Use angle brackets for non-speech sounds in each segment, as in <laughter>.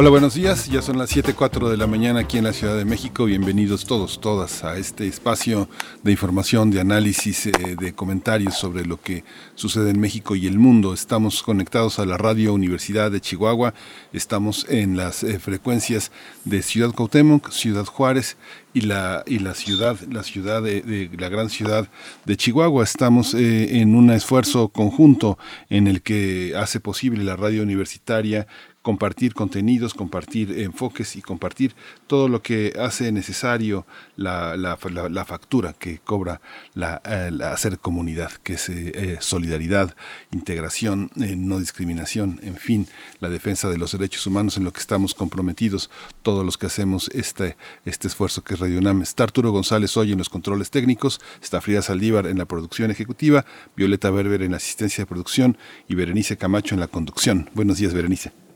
Hola, buenos días. Ya son las 7:04 de la mañana aquí en la Ciudad de México. Bienvenidos todos, todas a este espacio de información, de análisis, eh, de comentarios sobre lo que sucede en México y el mundo. Estamos conectados a la Radio Universidad de Chihuahua. Estamos en las eh, frecuencias de Ciudad Cuauhtémoc, Ciudad Juárez y la y la ciudad, la ciudad de, la gran ciudad de Chihuahua. Estamos eh, en un esfuerzo conjunto en el que hace posible la radio universitaria compartir contenidos, compartir enfoques y compartir todo lo que hace necesario la, factura que cobra la, hacer comunidad, que es eh, solidaridad, integración, eh, no discriminación, en fin, la defensa de los derechos humanos en lo que estamos comprometidos todos los que hacemos este, este esfuerzo que es Radio UNAM. Está Arturo González hoy en los controles técnicos, está Frida Saldívar en la producción ejecutiva, Violeta Berber en la asistencia de producción y Berenice Camacho en la conducción. Buenos días, Berenice.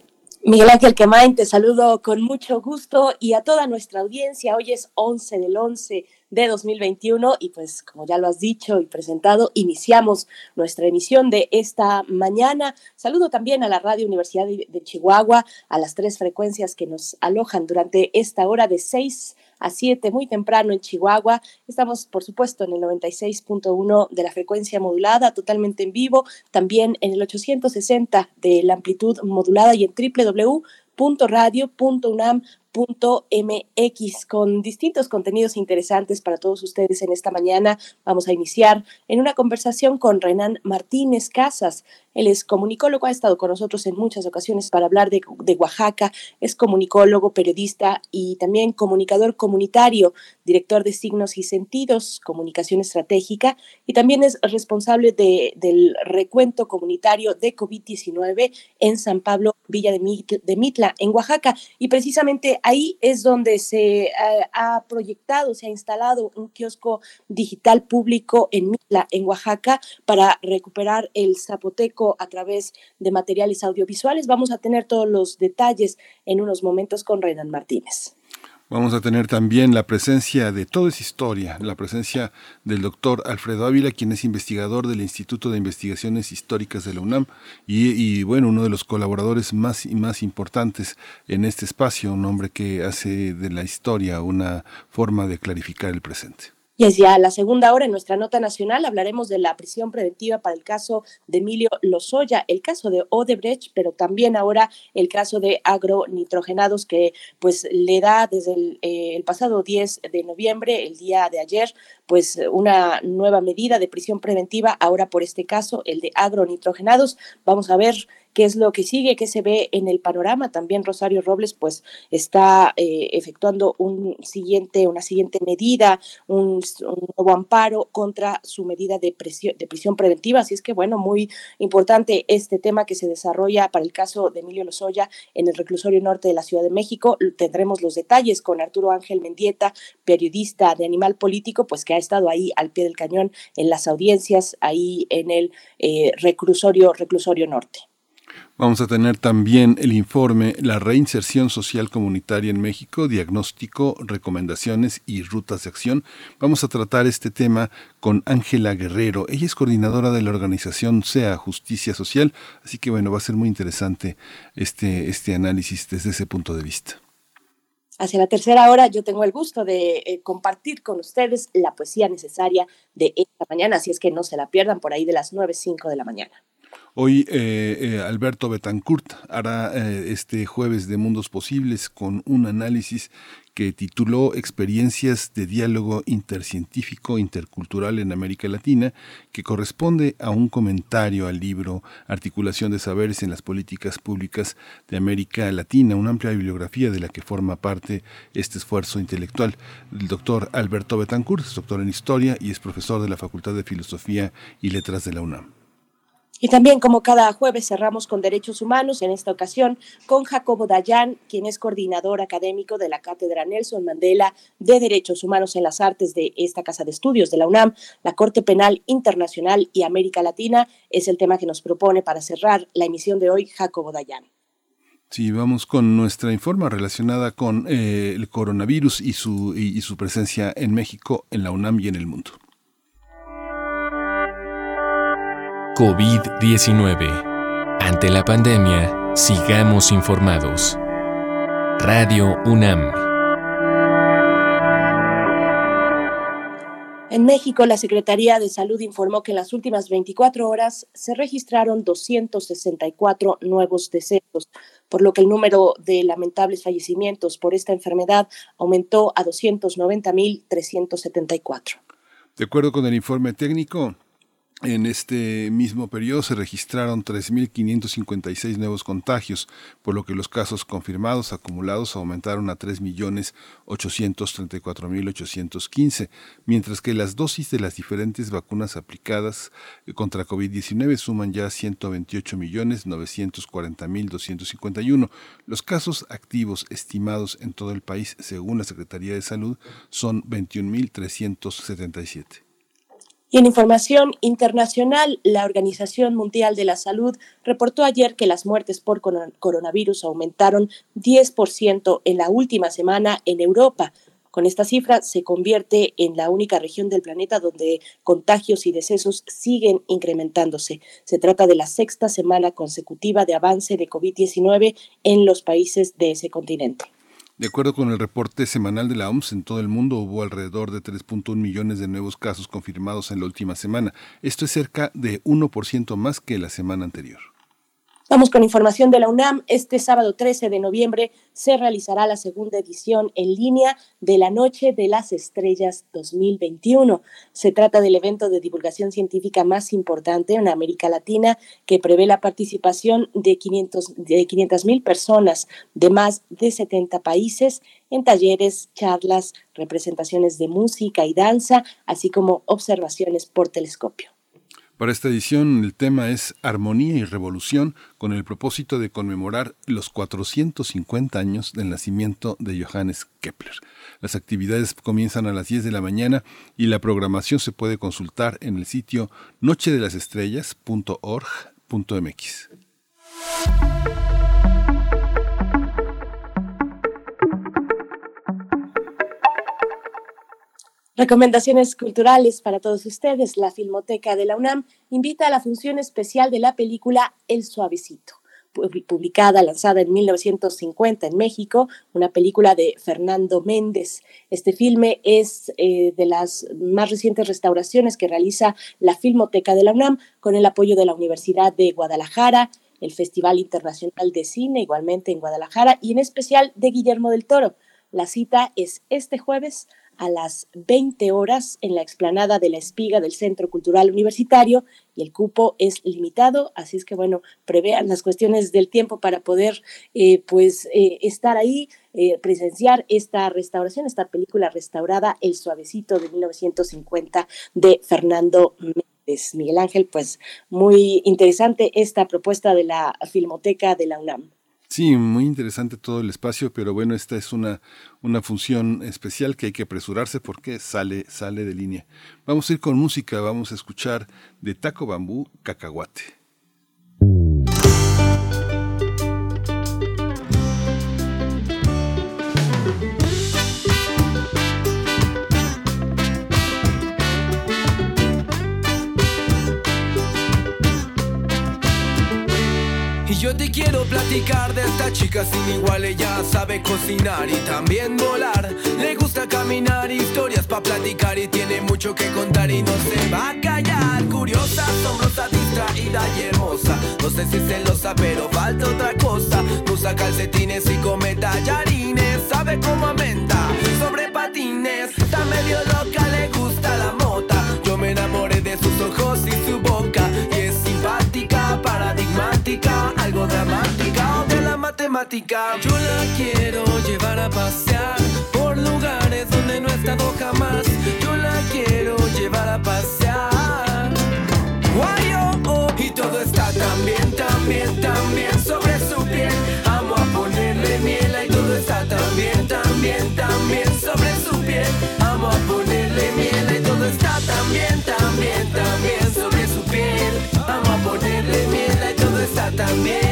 Miguel Ángel Quemain, te saludo con mucho gusto y a toda nuestra audiencia. Hoy es 11 del 11 de 2021 y pues como ya lo has dicho y presentado, iniciamos nuestra emisión de esta mañana. Saludo también a la Radio Universidad de, Chihuahua, a las tres frecuencias que nos alojan durante esta hora de 6 a 7 muy temprano en Chihuahua. Estamos, por supuesto, en el 96.1 de la frecuencia modulada, totalmente en vivo, también en el 860 de la amplitud modulada y en www.radio.unam mx con distintos contenidos interesantes para todos ustedes en esta mañana. Vamos a iniciar en una conversación con Renan Martínez Casas. Él es comunicólogo, ha estado con nosotros en muchas ocasiones para hablar de, de Oaxaca. Es comunicólogo, periodista y también comunicador comunitario, director de signos y sentidos, comunicación estratégica y también es responsable de, del recuento comunitario de COVID-19 en San Pablo, Villa de Mitla, en Oaxaca. Y precisamente ahí es donde se eh, ha proyectado, se ha instalado un kiosco digital público en Mitla, en Oaxaca, para recuperar el zapoteco a través de materiales audiovisuales. Vamos a tener todos los detalles en unos momentos con Renan Martínez. Vamos a tener también la presencia de toda esa historia, la presencia del doctor Alfredo Ávila, quien es investigador del Instituto de Investigaciones Históricas de la UNAM y, bueno, uno de los colaboradores más y más importantes en este espacio, un hombre que hace de la historia una forma de clarificar el presente. Y ya la segunda hora en nuestra nota nacional. Hablaremos de la prisión preventiva para el caso de Emilio Lozoya, el caso de Odebrecht, pero también ahora el caso de agronitrogenados que pues le da desde el, eh, el pasado 10 de noviembre, el día de ayer, pues una nueva medida de prisión preventiva ahora por este caso, el de agronitrogenados. Vamos a ver qué es lo que sigue, qué se ve en el panorama. También Rosario Robles pues está eh, efectuando un siguiente, una siguiente medida, un, nuevo amparo contra su medida de, de prisión preventiva. Así es que bueno, muy importante este tema que se desarrolla para el caso de Emilio Lozoya en el reclusorio norte de la Ciudad de México. Tendremos los detalles con Arturo Ángel Mendieta, periodista de Animal Político, pues que ha estado ahí al pie del cañón en las audiencias, ahí en el eh, reclusorio, reclusorio norte. Vamos a tener también el informe La reinserción social comunitaria en México, diagnóstico, recomendaciones y rutas de acción. Vamos a tratar este tema con Ángela Guerrero. Ella es coordinadora de la organización SEA Justicia Social, así que bueno, va a ser muy interesante este, este análisis desde ese punto de vista. Hacia la tercera hora yo tengo el gusto de eh, compartir con ustedes la poesía necesaria de esta mañana, así es que no se la pierdan por ahí de las 9.05 de la mañana. Hoy eh, eh, Alberto Betancourt hará eh, este jueves de Mundos Posibles con un análisis que tituló Experiencias de diálogo intercientífico intercultural en América Latina, que corresponde a un comentario al libro Articulación de Saberes en las Políticas Públicas de América Latina, una amplia bibliografía de la que forma parte este esfuerzo intelectual. El doctor Alberto Betancourt es doctor en Historia y es profesor de la Facultad de Filosofía y Letras de la UNAM. Y también, como cada jueves, cerramos con derechos humanos, en esta ocasión con Jacobo Dayan, quien es coordinador académico de la Cátedra Nelson Mandela de Derechos Humanos en las Artes de esta Casa de Estudios de la UNAM. La Corte Penal Internacional y América Latina es el tema que nos propone para cerrar la emisión de hoy Jacobo Dayan. Sí, vamos con nuestra informa relacionada con eh, el coronavirus y su, y su presencia en México, en la UNAM y en el mundo. COVID-19. Ante la pandemia, sigamos informados. Radio UNAM. En México, la Secretaría de Salud informó que en las últimas 24 horas se registraron 264 nuevos decesos, por lo que el número de lamentables fallecimientos por esta enfermedad aumentó a 290.374. De acuerdo con el informe técnico, en este mismo periodo se registraron 3.556 nuevos contagios, por lo que los casos confirmados acumulados aumentaron a 3.834.815, mientras que las dosis de las diferentes vacunas aplicadas eh, contra COVID-19 suman ya 128.940.251. Los casos activos estimados en todo el país, según la Secretaría de Salud, son 21.377. Y en información internacional, la Organización Mundial de la Salud reportó ayer que las muertes por coronavirus aumentaron 10% en la última semana en Europa. Con esta cifra se convierte en la única región del planeta donde contagios y decesos siguen incrementándose. Se trata de la sexta semana consecutiva de avance de COVID-19 en los países de ese continente. De acuerdo con el reporte semanal de la OMS, en todo el mundo hubo alrededor de 3.1 millones de nuevos casos confirmados en la última semana. Esto es cerca de 1% más que la semana anterior. Vamos con información de la UNAM. Este sábado 13 de noviembre se realizará la segunda edición en línea de la Noche de las Estrellas 2021. Se trata del evento de divulgación científica más importante en América Latina que prevé la participación de 500 de mil personas de más de 70 países en talleres, charlas, representaciones de música y danza, así como observaciones por telescopio. Para esta edición el tema es Armonía y Revolución con el propósito de conmemorar los 450 años del nacimiento de Johannes Kepler. Las actividades comienzan a las 10 de la mañana y la programación se puede consultar en el sitio nochedelasestrellas.org.mx. Recomendaciones culturales para todos ustedes. La Filmoteca de la UNAM invita a la función especial de la película El Suavecito, publicada, lanzada en 1950 en México, una película de Fernando Méndez. Este filme es eh, de las más recientes restauraciones que realiza la Filmoteca de la UNAM con el apoyo de la Universidad de Guadalajara, el Festival Internacional de Cine, igualmente en Guadalajara, y en especial de Guillermo del Toro. La cita es este jueves a las 20 horas en la explanada de la espiga del Centro Cultural Universitario y el cupo es limitado, así es que bueno, prevean las cuestiones del tiempo para poder eh, pues eh, estar ahí, eh, presenciar esta restauración, esta película restaurada, El Suavecito de 1950 de Fernando Méndez. Miguel Ángel, pues muy interesante esta propuesta de la Filmoteca de la UNAM. Sí, muy interesante todo el espacio, pero bueno, esta es una, una función especial que hay que apresurarse porque sale, sale de línea. Vamos a ir con música, vamos a escuchar de Taco Bambú Cacahuate. Yo te quiero platicar de esta chica sin igual, ella sabe cocinar y también volar. Le gusta caminar, historias para platicar y tiene mucho que contar y no se va a callar. Curiosa, asombrosa, distraída y hermosa. No sé si celosa, pero falta otra cosa. Usa calcetines y come tallarines, sabe cómo aumenta sobre patines. Está medio loca, le gusta la matemática. Yo la quiero llevar a pasear por lugares donde no he estado jamás. Yo la quiero llevar a pasear. Guay, oh. Y todo está tan bien, tan sobre su piel. Amo a ponerle miel y todo está tan bien, tan bien, sobre su piel. Amo a ponerle miel y todo está tan bien, tan bien, sobre su piel. Amo a ponerle miel y todo está tan bien.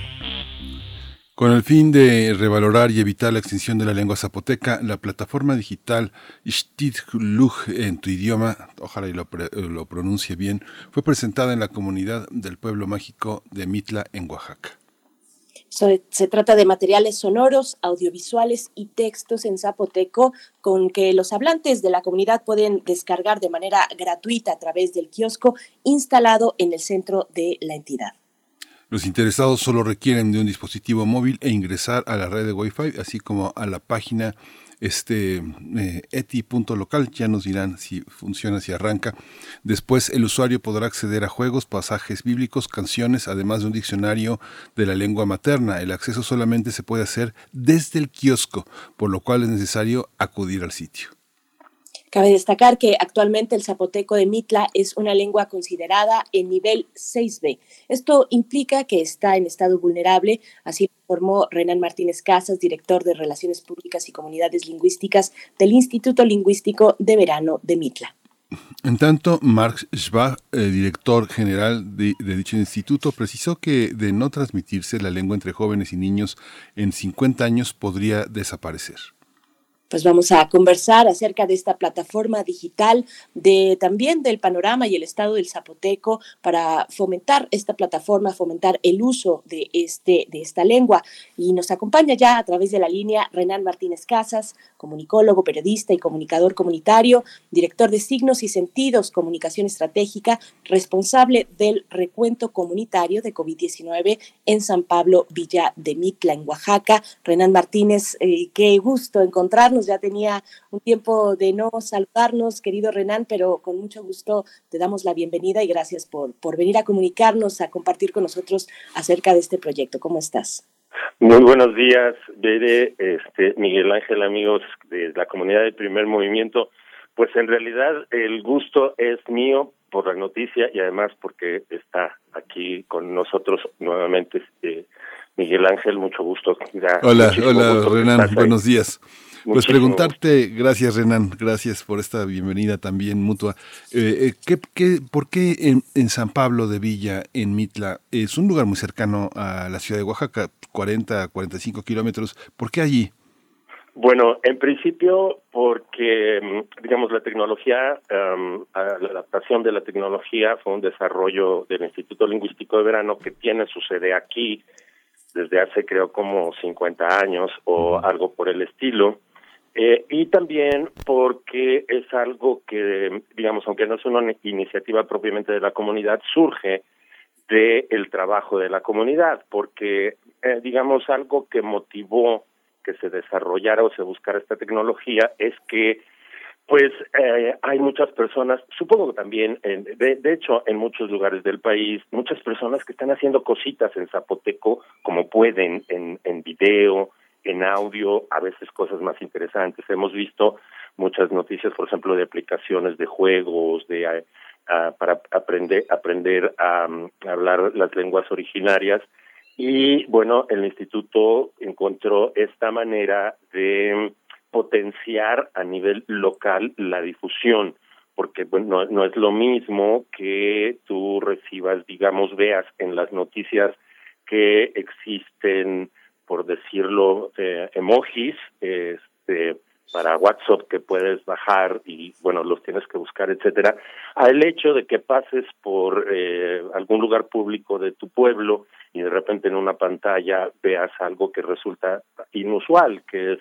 Con el fin de revalorar y evitar la extinción de la lengua zapoteca, la plataforma digital Xtitluj en tu idioma, ojalá y lo, lo pronuncie bien, fue presentada en la comunidad del pueblo mágico de Mitla en Oaxaca. Se trata de materiales sonoros, audiovisuales y textos en zapoteco con que los hablantes de la comunidad pueden descargar de manera gratuita a través del kiosco instalado en el centro de la entidad. Los interesados solo requieren de un dispositivo móvil e ingresar a la red de Wi-Fi, así como a la página este, eh, eti.local. Ya nos dirán si funciona, si arranca. Después el usuario podrá acceder a juegos, pasajes bíblicos, canciones, además de un diccionario de la lengua materna. El acceso solamente se puede hacer desde el kiosco, por lo cual es necesario acudir al sitio. Cabe destacar que actualmente el zapoteco de Mitla es una lengua considerada en nivel 6B. Esto implica que está en estado vulnerable, así lo informó Renan Martínez Casas, director de Relaciones Públicas y Comunidades Lingüísticas del Instituto Lingüístico de Verano de Mitla. En tanto, Mark Schwab, eh, director general de, de dicho instituto, precisó que de no transmitirse la lengua entre jóvenes y niños en 50 años podría desaparecer. Pues vamos a conversar acerca de esta plataforma digital, de también del panorama y el estado del zapoteco para fomentar esta plataforma, fomentar el uso de este de esta lengua. Y nos acompaña ya a través de la línea Renan Martínez Casas, comunicólogo, periodista y comunicador comunitario, director de Signos y Sentidos, Comunicación Estratégica, responsable del recuento comunitario de COVID-19 en San Pablo, Villa de Mitla, en Oaxaca. Renan Martínez, eh, qué gusto encontrarnos. Ya tenía un tiempo de no saludarnos, querido Renan, pero con mucho gusto te damos la bienvenida y gracias por, por venir a comunicarnos, a compartir con nosotros acerca de este proyecto. ¿Cómo estás? Muy buenos días, Bere, este, Miguel Ángel, amigos de la comunidad del primer movimiento. Pues en realidad el gusto es mío por la noticia y además porque está aquí con nosotros nuevamente este, Miguel Ángel, mucho gusto. Ya, Hola, hola gusto Renan, buenos días. Pues preguntarte, gracias Renan, gracias por esta bienvenida también mutua. Eh, eh, ¿qué, qué, ¿Por qué en, en San Pablo de Villa, en Mitla, es un lugar muy cercano a la ciudad de Oaxaca, 40, 45 kilómetros? ¿Por qué allí? Bueno, en principio porque, mm, digamos, la tecnología, a- la adaptación de la tecnología fue un desarrollo del Instituto Lingüístico de Verano que tiene su sede aquí desde hace creo como 50 años o algo por el estilo. Eh, y también porque es algo que, digamos, aunque no es una iniciativa propiamente de la comunidad, surge de el trabajo de la comunidad, porque, eh, digamos, algo que motivó que se desarrollara o se buscara esta tecnología es que pues eh, hay muchas personas, supongo que también, de, de hecho, en muchos lugares del país, muchas personas que están haciendo cositas en zapoteco como pueden, en, en video, en audio a veces cosas más interesantes. Hemos visto muchas noticias, por ejemplo, de aplicaciones de juegos, de para aprender aprender a, hablar las lenguas originarias y bueno, el instituto encontró esta manera de potenciar a nivel local la difusión porque bueno, no, es lo mismo que tú recibas, digamos, veas en las noticias que existen, por decirlo, eh, emojis este, para WhatsApp que puedes bajar y, bueno, los tienes que buscar, etcétera, al hecho de que pases por eh, algún lugar público de tu pueblo y de repente en una pantalla veas algo que resulta inusual, que es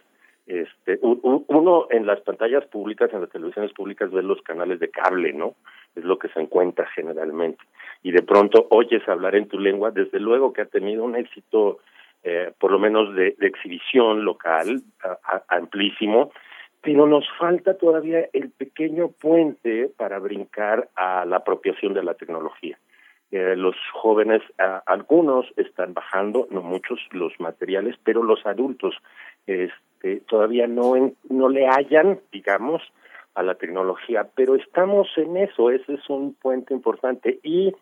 este, uno en las pantallas públicas, en las televisiones públicas, ve los canales de cable, ¿no? Es lo que se encuentra generalmente. Y de pronto oyes hablar en tu lengua, desde luego que ha tenido un éxito, eh, por lo menos de, exhibición local, amplísimo, pero nos falta todavía el pequeño puente para brincar a la apropiación de la tecnología. Eh, los jóvenes, algunos están bajando, no muchos, los materiales, pero los adultos este, todavía no, no le hallan, digamos, a la tecnología, pero estamos en eso, ese es un puente importante. Y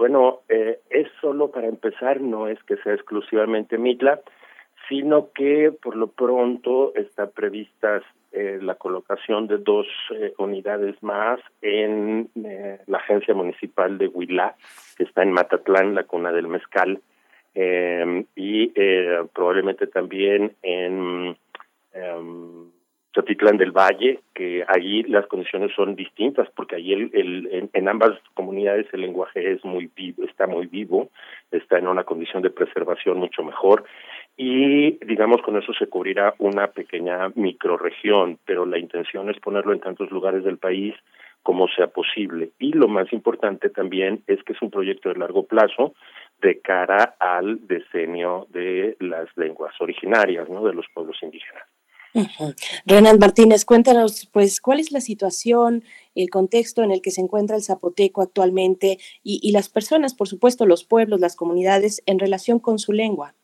bueno, eh, es solo para empezar, no es que sea exclusivamente Mitla, sino que por lo pronto está prevista eh, la colocación de dos eh, unidades más en eh, la agencia municipal de Huilá, que está en Matatlán, la cuna del mezcal, eh, y probablemente también en eh, Chotitlán del Valle, que allí las condiciones son distintas, porque allí el, el, en, ambas comunidades el lenguaje es muy vivo, está muy vivo, está en una condición de preservación mucho mejor, y digamos con eso se cubrirá una pequeña microregión, pero la intención es ponerlo en tantos lugares del país como sea posible. Y lo más importante también es que es un proyecto de largo plazo, de cara al decenio de las lenguas originarias, ¿no? De los pueblos indígenas. Renan Martínez, cuéntanos, pues, cuál es la situación, el contexto en el que se encuentra el zapoteco actualmente y, y las personas, por supuesto, los pueblos, las comunidades, en relación con su lengua.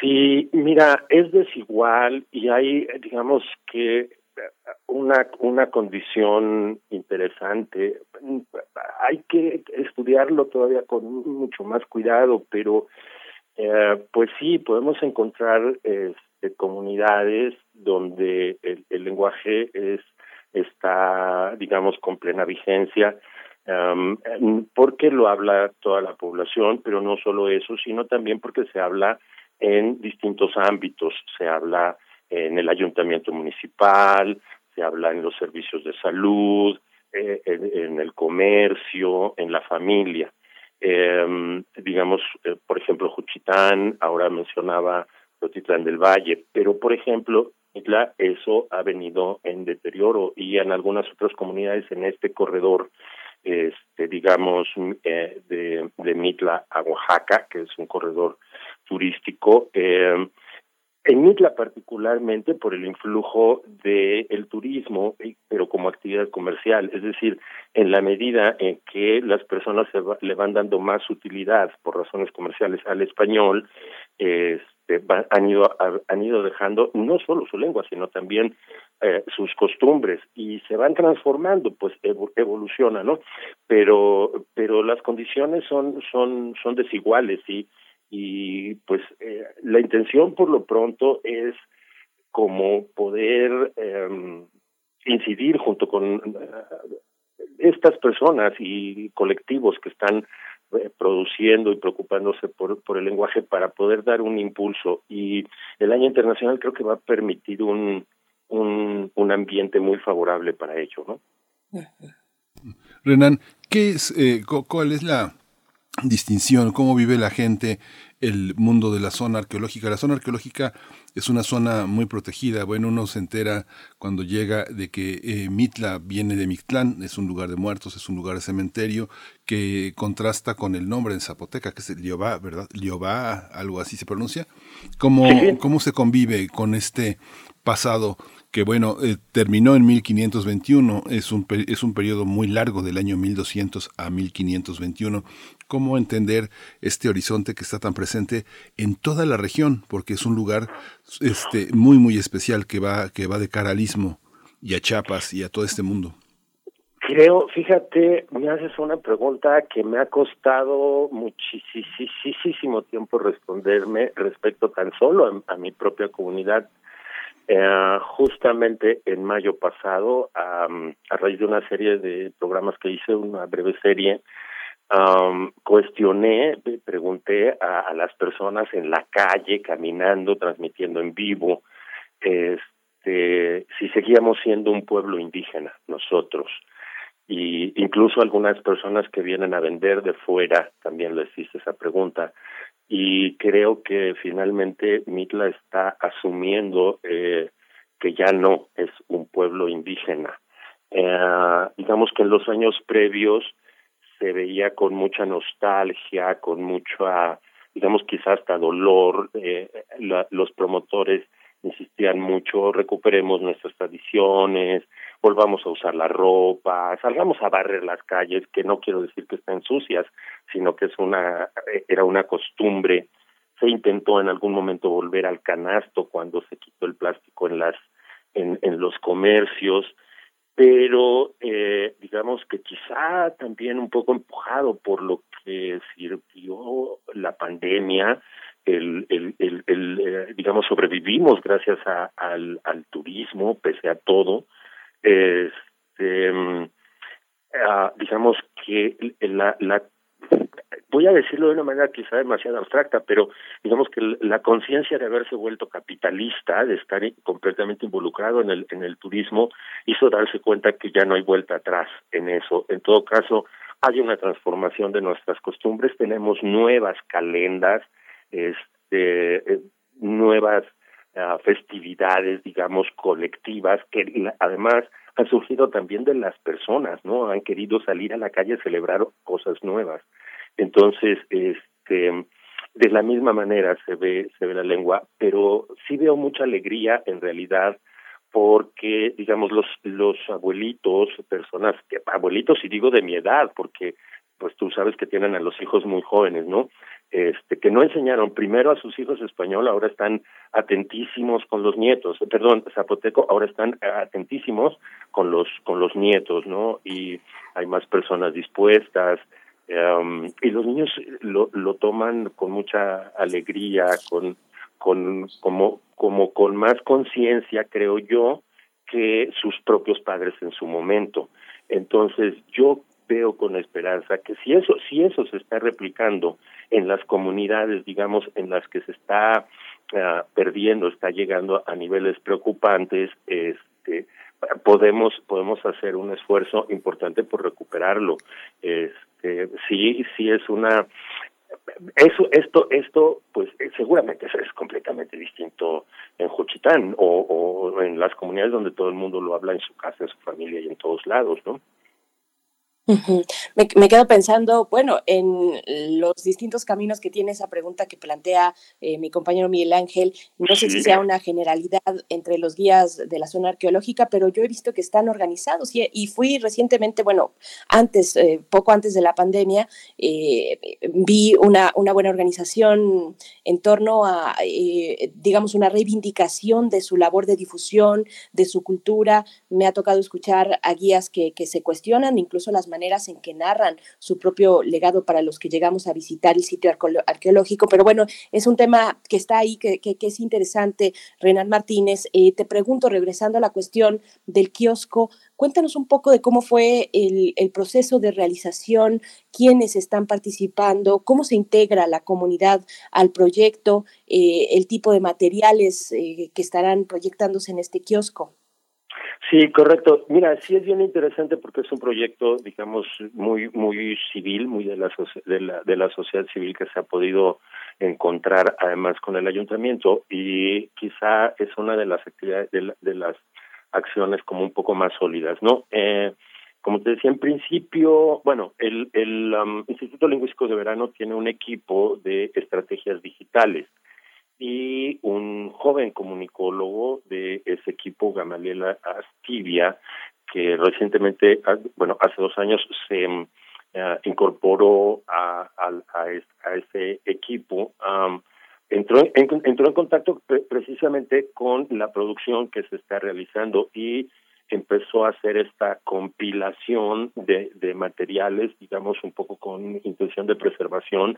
Sí, mira, es desigual y hay, digamos que una, una condición interesante. Hay que estudiarlo todavía con mucho más cuidado, pero eh, pues sí, podemos encontrar este, comunidades donde el, lenguaje es está, digamos, con plena vigencia, porque lo habla toda la población, pero no solo eso, sino también porque se habla en distintos ámbitos, se habla en el ayuntamiento municipal, se habla en los servicios de salud, eh, en, el comercio, en la familia. Eh, digamos, eh, por ejemplo, Juchitán, ahora mencionaba Rotitlán del Valle, pero por ejemplo, Mitla, eso ha venido en deterioro y en algunas otras comunidades en este corredor, este, digamos, eh, de, de Mitla a Oaxaca, que es un corredor turístico, eh, en Mitla particularmente por el influjo del el turismo, pero como actividad comercial, es decir, en la medida en que las personas se le van dando más utilidad por razones comerciales al español, este, han ido han ido dejando no solo su lengua, sino también eh, sus costumbres y se van transformando, pues evoluciona, ¿no? Pero pero las condiciones son son son desiguales y y pues eh, la intención por lo pronto es como poder eh, incidir junto con eh, estas personas y colectivos que están eh, produciendo y preocupándose por, por el lenguaje para poder dar un impulso y el año internacional creo que va a permitir un un, un ambiente muy favorable para ello, ¿no? Renan, ¿qué es, eh, cuál es la distinción, cómo vive la gente el mundo de la zona arqueológica. La zona arqueológica es una zona muy protegida. Bueno, uno se entera cuando llega de que eh, Mitla viene de Mictlán, es un lugar de muertos, es un lugar de cementerio, que contrasta con el nombre en zapoteca, que es Liobá, ¿verdad? Liobá, algo así se pronuncia. ¿Cómo, ¿Cómo se convive con este pasado que bueno, eh, terminó en 1521, es un, es un periodo muy largo del año 1200 a 1521. ¿Cómo entender este horizonte que está tan presente en toda la región? Porque es un lugar este, muy, muy especial que va, que va de cara al istmo y a Chiapas y a todo este mundo. Creo, fíjate, me haces una pregunta que me ha costado muchísimo tiempo responderme respecto tan solo a mi propia comunidad eh, justamente en mayo pasado, a raíz de una serie de programas que hice, una breve serie, cuestioné, pregunté a, las personas en la calle, caminando, transmitiendo en vivo, este, si seguíamos siendo un pueblo indígena nosotros. Y incluso algunas personas que vienen a vender de fuera también les hice esa pregunta y creo que finalmente Mitla está asumiendo eh, que ya no es un pueblo indígena. Eh, digamos que en los años previos se veía con mucha nostalgia, con mucha, digamos quizás hasta dolor, eh, los promotores insistían mucho, recuperemos nuestras tradiciones, volvamos a usar la ropa, salgamos a barrer las calles, que no quiero decir que estén sucias, sino que es una era una costumbre. Se intentó en algún momento volver al canasto cuando se quitó el plástico en las en, en los comercios, pero eh, digamos que quizá también un poco empujado por lo que sirvió la pandemia, el, el, el, eh, digamos sobrevivimos gracias a, al, al turismo pese a todo este mm, digamos que la, la voy a decirlo de una manera quizá demasiado abstracta, pero digamos que la conciencia de haberse vuelto capitalista, de estar completamente involucrado en el en el turismo, hizo darse cuenta que ya no hay vuelta atrás en eso. En todo caso, hay una transformación de nuestras costumbres, tenemos nuevas calendas, este, eh, nuevas uh, festividades, digamos, colectivas, que además han surgido también de las personas, ¿no? Han querido salir a la calle a celebrar cosas nuevas. Entonces, este, de la misma manera se ve, se ve la lengua, pero sí veo mucha alegría en realidad porque, digamos, los, los abuelitos, personas, que, abuelitos y digo de mi edad, porque pues tú sabes que tienen a los hijos muy jóvenes, ¿no? Este, que no enseñaron primero a sus hijos español, ahora están atentísimos con los nietos, perdón, zapoteco, ahora están atentísimos con los con los nietos, ¿no? Y hay más personas dispuestas um, y los niños lo, lo toman con mucha alegría, con con como como con más conciencia, creo yo, que sus propios padres en su momento. Entonces, yo veo con esperanza que si eso si eso se está replicando en las comunidades digamos en las que se está uh, perdiendo está llegando a niveles preocupantes este podemos podemos hacer un esfuerzo importante por recuperarlo. Este sí sí es una eso esto esto pues seguramente es completamente distinto en Juchitán o, o en las comunidades donde todo el mundo lo habla en su casa en su familia y en todos lados no me, me, quedo pensando, bueno, en los distintos caminos que tiene esa pregunta que plantea eh, mi compañero Miguel Ángel. No sé si sea una generalidad entre los guías de la zona arqueológica, pero yo he visto que están organizados y, y fui recientemente, bueno, antes, eh, poco antes de la pandemia, eh, vi una, una buena organización en torno a, eh, digamos, una reivindicación de su labor de difusión, de su cultura. Me ha tocado escuchar a guías que, que se cuestionan incluso las maneras en que narran su propio legado para los que llegamos a visitar el sitio arqueológico. Pero bueno, es un tema que está ahí, que, es interesante. Renan Martínez, eh, te pregunto, regresando a la cuestión del kiosco, cuéntanos un poco de cómo fue el, el proceso de realización, quiénes están participando, cómo se integra la comunidad al proyecto, eh, el tipo de materiales eh, que estarán proyectándose en este kiosco. Sí, correcto. Mira, sí es bien interesante porque es un proyecto, digamos, muy muy civil, muy de la de la, de la sociedad civil que se ha podido encontrar además con el ayuntamiento y quizá es una de las actividades de, de las acciones como un poco más sólidas, ¿no? Eh, como te decía en principio, bueno, el, el um, Instituto Lingüístico de Verano tiene un equipo de estrategias digitales y un joven comunicólogo de ese equipo, Gamaliela Astivia, que recientemente, ah, bueno, hace dos años se eh, incorporó a, a, ese equipo. entró, en, entró en contacto precisamente con la producción que se está realizando y empezó a hacer esta compilación de, de materiales, digamos, un poco con intención de preservación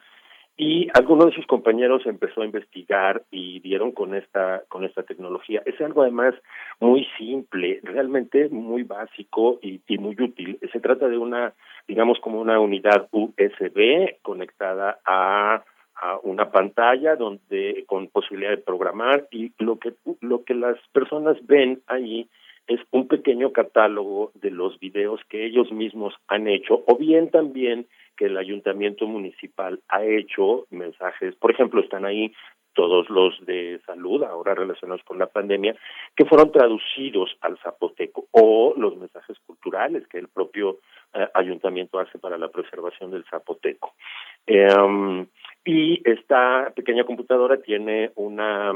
y algunos de sus compañeros empezó a investigar y dieron con esta con esta tecnología. Es algo además muy simple realmente muy básico y, y muy útil. Se trata de una digamos como una unidad USB conectada a a una pantalla donde con posibilidad de programar. Y lo que lo que las personas ven ahí es un pequeño catálogo de los videos que ellos mismos han hecho o bien también que el ayuntamiento municipal ha hecho mensajes, por ejemplo, están ahí todos los de salud, ahora relacionados con la pandemia, que fueron traducidos al zapoteco, o los mensajes culturales que el propio eh, ayuntamiento hace para la preservación del zapoteco. Em, y esta pequeña computadora tiene una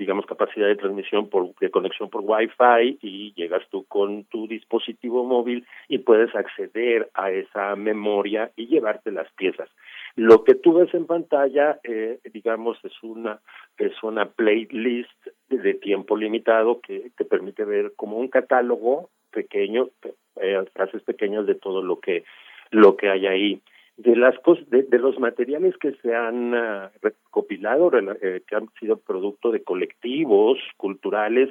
digamos, capacidad de transmisión por, de conexión por Wi-Fi y llegas tú con tu dispositivo móvil y puedes acceder a esa memoria y llevarte las piezas. Lo que tú ves en pantalla, eh, digamos, es una es una playlist de tiempo limitado que te permite ver como un catálogo pequeño, eh, frases pequeñas de todo lo que lo que hay ahí de las de, de, los materiales que se han uh, recopilado eh, que han sido producto de colectivos culturales.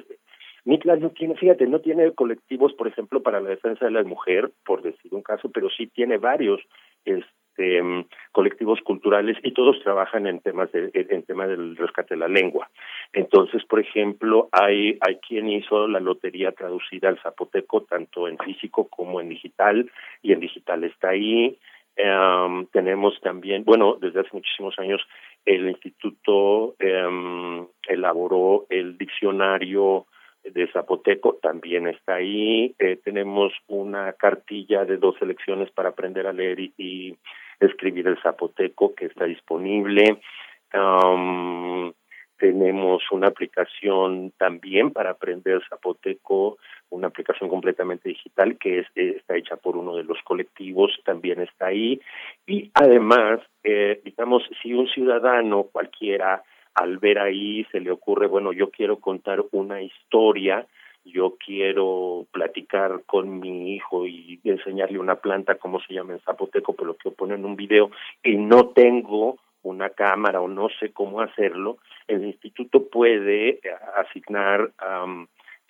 Mitla no tiene fíjate no tiene colectivos por ejemplo para la defensa de la mujer por decir un caso pero sí tiene varios este um, colectivos culturales y todos trabajan en temas de en tema del rescate de la lengua. Entonces por ejemplo hay hay quien hizo la lotería traducida al zapoteco tanto en físico como en digital y en digital está ahí Um, tenemos también, bueno, desde hace muchísimos años el instituto um, elaboró el diccionario de Zapoteco, también está ahí. Eh, tenemos una cartilla de dos selecciones para aprender a leer y, escribir el Zapoteco que está disponible. Um, tenemos una aplicación también para aprender zapoteco, una aplicación completamente digital que es, eh, está hecha por uno de los colectivos, también está ahí. Y además, eh, digamos, si un ciudadano cualquiera al ver ahí se le ocurre, bueno, yo quiero contar una historia, yo quiero platicar con mi hijo y enseñarle una planta, como se llama en zapoteco, pero lo quiero poner en un video y no tengo una cámara o no sé cómo hacerlo, el instituto puede eh, asignar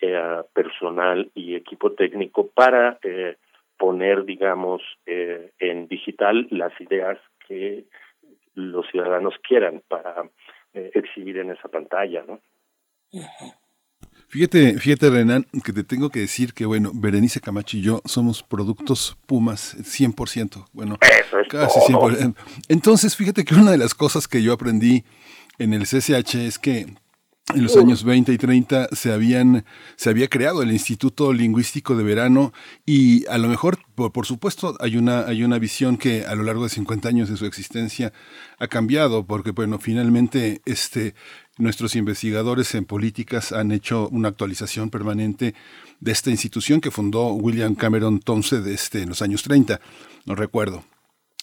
eh, personal y equipo técnico para eh, poner, digamos, eh, en digital las ideas que los ciudadanos quieran para eh, exhibir en esa pantalla, ¿no? Fíjate, fíjate Renan, que te tengo que decir que, bueno, Berenice Camacho y yo somos productos Pumas 100%. Bueno, casi 100%. Entonces, fíjate que una de las cosas que yo aprendí en el CCH es que en los años 20 y 30 se habían se había creado el Instituto Lingüístico de Verano y a lo mejor por, por, supuesto hay una hay una visión que a lo largo de 50 años de su existencia ha cambiado porque bueno finalmente este nuestros investigadores en políticas han hecho una actualización permanente de esta institución que fundó William Cameron Townsend este, en los años 30 no recuerdo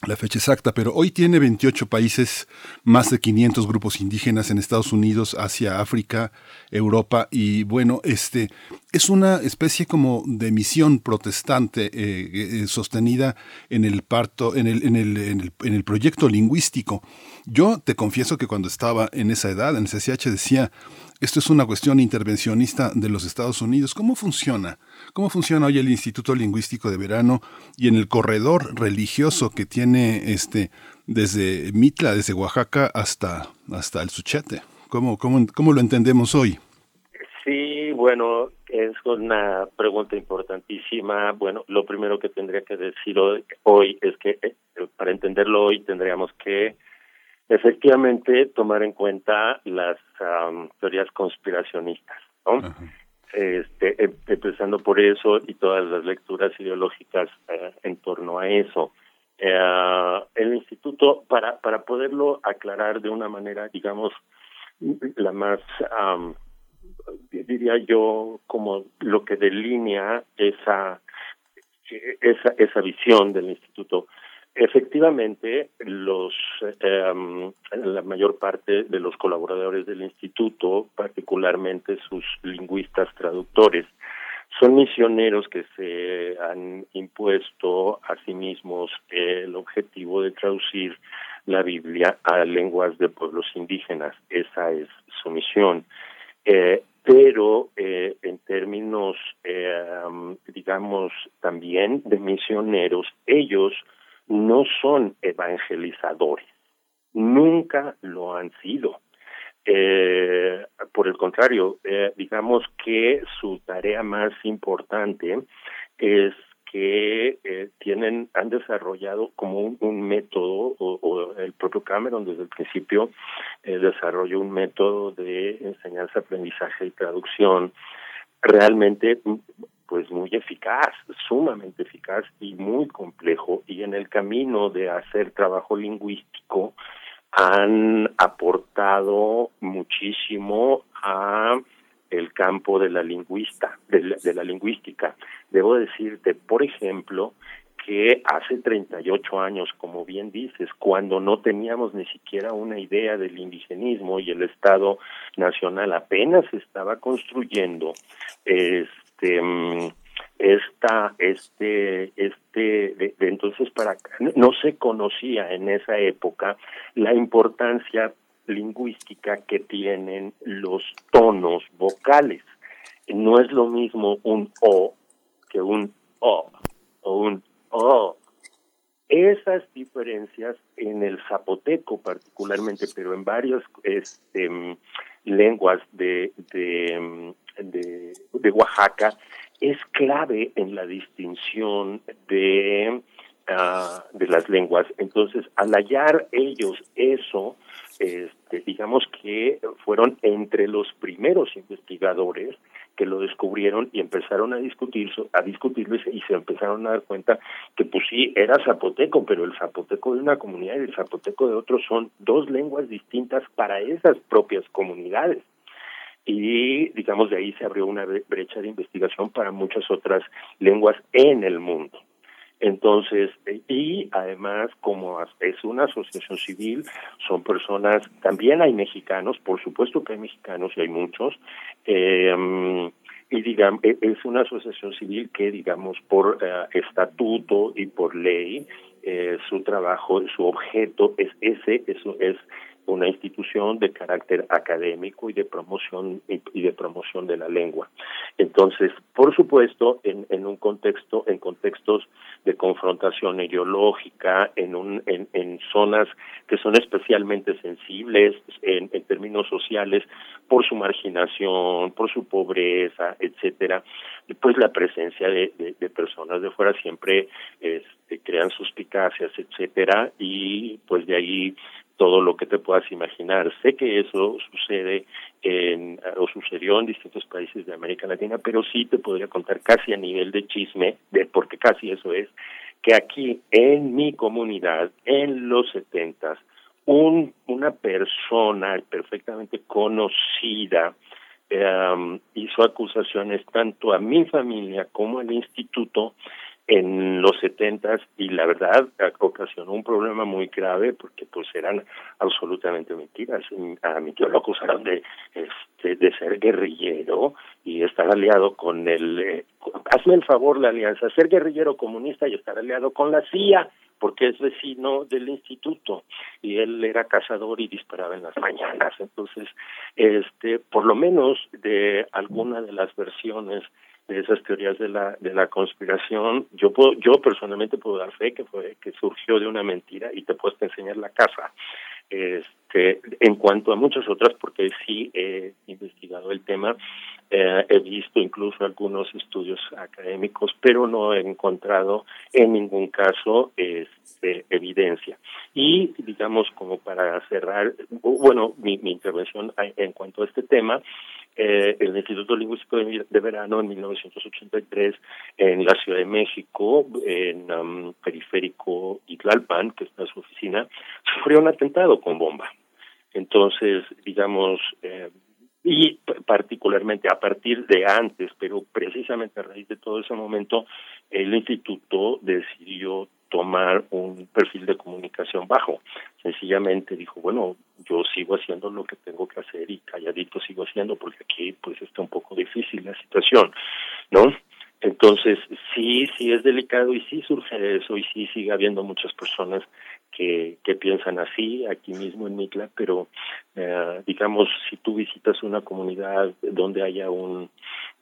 la fecha exacta, pero hoy tiene 28 países, más de 500 grupos indígenas en Estados Unidos, Asia, África, Europa y bueno, este es una especie como de misión protestante eh, eh, sostenida en el parto, en el, en el, en el, en el proyecto lingüístico. Yo te confieso que cuando estaba en esa edad, en el CCH, decía, esto es una cuestión intervencionista de los Estados Unidos. ¿Cómo funciona? ¿Cómo funciona hoy el Instituto Lingüístico de Verano y en el corredor religioso que tiene este desde Mitla, desde Oaxaca hasta, hasta el Suchete? ¿Cómo, cómo, ¿Cómo lo entendemos hoy? Sí, bueno, es una pregunta importantísima. Bueno, lo primero que tendría que decir hoy, hoy es que eh, para entenderlo hoy tendríamos que efectivamente tomar en cuenta las teorías conspiracionistas, ¿no? Este, em, empezando por eso y todas las lecturas ideológicas eh, en torno a eso. Eh, el instituto, para, para poderlo aclarar de una manera, digamos, la más, diría yo, como lo que delinea esa, esa, esa visión del instituto. Efectivamente, los eh, la mayor parte de los colaboradores del instituto, particularmente sus lingüistas traductores, son misioneros que se han impuesto a sí mismos el objetivo de traducir la Biblia a lenguas de pueblos indígenas. Esa es su misión. Eh, pero eh, en términos, eh, digamos, también de misioneros, ellos no son evangelizadores, nunca lo han sido. Eh, por el contrario, eh, digamos que su tarea más importante es que eh, tienen han desarrollado como un, método o, el propio Cameron desde el principio eh, desarrolló un método de enseñanza aprendizaje y traducción realmente pues muy eficaz sumamente eficaz y muy complejo y en el camino de hacer trabajo lingüístico han aportado muchísimo a el campo de la lingüista, de la, lingüística. Debo decirte, por ejemplo, que hace 38 años, como bien dices, cuando no teníamos ni siquiera una idea del indigenismo y el Estado Nacional apenas estaba construyendo, este mm, esta este este de, entonces para no se conocía en esa época la importancia lingüística que tienen los tonos vocales. No es lo mismo un o que un o o un o. Esas diferencias en el zapoteco particularmente pero en varias este, lenguas de, de, de, Oaxaca es clave en la distinción de, uh, de las lenguas. Entonces, al hallar ellos eso, este, digamos que fueron entre los primeros investigadores que lo descubrieron y empezaron a discutir a discutirlo y se empezaron a dar cuenta que pues sí era zapoteco pero el zapoteco de una comunidad y el zapoteco de otro son dos lenguas distintas para esas propias comunidades y digamos de ahí se abrió una brecha de investigación para muchas otras lenguas en el mundo. Entonces, eh, y además, como es una asociación civil, son personas, también hay mexicanos, por supuesto que hay mexicanos y hay muchos, eh, y digamos, e, es una asociación civil que, digamos, por eh, estatuto y por ley, eh, su trabajo, su objeto es ese, eso es una institución de carácter académico y de promoción y de promoción de la lengua. Entonces, por supuesto, en, en un contexto, en contextos de confrontación ideológica, en un, en, en zonas que son especialmente sensibles en, términos sociales por su marginación, por su pobreza, etcétera, pues la presencia de, de, de personas de fuera siempre este, crean suspicacias, etcétera, y pues de ahí todo lo que te puedas imaginar. Sé que eso sucede en, o sucedió en distintos países de América Latina, pero sí te podría contar casi a nivel de chisme, de, porque casi eso es, que aquí en mi comunidad, en los setentas, un, una persona perfectamente conocida eh, hizo acusaciones tanto a mi familia como al instituto en los setentas y la verdad ocasionó un problema muy grave porque pues eran absolutamente mentiras. A mi tío lo acusaron de este, de ser guerrillero y estar aliado con el eh, hazme el favor la alianza, ser guerrillero comunista y estar aliado con la CIA porque es vecino del instituto y él era cazador y disparaba en las mañanas. Entonces, este por lo menos de alguna de las versiones de esas teorías de la de la conspiración yo puedo yo personalmente puedo dar fe que fue que surgió de una mentira y te puedo enseñar la casa este en cuanto a muchas otras porque sí he investigado el tema eh, he visto incluso algunos estudios académicos pero no he encontrado en ningún caso este, evidencia y digamos como para cerrar bueno mi, intervención en cuanto a este tema eh, el Instituto Lingüístico de, Verano en 1983 en la Ciudad de México, en um, Periférico Itlalpan, que está su oficina, sufrió un atentado con bomba. Entonces, digamos, eh, y particularmente a partir de antes, pero precisamente a raíz de todo ese momento, el instituto decidió tomar un perfil de comunicación bajo. Sencillamente dijo, bueno, yo sigo haciendo lo que tengo que hacer y calladito sigo haciendo porque aquí pues está un poco difícil la situación, ¿no? Entonces, sí, sí es delicado y sí surge eso y sí sigue habiendo muchas personas que, que piensan así aquí mismo en Mitla, pero eh, digamos, si tú visitas una comunidad donde haya un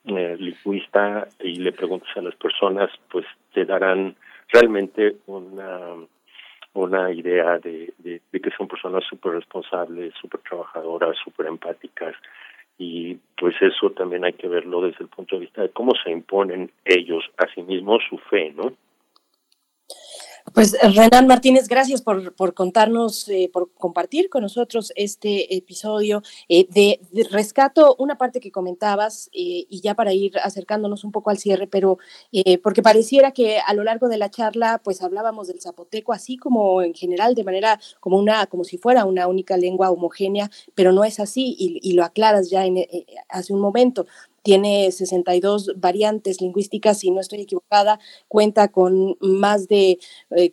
eh, lingüista y le preguntas a las personas, pues te darán realmente una una idea de, de, de que son personas súper responsables, súper trabajadoras, súper empáticas, y pues eso también hay que verlo desde el punto de vista de cómo se imponen ellos a sí mismos su fe, ¿no? Pues Renan Martínez, gracias por, por contarnos, eh, por compartir con nosotros este episodio eh, de, rescato, una parte que comentabas eh, y ya para ir acercándonos un poco al cierre, pero porque pareciera que a lo largo de la charla pues hablábamos del zapoteco así como en general de manera como una como si fuera una única lengua homogénea, pero no es así y, y lo aclaras ya en, hace un momento tiene 62 variantes lingüísticas, si no estoy equivocada, cuenta con más de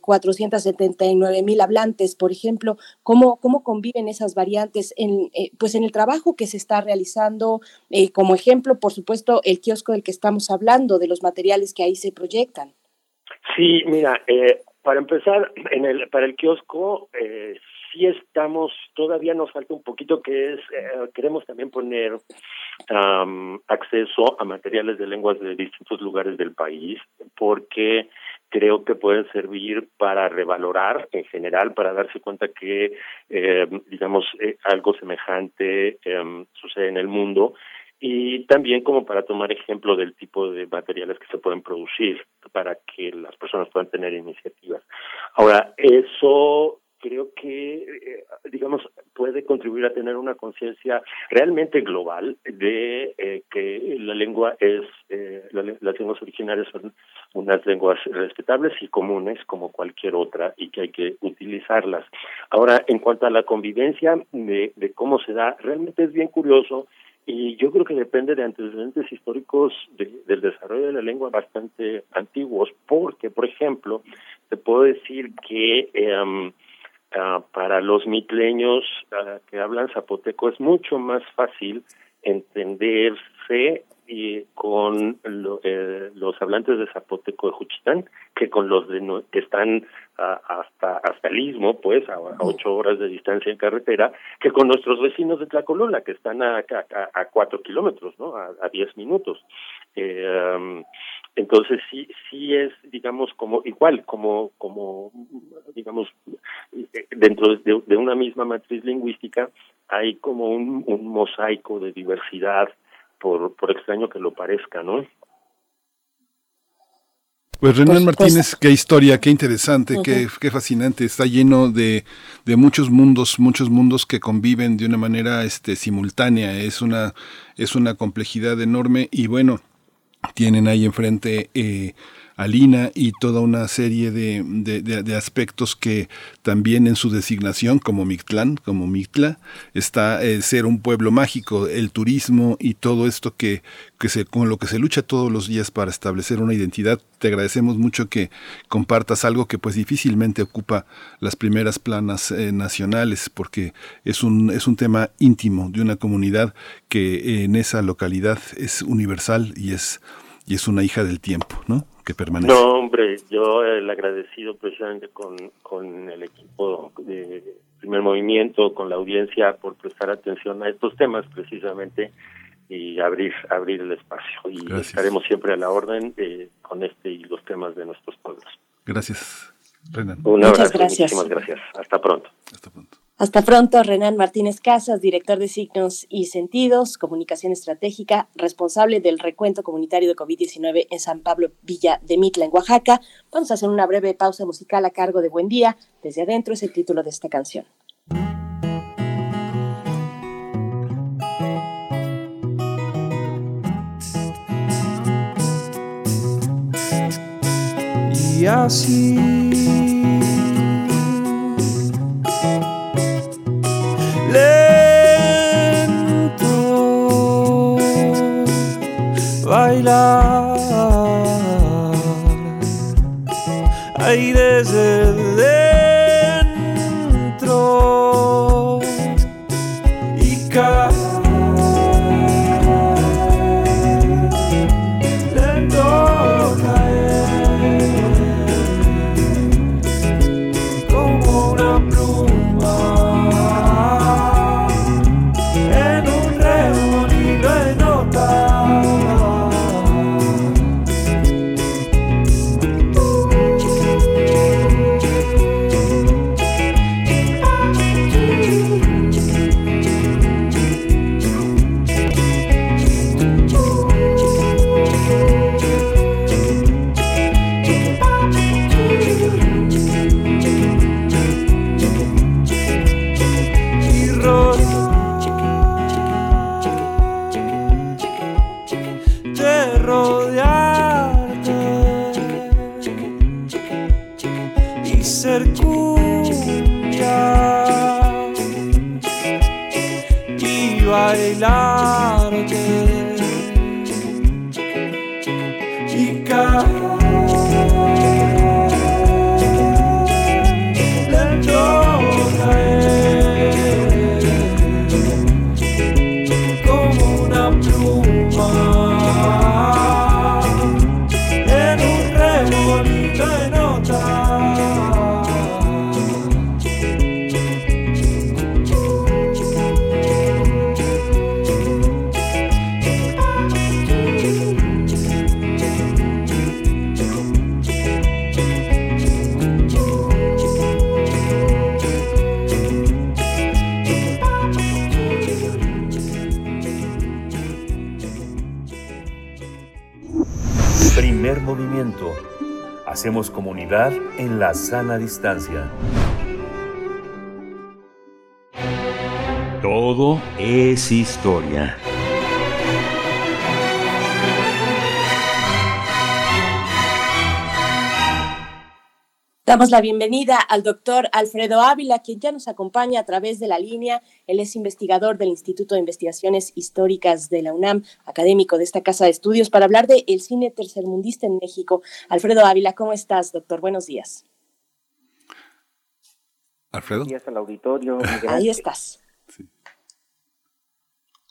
479 eh, mil hablantes, por ejemplo. ¿Cómo, ¿Cómo conviven esas variantes en, eh, pues en el trabajo que se está realizando? Eh, como ejemplo, por supuesto, el kiosco del que estamos hablando, de los materiales que ahí se proyectan. Sí, mira, para empezar, en el, para el kiosco sí estamos, todavía nos falta un poquito que es, eh, queremos también poner acceso a materiales de lenguas de distintos lugares del país, porque creo que pueden servir para revalorar en general, para darse cuenta que, eh, digamos, eh, algo semejante em, sucede en el mundo y también como para tomar ejemplo del tipo de materiales que se pueden producir para que las personas puedan tener iniciativas. Ahora, eso creo que, eh, digamos, puede contribuir a tener una conciencia realmente global de eh, que la lengua es, eh, las lenguas originarias son unas lenguas respetables y comunes como cualquier otra y que hay que utilizarlas. Ahora, en cuanto a la convivencia de, de cómo se da, realmente es bien curioso y yo creo que depende de antecedentes históricos del desarrollo de la lengua bastante antiguos, porque, por ejemplo, te puedo decir que eh, Ah, para los mitleños uh, que hablan zapoteco es mucho más fácil entenderse y con lo, eh, los hablantes de zapoteco de Juchitán que con los de que están uh, hasta hasta el istmo pues a, ocho horas de distancia en carretera que con nuestros vecinos de Tlacolola que están a, cuatro kilómetros no a, diez minutos. Eh, entonces sí sí es digamos como igual como como digamos dentro de, de una misma matriz lingüística hay como un, un mosaico de diversidad por por extraño que lo parezca no pues Renan Martínez, qué historia, qué interesante, qué, qué, fascinante. Está lleno de, de, muchos mundos, muchos mundos que conviven de una manera este, simultánea. Es una, es una complejidad enorme y bueno, tienen ahí enfrente eh, a Lina y toda una serie de, de, de, aspectos que también en su designación como Mictlán, como Mictla, está eh, ser un pueblo mágico, el turismo y todo esto que, que se, con lo que se lucha todos los días para establecer una identidad. Te agradecemos mucho que compartas algo que pues difícilmente ocupa las primeras planas eh, nacionales porque es un, es un tema íntimo de una comunidad que en esa localidad es universal y es y es una hija del tiempo, ¿no? Que permanece. No, hombre, yo el agradecido precisamente con, con el equipo de primer movimiento, con la audiencia por prestar atención a estos temas precisamente y abrir abrir el espacio y Gracias. estaremos siempre a la orden eh, con este y los temas de nuestros pueblos. Gracias, Renan. Un abrazo, Muchas gracias. muchísimas gracias. Hasta pronto. Hasta pronto. Hasta pronto, Renan Martínez Casas, director de Signos y Sentidos, Comunicación Estratégica, responsable del recuento comunitario de COVID-19 en San Pablo Villa de Mitla, en Oaxaca. Vamos a hacer una breve pausa musical a cargo de Buen Día. Desde adentro es el título de esta canción. Y así ahí En la sana distancia. Todo es historia. Damos la bienvenida al doctor Alfredo Ávila, quien ya nos acompaña a través de la línea. Él es investigador del Instituto de Investigaciones Históricas de la UNAM, académico de esta casa de estudios, para hablar de el cine tercermundista en México. Alfredo Ávila, ¿cómo estás, doctor? Buenos días. Alfredo. Buenos días al auditorio. Ahí estás.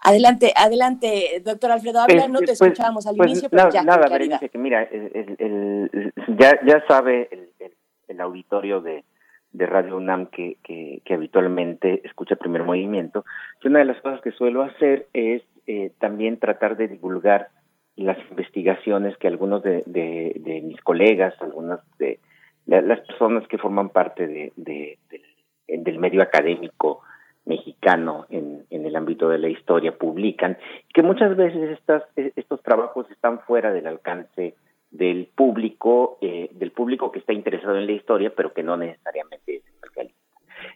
Adelante, adelante, doctor Alfredo Ávila. No te Pues, escuchábamos al pues, inicio, pero nada, ya. nada. Berenice, que mira, el- el- el- ya, ya sabe el, el- auditorio de, Radio UNAM que, habitualmente escucha primer movimiento, que una de las cosas que suelo hacer es eh, también tratar de divulgar las investigaciones que algunos de, mis colegas, algunas de la- las personas que forman parte de, de- del, medio académico mexicano en, en el ámbito de la historia publican, que muchas veces estas, estos trabajos están fuera del alcance del público, eh, del público que está interesado en la historia, pero que no necesariamente es especialista.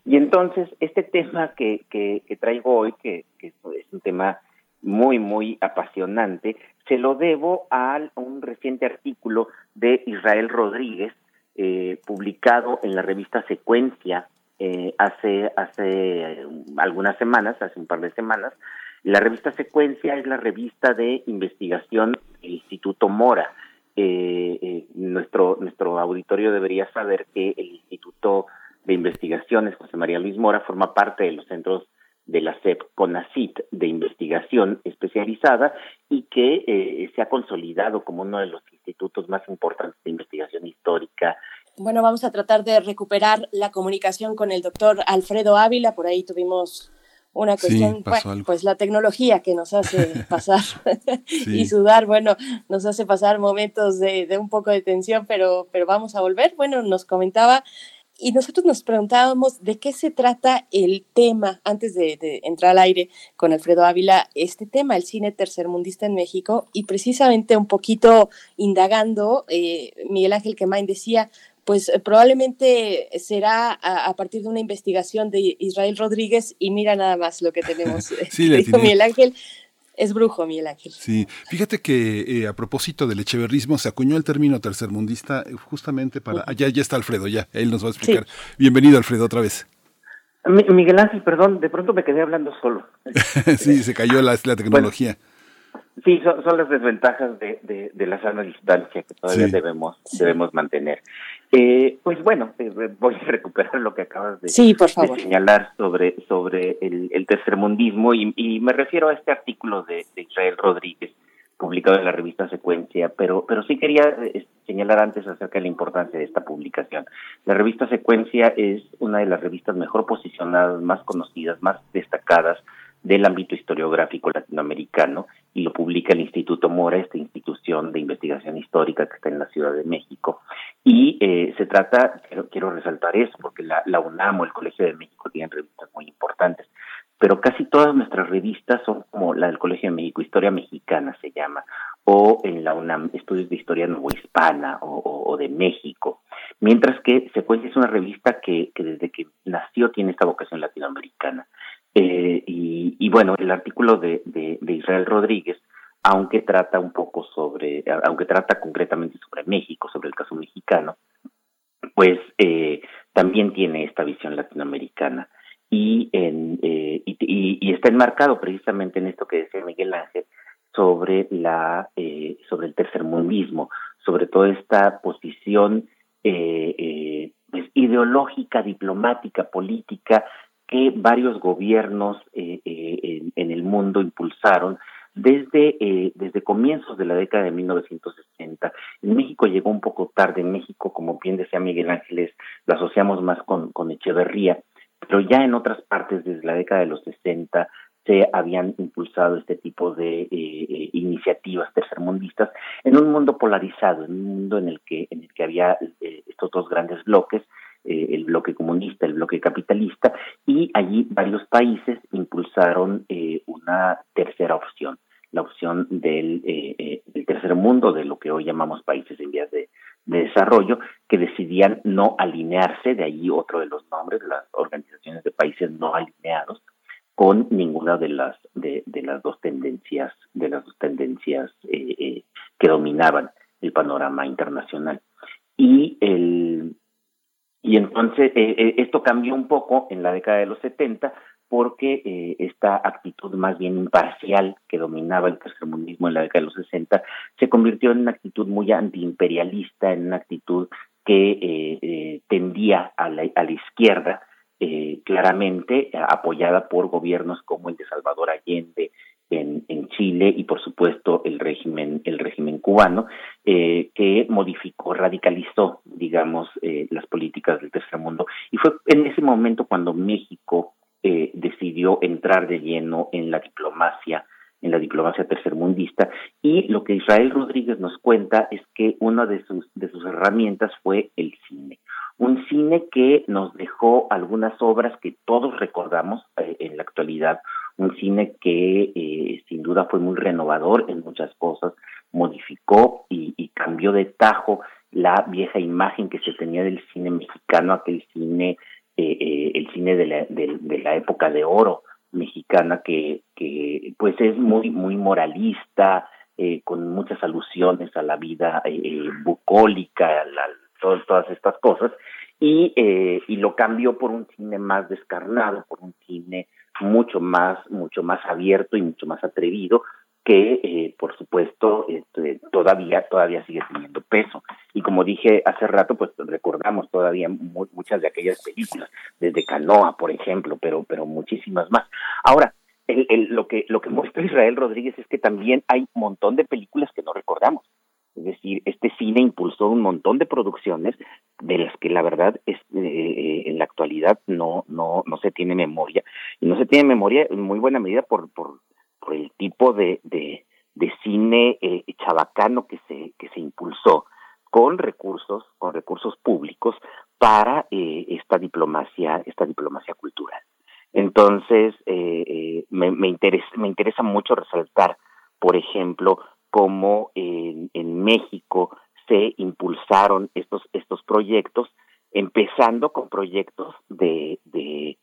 Y entonces, este tema que, que, que traigo hoy, que, es un tema muy, muy apasionante, se lo debo a un reciente artículo de Israel Rodríguez, eh, publicado en la revista Secuencia eh, hace, hace eh, algunas semanas, hace un par de semanas. La revista Secuencia es la revista de investigación del Instituto Mora. Eh, eh, nuestro, nuestro auditorio debería saber que el Instituto de Investigaciones José María Luis Mora forma parte de los centros de la SEP CONACIT de investigación especializada y que eh, se ha consolidado como uno de los institutos más importantes de investigación histórica Bueno, vamos a tratar de recuperar la comunicación con el doctor Alfredo Ávila. Por ahí tuvimos una cuestión, bueno, pues la tecnología que nos hace <laughs> pasar <laughs> Sí. y sudar, bueno, nos hace pasar momentos de, de un poco de tensión, pero, pero vamos a volver. Bueno, nos comentaba y nosotros nos preguntábamos de qué se trata el tema, antes de, de entrar al aire con Alfredo Ávila, este tema, el cine tercermundista en México, y precisamente un poquito indagando, eh, Miguel Ángel Quemain decía, pues eh, probablemente será a, a partir de una investigación de Israel Rodríguez, y mira nada más lo que tenemos, <laughs> Sí, <laughs> le atiné. Miguel Ángel, es brujo Miguel Ángel. Sí, fíjate que eh, a propósito del echeverrismo se acuñó el término tercermundista eh, justamente para... Ah, ya, ya está Alfredo, ya, él nos va a explicar. Bienvenido Alfredo otra vez. Mi- Miguel Ángel, perdón, de pronto me quedé hablando solo. <laughs> sí, se cayó la, la tecnología. Sí, son, son las desventajas de, de, de la sana distancia que todavía Sí. debemos debemos mantener. Eh, pues bueno, eh, voy a <laughs> recuperar lo que acabas de, Sí, por de favor. señalar sobre sobre el, el tercermundismo y, y me refiero a este artículo de, de Israel Rodríguez publicado en la revista Secuencia, pero pero sí quería eh, señalar antes acerca de la importancia de esta publicación. La revista Secuencia es una de las revistas mejor posicionadas, más conocidas, más destacadas del ámbito historiográfico latinoamericano y lo publica el Instituto Mora, esta institución de investigación histórica que está en la Ciudad de México. Y eh, se trata, quiero, quiero resaltar eso, porque la, UNAM o el Colegio de México tienen revistas muy importantes, pero casi todas nuestras revistas son como la del Colegio de México, Historia Mexicana se llama, o en la UNAM, Estudios de Historia Novohispana o, o, o de México. Mientras que Secuencia es una revista que, que desde que nació tiene esta vocación latinoamericana. Eh, y, bueno, el artículo de, Israel Rodríguez, aunque trata un poco sobre, aunque trata concretamente sobre México, sobre el caso mexicano, pues eh, también tiene esta visión latinoamericana. Y, en, eh, y, está enmarcado precisamente en esto que decía Miguel Ángel sobre la eh, sobre el tercermundismo, sobre toda esta posición pues, ideológica, diplomática, política que varios gobiernos eh, eh, en, el mundo impulsaron desde, eh, desde comienzos de la década de 1960. En México llegó un poco tarde. En México, como bien decía Miguel Ángeles, lo asociamos más con, con Echeverría, pero ya en otras partes, desde la década de los 60, se habían impulsado este tipo de eh, eh, iniciativas tercermundistas en un mundo polarizado, en un mundo en el que, en el que había estos dos grandes bloques, eh, el bloque comunista, el bloque capitalista, y allí varios países impulsaron eh, una tercera opción, la opción del, eh, del, tercer mundo, de lo que hoy llamamos países en vías de, de, desarrollo, que decidían no alinearse, de allí otro de los nombres, las organizaciones de países no alineados, con ninguna de las de, de, las dos tendencias de las dos tendencias que dominaban el panorama internacional. Y el y entonces eh, esto cambió un poco en la década de los 70 porque eh, esta actitud más bien imparcial que dominaba el tercermundismo en la década de los 60 se convirtió en una actitud muy antiimperialista, en una actitud que eh, eh, tendía a la, a la izquierda, eh, claramente eh, apoyada por gobiernos como el de Salvador Allende en, en Chile y por supuesto el régimen el régimen cubano eh, que modificó radicalizó digamos eh, las políticas del tercer mundo. Y fue en ese momento cuando México eh, decidió entrar de lleno en la diplomacia en la diplomacia tercermundista. Y lo que Israel Rodríguez nos cuenta es que una de sus de sus herramientas fue el cine un cine que nos dejó algunas obras que todos recordamos eh, en la actualidad, un cine que eh, sin duda fue muy renovador en muchas cosas, modificó y, y, cambió de tajo la vieja imagen que se tenía del cine mexicano, aquel cine, eh, eh el cine de la, de, la época de oro mexicana que, que pues es muy, muy moralista, eh, con muchas alusiones a la vida bucólica, a la todas, todas estas cosas, y, eh, y lo cambió por un cine más descarnado, por un cine mucho más, mucho más abierto y mucho más atrevido, que eh, por supuesto este, todavía, todavía sigue teniendo peso. Y como dije hace rato, pues recordamos todavía muchas de aquellas películas, desde Canoa, por ejemplo, pero, pero muchísimas más. Ahora, el, lo, que, lo que muestra Israel Rodríguez es que también hay un montón de películas que no recordamos. Es decir, este cine impulsó un montón de producciones de las que la verdad es eh, en la actualidad no no no se tiene memoria. Y no se tiene memoria en muy buena medida por por, por el tipo de de, de cine eh, chabacano que se que se impulsó con recursos con recursos públicos para eh, esta diplomacia esta diplomacia cultural. Entonces eh, me, me interesa me interesa mucho resaltar por ejemplo cómo en, México se impulsaron estos estos proyectos empezando con proyectos de, de,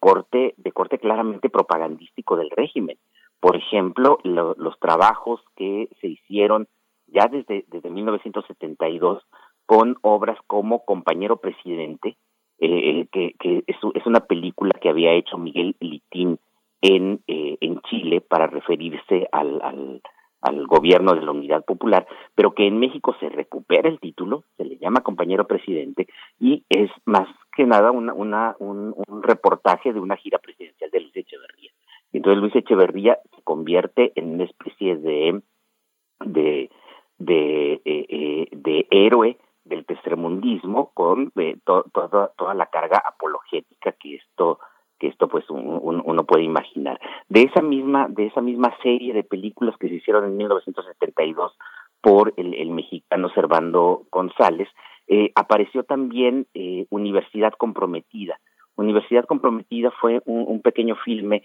corte de corte claramente propagandístico del régimen. Por ejemplo lo, los trabajos que se hicieron ya desde desde 1972 con obras como compañero presidente eh, que, que es, una película que había hecho Miguel Litín en eh, en Chile para referirse al al gobierno de la Unidad Popular, pero que en México se recupera el título, se le llama compañero presidente y es más que nada una, una, un, un reportaje de una gira presidencial de Luis Echeverría. Entonces Luis Echeverría se convierte en una especie de de de, eh, eh, héroe del tercermundismo con eh, to, toda, toda la carga apologética que esto que esto pues un, un, uno puede imaginar. De esa misma de esa misma serie de películas que se hicieron en 1972 por el, mexicano Servando González, eh, apareció también eh, Universidad Comprometida. Universidad Comprometida fue un, pequeño filme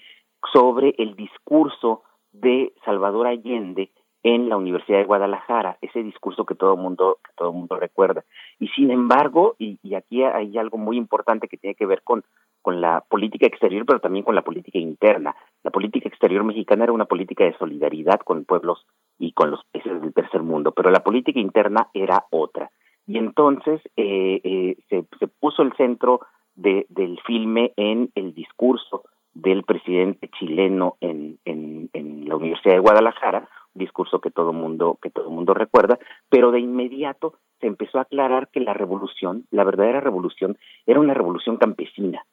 sobre el discurso de Salvador Allende en la Universidad de Guadalajara, ese discurso que todo mundo todo mundo recuerda. Y sin embargo, y, aquí hay algo muy importante que tiene que ver con con la política exterior, pero también con la política interna. La política exterior mexicana era una política de solidaridad con pueblos y con los países del tercer mundo, pero la política interna era otra. Y entonces eh, eh, se, puso el centro de, del filme en el discurso del presidente chileno en, en, en la Universidad de Guadalajara, discurso que todo mundo que todo mundo recuerda, pero de inmediato se empezó a aclarar que la revolución, la verdadera revolución, era una revolución campesina,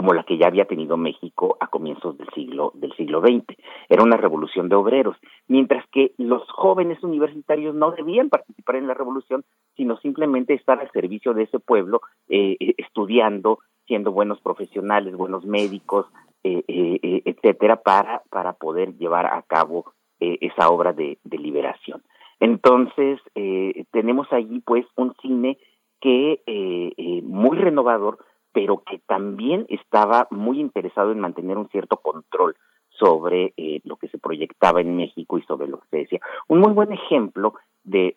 como la que ya había tenido México a comienzos del siglo del siglo XX. Era una revolución de obreros, mientras que los jóvenes universitarios no debían participar en la revolución, sino simplemente estar al servicio de ese pueblo, eh, estudiando, siendo buenos profesionales, buenos médicos, eh, eh, etcétera, para para poder llevar a cabo eh, esa obra de, de liberación. Entonces eh, tenemos allí pues un cine que eh, eh, muy renovador pero que también estaba muy interesado en mantener un cierto control sobre eh, lo que se proyectaba en México y sobre lo que se decía. Un muy buen ejemplo de,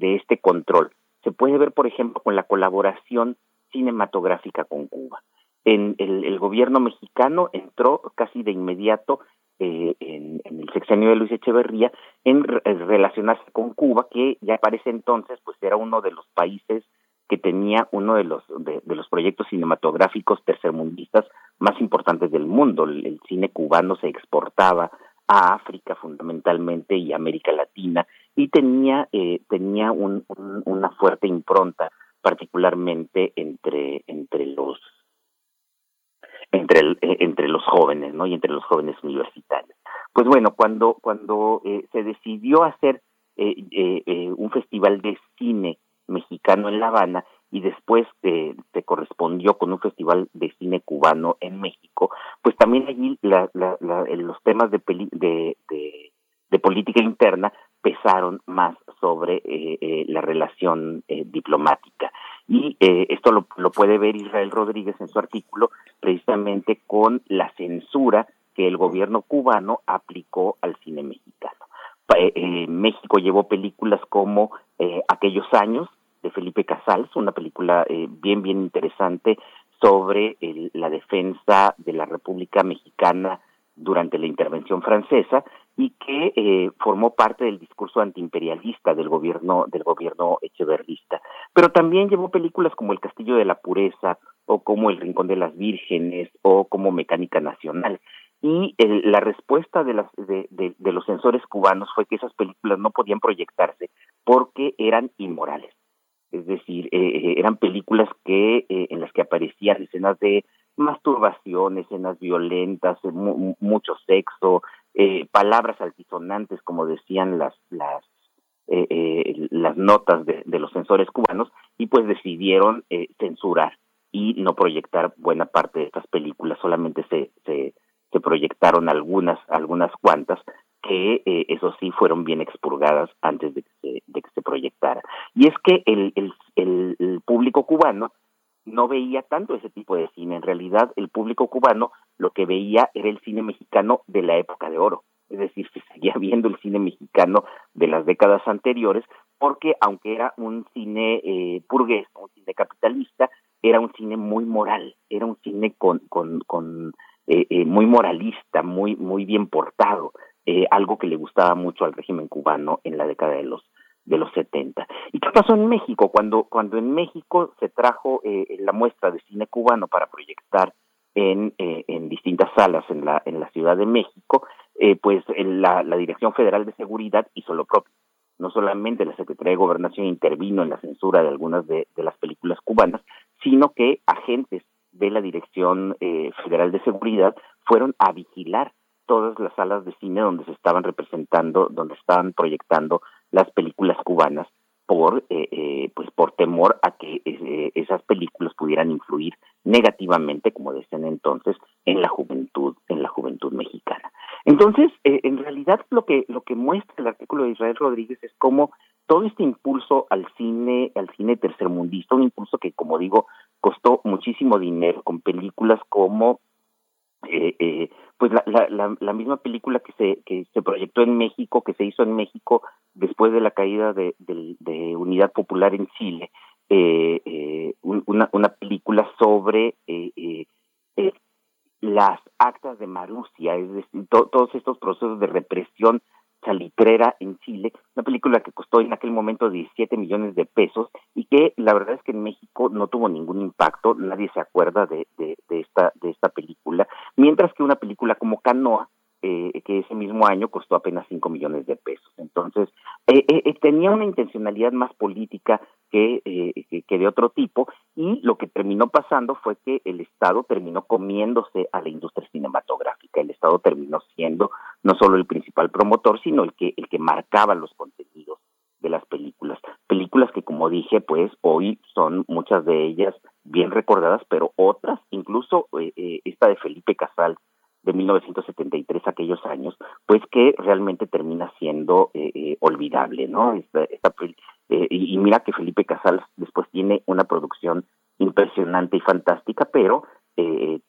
este control se puede ver, por ejemplo, con la colaboración cinematográfica con Cuba. En el, gobierno mexicano entró casi de inmediato eh, en, en, el sexenio de Luis Echeverría en, en relacionarse con Cuba, que ya parece entonces pues era uno de los países que tenía uno de los de, los proyectos cinematográficos tercermundistas más importantes del mundo. El, cine cubano se exportaba a África fundamentalmente y América Latina y tenía eh, tenía un, un, una fuerte impronta particularmente entre entre los entre el, eh, entre los jóvenes no y entre los jóvenes universitarios pues bueno cuando cuando eh, se decidió hacer un festival de cine mexicano en La Habana y después eh, se correspondió con un festival de cine cubano en México, pues también allí la, la, los temas de, peli, de, política interna pesaron más sobre eh, eh, la relación eh, diplomática. Y eh, esto lo, lo puede ver Israel Rodríguez en su artículo precisamente con la censura que el gobierno cubano aplicó al cine mexicano. Eh, México llevó películas como eh, Aquellos años de Felipe Casals, una película eh, bien, bien interesante sobre el, la defensa de la República Mexicana durante la intervención francesa y que eh, formó parte del discurso antiimperialista del gobierno del gobierno echeverrista. Pero también llevó películas como El Castillo de la Pureza o como El Rincón de las Vírgenes o como Mecánica Nacional y el, la respuesta de, las, de, de, de, los censores cubanos fue que esas películas no podían proyectarse porque eran inmorales. Es decir, eh, eran películas que eh, en las que aparecían escenas de masturbación, escenas violentas, mu mucho sexo, eh, palabras altisonantes, como decían las las las notas de, de, los censores cubanos, y pues decidieron censurar y no proyectar buena parte de estas películas, solamente se, se se proyectaron algunas, algunas cuantas, que eh, eso sí fueron bien expurgadas antes de que se, de que se proyectara. Y es que el, el, público cubano no veía tanto ese tipo de cine. En realidad, el público cubano lo que veía era el cine mexicano de la época de oro. Es decir, se seguía viendo el cine mexicano de las décadas anteriores, porque aunque era un cine eh, burgués, un cine capitalista, era un cine muy moral, era un cine con, con, con eh, eh, muy moralista, muy, muy bien portado, eh, algo que le gustaba mucho al régimen cubano en la década de los de los 70. ¿Y qué pasó en México? Cuando, cuando en México se trajo eh, la muestra de cine cubano para proyectar en, eh, en distintas salas en la, en la Ciudad de México, eh, pues la, la Dirección Federal de Seguridad hizo lo propio. No solamente la Secretaría de Gobernación intervino en la censura de algunas de, las películas cubanas, sino que agentes de la Dirección eh, Federal de Seguridad fueron a vigilar todas las salas de cine donde se estaban representando, donde estaban proyectando las películas cubanas por eh, eh, pues por temor a que eh, esas películas pudieran influir negativamente como decían entonces en la juventud en la juventud mexicana. Entonces en realidad lo que lo que muestra el artículo de Israel Rodríguez es cómo todo este impulso al cine al cine tercermundista un impulso que como digo costó muchísimo dinero con películas como eh, eh, pues la, la, la, misma película que se, que se proyectó en México, que se hizo en México después de la caída de, de, Unidad Popular en Chile, eh, eh una, una película sobre eh, eh, las actas de Marusia, es decir, todos estos procesos de represión Salitrera en Chile, una película que costó en aquel momento 17 millones de pesos y que la verdad es que en México no tuvo ningún impacto, nadie se acuerda de, de, de esta, de esta película, mientras que una película como Canoa, eh, que ese mismo año costó apenas 5 millones de pesos. Entonces, eh, eh, tenía una intencionalidad más política que, que, de otro tipo y lo que terminó pasando fue que el Estado terminó comiéndose a la industria cinematográfica. El Estado terminó siendo no solo el principal promotor, sino el que, el que marcaba los contenidos de las películas. Películas que, como dije, pues hoy son muchas de ellas bien recordadas, pero otras, incluso esta de Felipe Casal, de 1973, aquellos años, pues que realmente termina siendo eh, eh, olvidable, ¿no? Esta, eh, y, mira que Felipe Casals después tiene una producción impresionante y fantástica, pero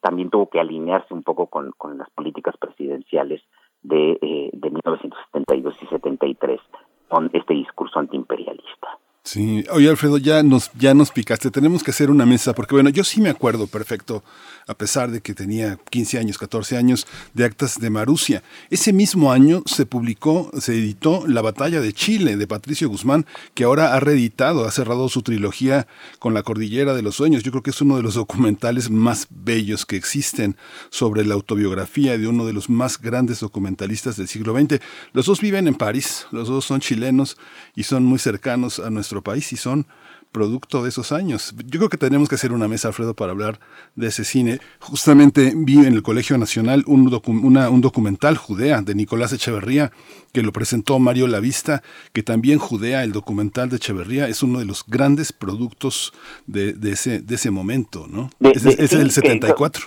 también tuvo que alinearse un poco con, con las políticas presidenciales de, de 1972 y 73 con este discurso antiimperialista. Sí, oye Alfredo, ya nos, ya nos picaste, tenemos que hacer una mesa, porque bueno, yo sí me acuerdo perfecto, a pesar de que tenía 15 años, 14 años, de actas de Marusia. Ese mismo año se publicó, se editó La Batalla de Chile, de Patricio Guzmán, que ahora ha reeditado, ha cerrado su trilogía con La Cordillera de los Sueños. Yo creo que es uno de los documentales más bellos que existen sobre la autobiografía de uno de los más grandes documentalistas del siglo XX. Los dos viven en París, los dos son chilenos y son muy cercanos a nuestro país y son producto de esos años. Yo creo que tenemos que hacer una mesa, Alfredo, para hablar de ese cine. Justamente vi en el Colegio Nacional un, un documental Judea de Nicolás Echeverría, que lo presentó Mario Lavista, que también Judea, el documental de Echeverría, es uno de los grandes productos de, ese, de ese momento, ¿no? es, es el 74.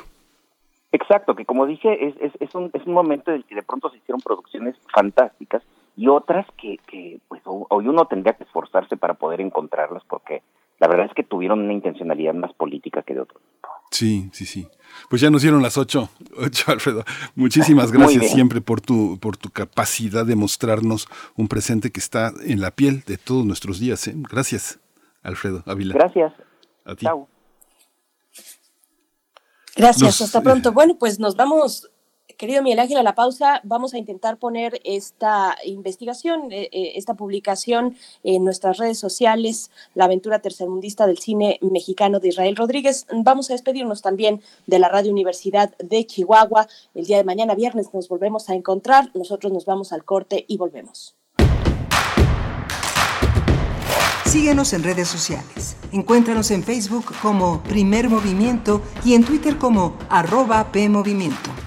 Exacto, que como dije, es, es, es, un, es un momento en el que de pronto se hicieron producciones fantásticas y otras que, que pues hoy uno tendría que esforzarse para poder encontrarlas porque la verdad es que tuvieron una intencionalidad más política que de otro tipo. Sí, sí, sí. Pues ya nos dieron las ocho, <laughs> ocho Alfredo. Muchísimas <laughs> gracias siempre por tu, por tu capacidad de mostrarnos un presente que está en la piel de todos nuestros días. ¿eh? Gracias, Alfredo Ávila. Gracias. A ti. Chao. Gracias, hasta pronto. Bueno, pues nos vamos Querido Miguel Ángel, a la pausa vamos a intentar poner esta investigación, eh, eh, esta publicación en nuestras redes sociales, La aventura tercermundista del cine mexicano de Israel Rodríguez. Vamos a despedirnos también de la Radio Universidad de Chihuahua. El día de mañana, viernes, nos volvemos a encontrar. Nosotros nos vamos al corte y volvemos. Síguenos en redes sociales. Encuéntranos en Facebook como Primer Movimiento y en Twitter como arroba PMovimiento.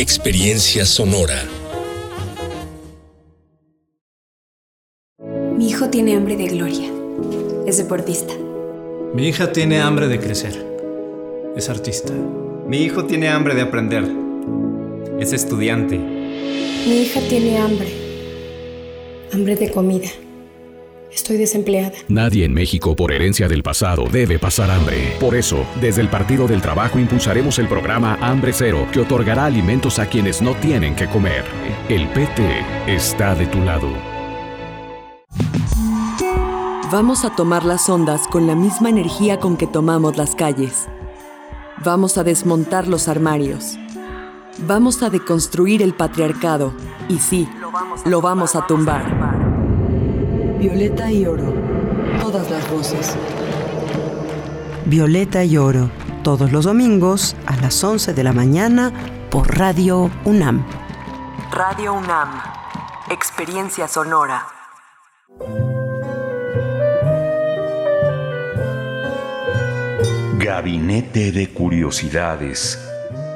Experiencia sonora. Mi hijo tiene hambre de gloria. Es deportista. Mi hija tiene hambre de crecer. Es artista. Mi hijo tiene hambre de aprender. Es estudiante. Mi hija tiene hambre. Hambre de comida. Estoy desempleada. Nadie en México por herencia del pasado debe pasar hambre. Por eso, desde el Partido del Trabajo impulsaremos el programa Hambre Cero, que otorgará alimentos a quienes no tienen que comer. El PT está de tu lado. Vamos a tomar las ondas con la misma energía con que tomamos las calles. Vamos a desmontar los armarios. Vamos a deconstruir el patriarcado. Y sí, lo vamos a tumbar. Violeta y Oro. Todas las voces. Violeta y Oro. Todos los domingos a las 11 de la mañana por Radio UNAM. Radio UNAM. Experiencia sonora. Gabinete de Curiosidades.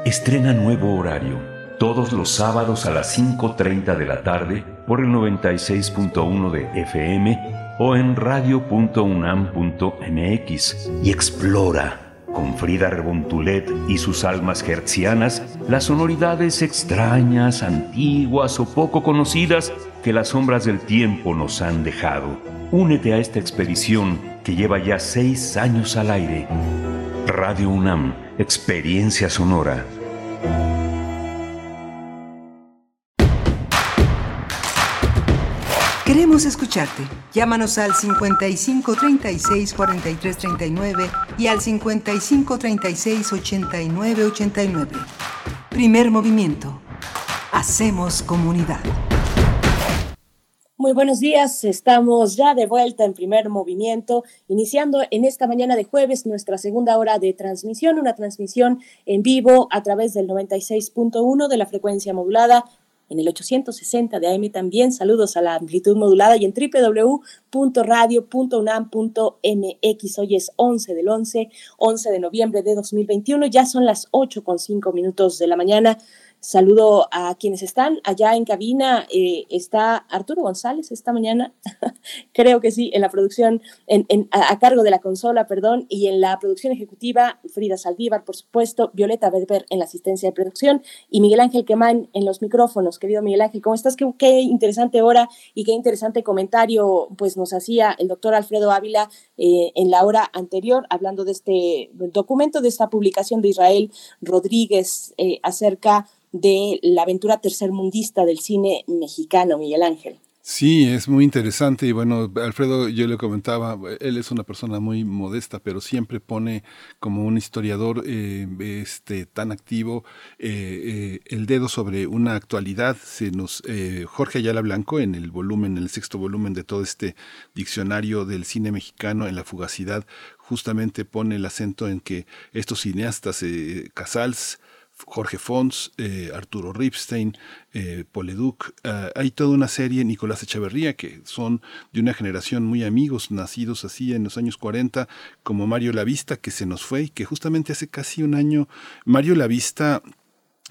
Estrena nuevo horario. Todos los sábados a las 5.30 de la tarde por el 96.1 de FM o en radio.unam.mx y explora con Frida Rebontulet y sus almas hertzianas las sonoridades extrañas, antiguas o poco conocidas que las sombras del tiempo nos han dejado. Únete a esta expedición que lleva ya seis años al aire. Radio UNAM, Experiencia Sonora. Queremos escucharte. Llámanos al 55 36 43 39 y al 55 36 89 89. Primer movimiento. Hacemos comunidad. Muy buenos días, estamos ya de vuelta en primer movimiento, iniciando en esta mañana de jueves nuestra segunda hora de transmisión, una transmisión en vivo a través del 96.1 de la frecuencia modulada en el 860 de AM también. Saludos a la amplitud modulada y en www.radio.unam.mx. Hoy es 11 del 11, 11 de noviembre de 2021. Ya son las 8 con 5 minutos de la mañana. Saludo a quienes están allá en cabina. Eh, está Arturo González esta mañana, <laughs> creo que sí, en la producción, en, a, cargo de la consola, perdón, y en la producción ejecutiva, Frida Saldívar, por supuesto, Violeta Berber en la asistencia de producción y Miguel Ángel Quemán en los micrófonos. Querido Miguel Ángel, ¿cómo estás? Qué, qué interesante hora y qué interesante comentario pues nos hacía el doctor Alfredo Ávila eh, en la hora anterior, hablando de este documento, de esta publicación de Israel Rodríguez eh, acerca de la aventura tercermundista del cine mexicano, Miguel Ángel. Sí, es muy interesante y bueno, Alfredo, yo le comentaba, él es una persona muy modesta, pero siempre pone como un historiador eh, este, tan activo eh, eh, el dedo sobre una actualidad. Se nos, Jorge Ayala Blanco, en el volumen, en el sexto volumen de todo este diccionario del cine mexicano, en la fugacidad, justamente pone el acento en que estos cineastas, Casals, Jorge Fons, eh, Arturo Ripstein, eh, Poleduc, eh, hay toda una serie, Nicolás Echeverría, que son de una generación muy amigos, nacidos así en los años 40, como Mario Lavista, que se nos fue y que justamente hace casi un año, Mario Lavista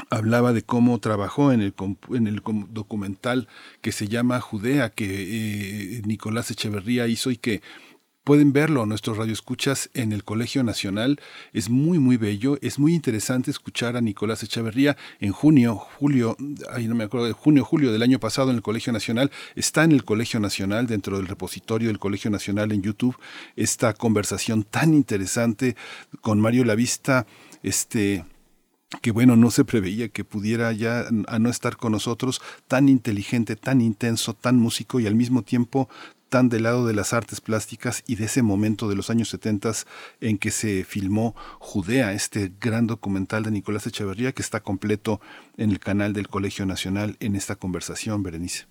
hablaba de cómo trabajó en el, en el documental que se llama Judea, que Nicolás Echeverría hizo y que Pueden verlo nuestros radioescuchas en el Colegio Nacional. Es muy, muy bello. Es muy interesante escuchar a Nicolás Echeverría en junio, julio, ay, no me acuerdo, de junio, julio del año pasado en el Colegio Nacional. Está en el Colegio Nacional, dentro del repositorio del Colegio Nacional en YouTube, esta conversación tan interesante con Mario Lavista, este que bueno, no se preveía que pudiera ya a no estar con nosotros, tan inteligente, tan intenso, tan músico y al mismo tiempo tan del lado de las artes plásticas y de ese momento de los años 70 en que se filmó Judea, este gran documental de Nicolás Echeverría que está completo en el canal del Colegio Nacional en esta conversación, Berenice.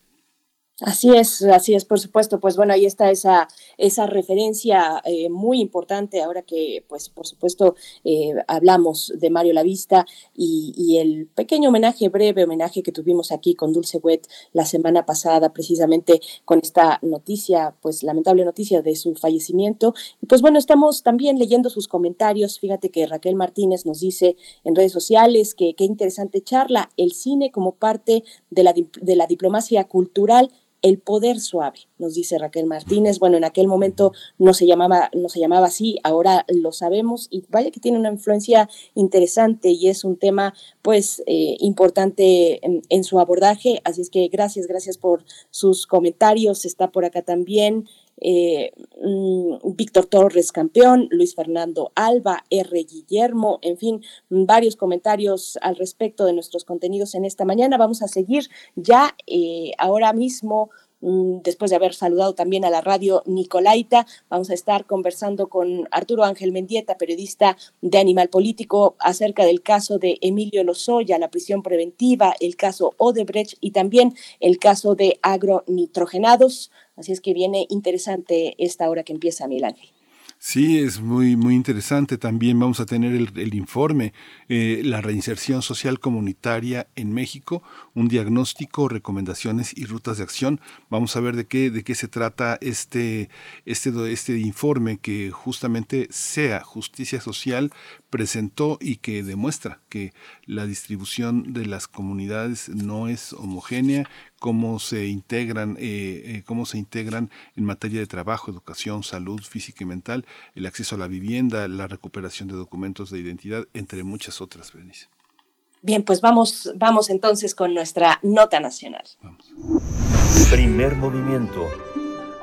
Así es, así es, por supuesto. Pues bueno, ahí está esa, esa referencia eh, muy importante ahora que, pues por supuesto, eh, hablamos de Mario Lavista y, el pequeño homenaje, breve homenaje que tuvimos aquí con Dulce Wet la semana pasada, precisamente con esta noticia, pues lamentable noticia de su fallecimiento. Pues bueno, estamos también leyendo sus comentarios. Fíjate que Raquel Martínez nos dice en redes sociales que qué interesante charla, el cine como parte de la, de la diplomacia cultural el poder suave, nos dice Raquel Martínez. Bueno, en aquel momento no se llamaba, no se llamaba así, ahora lo sabemos y vaya que tiene una influencia interesante y es un tema pues eh, importante en, su abordaje. Así es que gracias, gracias por sus comentarios. Está por acá también eh, mm, Víctor Torres campeón, Luis Fernando Alba, R. Guillermo, en fin, varios comentarios al respecto de nuestros contenidos en esta mañana. Vamos a seguir ya eh, ahora mismo después de haber saludado también a la radio Nicolaita, vamos a estar conversando con Arturo Ángel Mendieta, periodista de Animal Político, acerca del caso de Emilio Lozoya, la prisión preventiva, el caso Odebrecht y también el caso de agronitrogenados. Así es que viene interesante esta hora que empieza, Miguel Sí, es muy, muy interesante. También vamos a tener el, informe, eh, la reinserción social comunitaria en México, un diagnóstico, recomendaciones y rutas de acción. Vamos a ver de qué, de qué se trata este, este, este informe que justamente sea justicia social presentó y que demuestra que la distribución de las comunidades no es homogénea, cómo se integran, eh, eh, cómo se integran en materia de trabajo, educación, salud física y mental, el acceso a la vivienda, la recuperación de documentos de identidad, entre muchas otras, Berenice. Bien, pues vamos, vamos entonces con nuestra nota nacional. Primer movimiento.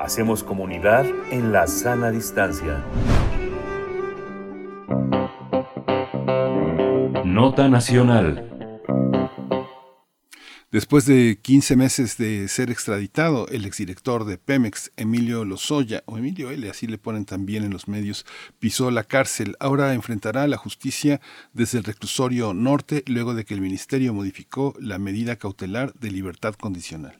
Hacemos comunidad en la sana distancia. Nota Nacional. Después de 15 meses de ser extraditado, el exdirector de Pemex, Emilio Lozoya, o Emilio L., así le ponen también en los medios, pisó la cárcel. Ahora enfrentará la justicia desde el reclusorio norte luego de que el ministerio modificó la medida cautelar de libertad condicional.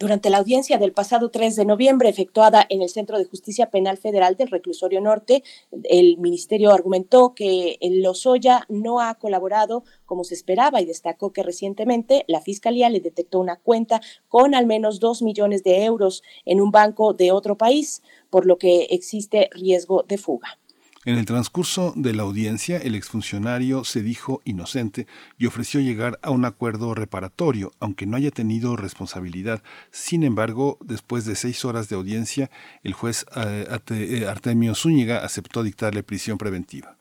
Durante la audiencia del pasado 3 de noviembre efectuada en el Centro de Justicia Penal Federal del Reclusorio Norte, el ministerio argumentó que Lozoya no ha colaborado como se esperaba y destacó que recientemente la Fiscalía le detectó una cuenta con al menos dos millones de euros en un banco de otro país, por lo que existe riesgo de fuga. En el transcurso de la audiencia, el exfuncionario se dijo inocente y ofreció llegar a un acuerdo reparatorio, aunque no haya tenido responsabilidad. Sin embargo, después de seis horas de audiencia, el juez eh, eh, Artemio Zúñiga aceptó dictarle prisión preventiva.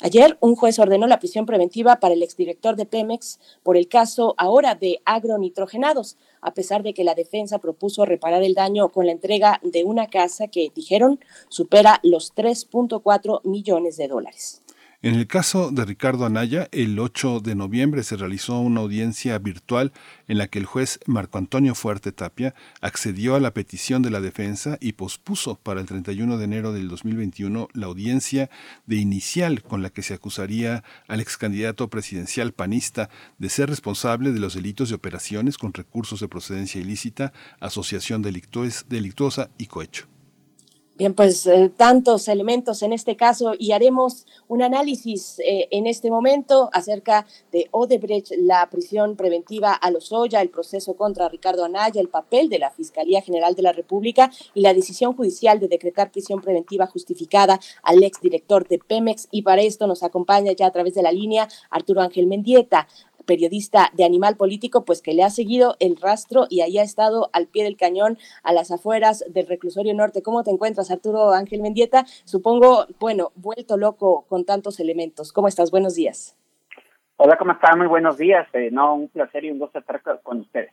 Ayer, un juez ordenó la prisión preventiva para el exdirector de Pemex por el caso ahora de agronitrogenados, a pesar de que la defensa propuso reparar el daño con la entrega de una casa que, dijeron, supera los 3.4 millones de dólares. En el caso de Ricardo Anaya, el 8 de noviembre se realizó una audiencia virtual en la que el juez Marco Antonio Fuerte Tapia accedió a la petición de la defensa y pospuso para el 31 de enero del 2021 la audiencia de inicial con la que se acusaría al ex candidato presidencial panista de ser responsable de los delitos de operaciones con recursos de procedencia ilícita, asociación delictuosa y cohecho. Bien, pues eh, tantos elementos en este caso y haremos un análisis eh, en este momento acerca de Odebrecht, la prisión preventiva a los Lozoya, el proceso contra Ricardo Anaya, el papel de la Fiscalía General de la República y la decisión judicial de decretar prisión preventiva justificada al exdirector de Pemex. Y para esto nos acompaña ya a través de la línea Arturo Ángel Mendieta periodista de Animal Político, pues que le ha seguido el rastro y ahí ha estado al pie del cañón a las afueras del reclusorio norte. ¿Cómo te encuentras, Arturo Ángel Mendieta? Supongo, bueno, vuelto loco con tantos elementos. ¿Cómo estás? Buenos días. Hola, ¿cómo están? Muy buenos días. Eh, no, un placer y un gusto estar con ustedes.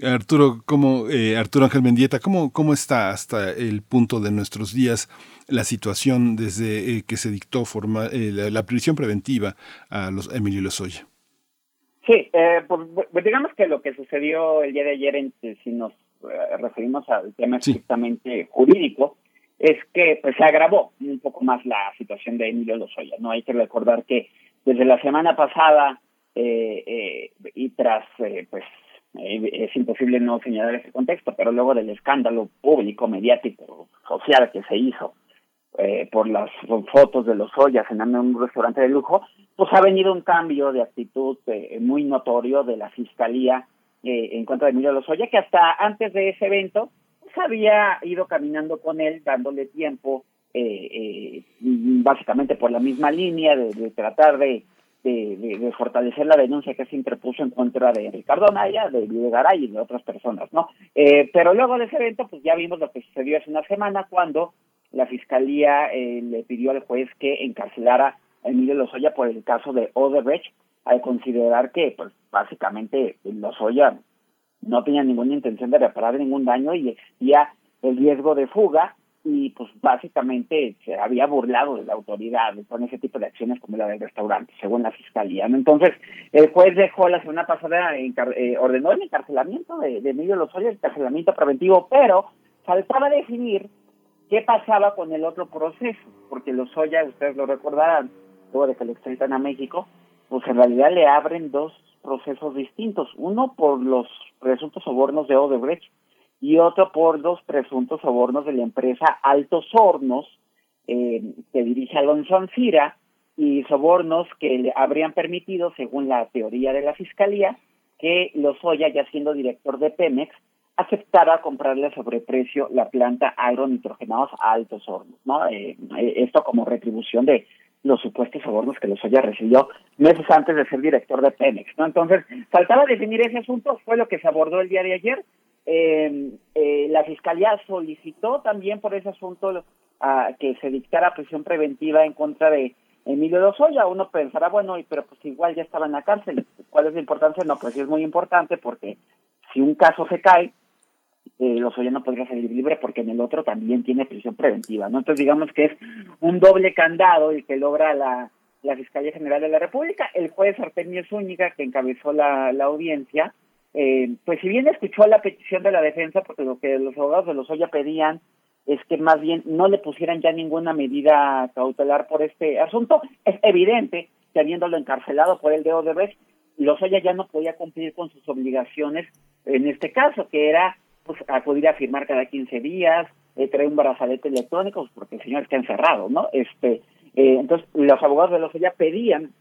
Arturo, ¿cómo, eh, Arturo Ángel Mendieta, ¿cómo, ¿cómo está hasta el punto de nuestros días la situación desde eh, que se dictó forma, la, la, prisión preventiva a los Emilio Lozoya? Sí, eh, pues, pues, digamos que lo que sucedió el día de ayer, en, si nos eh, referimos al tema estrictamente jurídico, es que pues se agravó un poco más la situación de Emilio Lozoya. No hay que recordar que desde la semana pasada eh, eh y tras, eh, pues es imposible no señalar ese contexto, pero luego del escándalo público, mediático, social que se hizo eh, por las fotos de los ollas en un restaurante de lujo, pues ha venido un cambio de actitud eh, muy notorio de la fiscalía eh, en contra de Emilio Lozoya, que hasta antes de ese evento pues había ido caminando con él, dándole tiempo, básicamente por la misma línea de, tratar de, fortalecer la denuncia que se interpuso en contra de Ricardo Naya, de Videgaray y de otras personas, ¿no? pero luego de ese evento, pues ya vimos lo que sucedió hace una semana cuando la fiscalía eh, le pidió al juez que encarcelara a Emilio Lozoya por el caso de Odebrecht, al considerar que, pues, básicamente Lozoya no tenía ninguna intención de reparar ningún daño y existía el riesgo de fuga y pues básicamente se había burlado de la autoridad con ese tipo de acciones como la del restaurante, según la fiscalía. Entonces, el juez dejó la semana pasada, eh, ordenó el encarcelamiento de, de Emilio Lozoya, el encarcelamiento preventivo, pero faltaba definir qué pasaba con el otro proceso, porque Lozoya, ustedes lo recordarán, luego de que le extraditan a México, pues en realidad le abren dos procesos distintos, uno por los presuntos sobornos de Odebrecht y otro por dos presuntos sobornos de la empresa Altos Hornos, eh, que dirige Alonso Ancira, y sobornos que le habrían permitido, según la teoría de la Fiscalía, que Lozoya, ya siendo director de Pemex, aceptara comprarle a sobreprecio la planta agronitrogenados a altos hornos, ¿no? Eh, eh, esto como retribución de los supuestos sobornos que Lozoya recibió meses antes de ser director de Pemex, ¿no? Entonces, faltaba definir ese asunto, fue lo que se abordó el día de ayer, eh, eh, la Fiscalía solicitó también por ese asunto a que se dictara prisión preventiva en contra de Emilio Lozoya. Uno pensará, bueno, pero pues igual ya estaba en la cárcel. ¿Cuál es la importancia? No, pues sí es muy importante porque si un caso se cae, eh, Lozoya no podría salir libre porque en el otro también tiene prisión preventiva, ¿no? Entonces digamos que es un doble candado el que logra la, la Fiscalía General de la República. El juez Artemio Zúñiga, que encabezó la, la audiencia, eh, pues si bien escuchó la petición de la defensa, porque lo que los abogados de Lozoya pedían es que más bien no le pusieran ya ninguna medida cautelar por este asunto, es evidente que habiéndolo encarcelado por el de Odebrecht, Lozoya ya no podía cumplir con sus obligaciones en este caso, que era pues acudir a firmar cada 15 días, eh, traer un brazalete electrónico, pues, porque el señor está encerrado, ¿no? Este, eh, entonces, los abogados de Lozoya pedían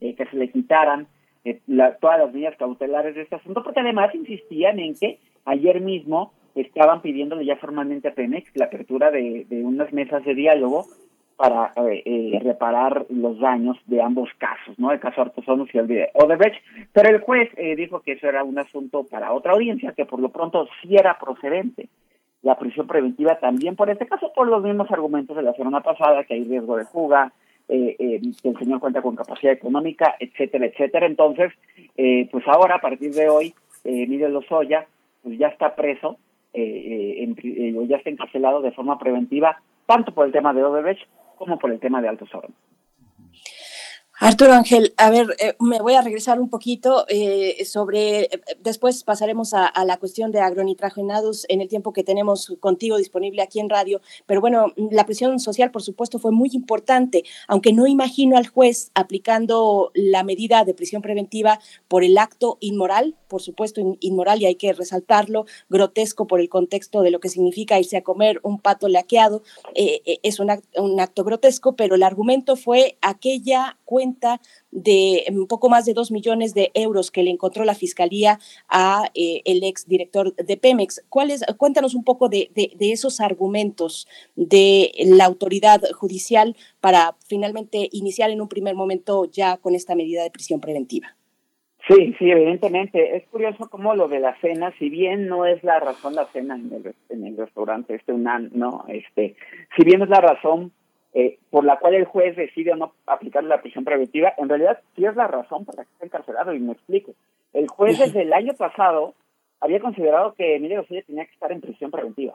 eh, que se le quitaran eh, la, todas las medidas cautelares de este asunto, porque además insistían en que ayer mismo estaban pidiéndole ya formalmente a Pemex la apertura de unas mesas de diálogo para eh, eh, reparar los daños de ambos casos, ¿no? El caso Artesanos y el de Odebrecht, pero el juez eh, dijo que eso era un asunto para otra audiencia, que por lo pronto sí era procedente la prisión preventiva también por este caso, por los mismos argumentos de la semana pasada, que hay riesgo de fuga, eh, eh, que el señor cuenta con capacidad económica, etcétera, etcétera. Entonces, eh, pues ahora, a partir de hoy, eh, Emilio Lozoya, pues ya está preso, en, ya está encarcelado de forma preventiva, tanto por el tema de Odebrecht como por el tema de Altos Hornos. Arturo Ángel, a ver, eh, me voy a regresar un poquito eh, sobre, eh, después pasaremos a, la cuestión de agronitragenados en el tiempo que tenemos contigo disponible aquí en radio, pero bueno, la presión social por supuesto fue muy importante, aunque no imagino al juez aplicando la medida de prisión preventiva por el acto inmoral, por supuesto in, inmoral y hay que resaltarlo, grotesco por el contexto de lo que significa irse a comer un pato laqueado, es un acto, un acto grotesco, pero el argumento fue aquella cuenta de un poco más de dos millones de euros que le encontró la fiscalía a eh, el ex director de Pemex. ¿Cuáles? Cuéntanos un poco de, de, de, esos argumentos de la autoridad judicial para finalmente iniciar en un primer momento ya con esta medida de prisión preventiva. Sí, sí, evidentemente. Es curioso cómo lo de la cena, si bien no es la razón la cena en el, en el restaurante, este UNAM, no, este, si bien es la razón eh, por la cual el juez decide no aplicar la prisión preventiva, en realidad sí es la razón por la que está encarcelado, y me explico. El juez desde el año pasado había considerado que Emilio Lozoya tenía que estar en prisión preventiva,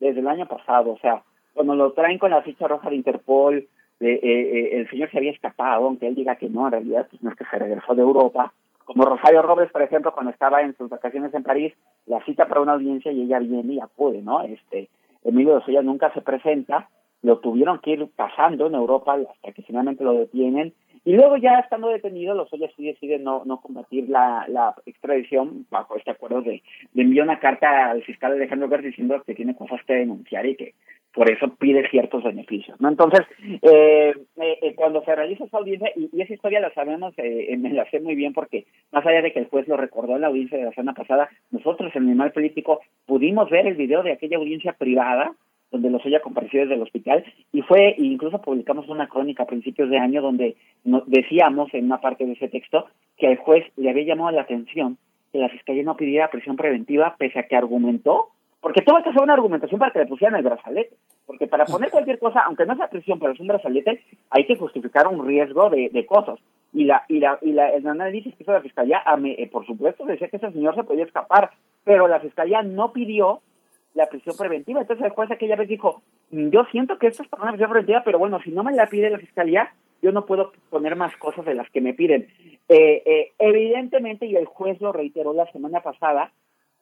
desde el año pasado, o sea, cuando lo traen con la ficha roja de Interpol, eh, eh, el señor se había escapado, aunque él diga que no, en realidad pues no es que se regresó de Europa, como Rosario Robles, por ejemplo, cuando estaba en sus vacaciones en París, la cita para una audiencia y ella viene y acude, ¿no? Este, Emilio Lozoya nunca se presenta, lo tuvieron que ir pasando en Europa hasta que finalmente lo detienen. Y luego ya estando detenido, los Ollas sí deciden no, no combatir la, la extradición bajo este acuerdo de, de enviar una carta al fiscal Alejandro Gers diciendo que tiene cosas que denunciar y que por eso pide ciertos beneficios. ¿no? Entonces, eh, eh, cuando se realiza esa audiencia, y, esa historia la sabemos, eh, me la sé muy bien porque más allá de que el juez lo recordó en la audiencia de la semana pasada, nosotros en Animal Político pudimos ver el video de aquella audiencia privada donde Lozoya compareció desde el hospital y fue, incluso publicamos una crónica a principios de año donde nos decíamos en una parte de ese texto que al juez le había llamado la atención que la fiscalía no pidiera prisión preventiva pese a que argumentó, porque tuvo que hacer una argumentación para que le pusieran el brazalete, porque para poner cualquier cosa, aunque no sea prisión, pero es un brazalete, hay que justificar un riesgo de, cosas. Y la y la y la el análisis que hizo la fiscalía, eh, por supuesto, decía que ese señor se podía escapar, pero la fiscalía no pidió la prisión preventiva. Entonces el juez aquella vez dijo, "Mm, yo siento que esto es para una prisión preventiva, pero bueno, si no me la pide la fiscalía, yo no puedo poner más cosas de las que me piden. Eh, eh, evidentemente, y el juez lo reiteró la semana pasada,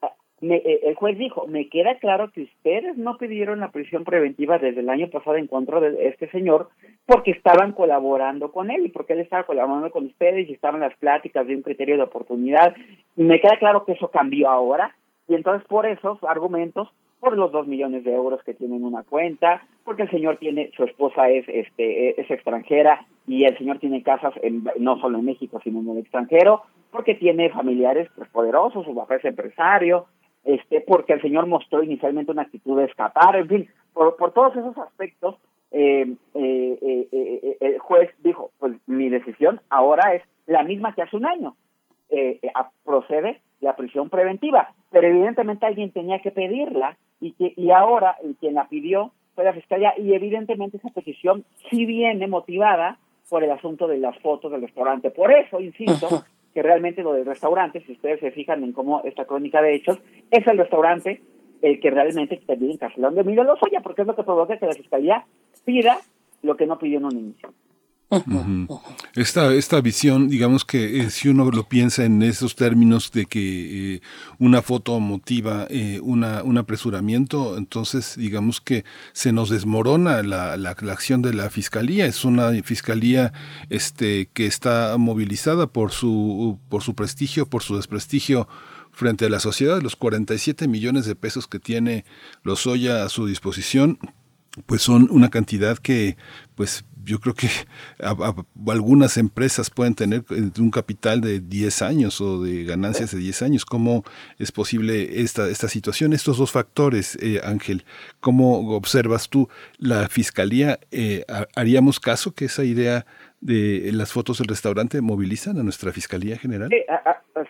ah, me- eh, el juez dijo, me queda claro que ustedes no pidieron la prisión preventiva desde el año pasado en contra de este señor porque estaban colaborando con él y porque él estaba colaborando con ustedes y estaban las pláticas de un criterio de oportunidad. Me queda claro que eso cambió ahora y entonces por esos argumentos, por los dos millones de euros que tiene en una cuenta, porque el señor tiene, su esposa es este es extranjera y el señor tiene casas en, no solo en México sino en el extranjero, porque tiene familiares pues, poderosos, su papá es empresario, este, porque el señor mostró inicialmente una actitud de escapar, en fin, por, por todos esos aspectos, eh, eh, eh, eh, el juez dijo, pues mi decisión ahora es la misma que hace un año, eh, eh, procede la prisión preventiva, pero evidentemente alguien tenía que pedirla y que y ahora el quien la pidió fue la fiscalía y evidentemente esa petición sí viene motivada por el asunto de las fotos del restaurante. Por eso, insisto, que realmente lo del restaurante, si ustedes se fijan en cómo esta crónica de hechos, es el restaurante el que realmente termina encarcelando a Emilio Lozoya, porque es lo que provoca que la fiscalía pida lo que no pidió en un inicio. Esta, esta visión, digamos que eh, si uno lo piensa en esos términos de que eh, una foto motiva eh, una, un apresuramiento, entonces digamos que se nos desmorona la, la, la acción de la fiscalía. Es una fiscalía este, que está movilizada por su, por su prestigio, por su desprestigio frente a la sociedad. Los 47 millones de pesos que tiene Lozoya a su disposición pues son una cantidad que pues yo creo que algunas empresas pueden tener eh, un capital de 10 años o de ganancias de 10 años. ¿Cómo es posible esta, esta situación? Estos dos factores, eh, Ángel, ¿cómo observas tú? ¿La fiscalía eh, ha- haríamos caso que esa idea de las fotos del restaurante movilizan a nuestra fiscalía general?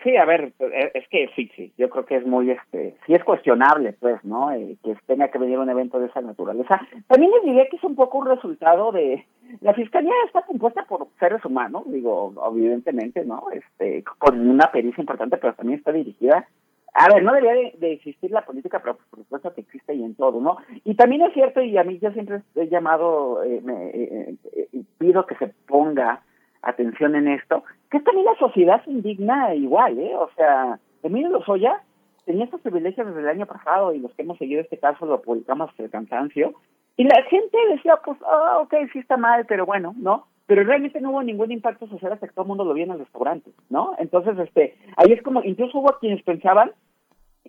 Sí, a, ver, eh, es que sí, sí, yo creo que es muy, este, sí es cuestionable, pues, ¿no? Eh, que tenga que venir un evento de esa naturaleza. También les diría que es un poco un resultado de, la fiscalía está compuesta por seres humanos, digo, evidentemente, ¿no? Este, con una pericia importante, pero también está dirigida. A ver, no debería de, existir la política, pero por supuesto que existe y en todo, ¿no? Y también es cierto, y a mí yo siempre he llamado, eh, me, eh, eh, pido que se ponga atención en esto, que también la sociedad se indigna igual, ¿eh? O sea, Emilio Lozoya tenía estos privilegios desde el año pasado y los que hemos seguido este caso lo publicamos hasta el cansancio. Y la gente decía, pues, ah, ok, sí está mal, pero bueno, ¿no? Pero realmente no hubo ningún impacto social hasta que todo el mundo lo vio en el restaurante, ¿no? Entonces, este, ahí es como, incluso hubo quienes pensaban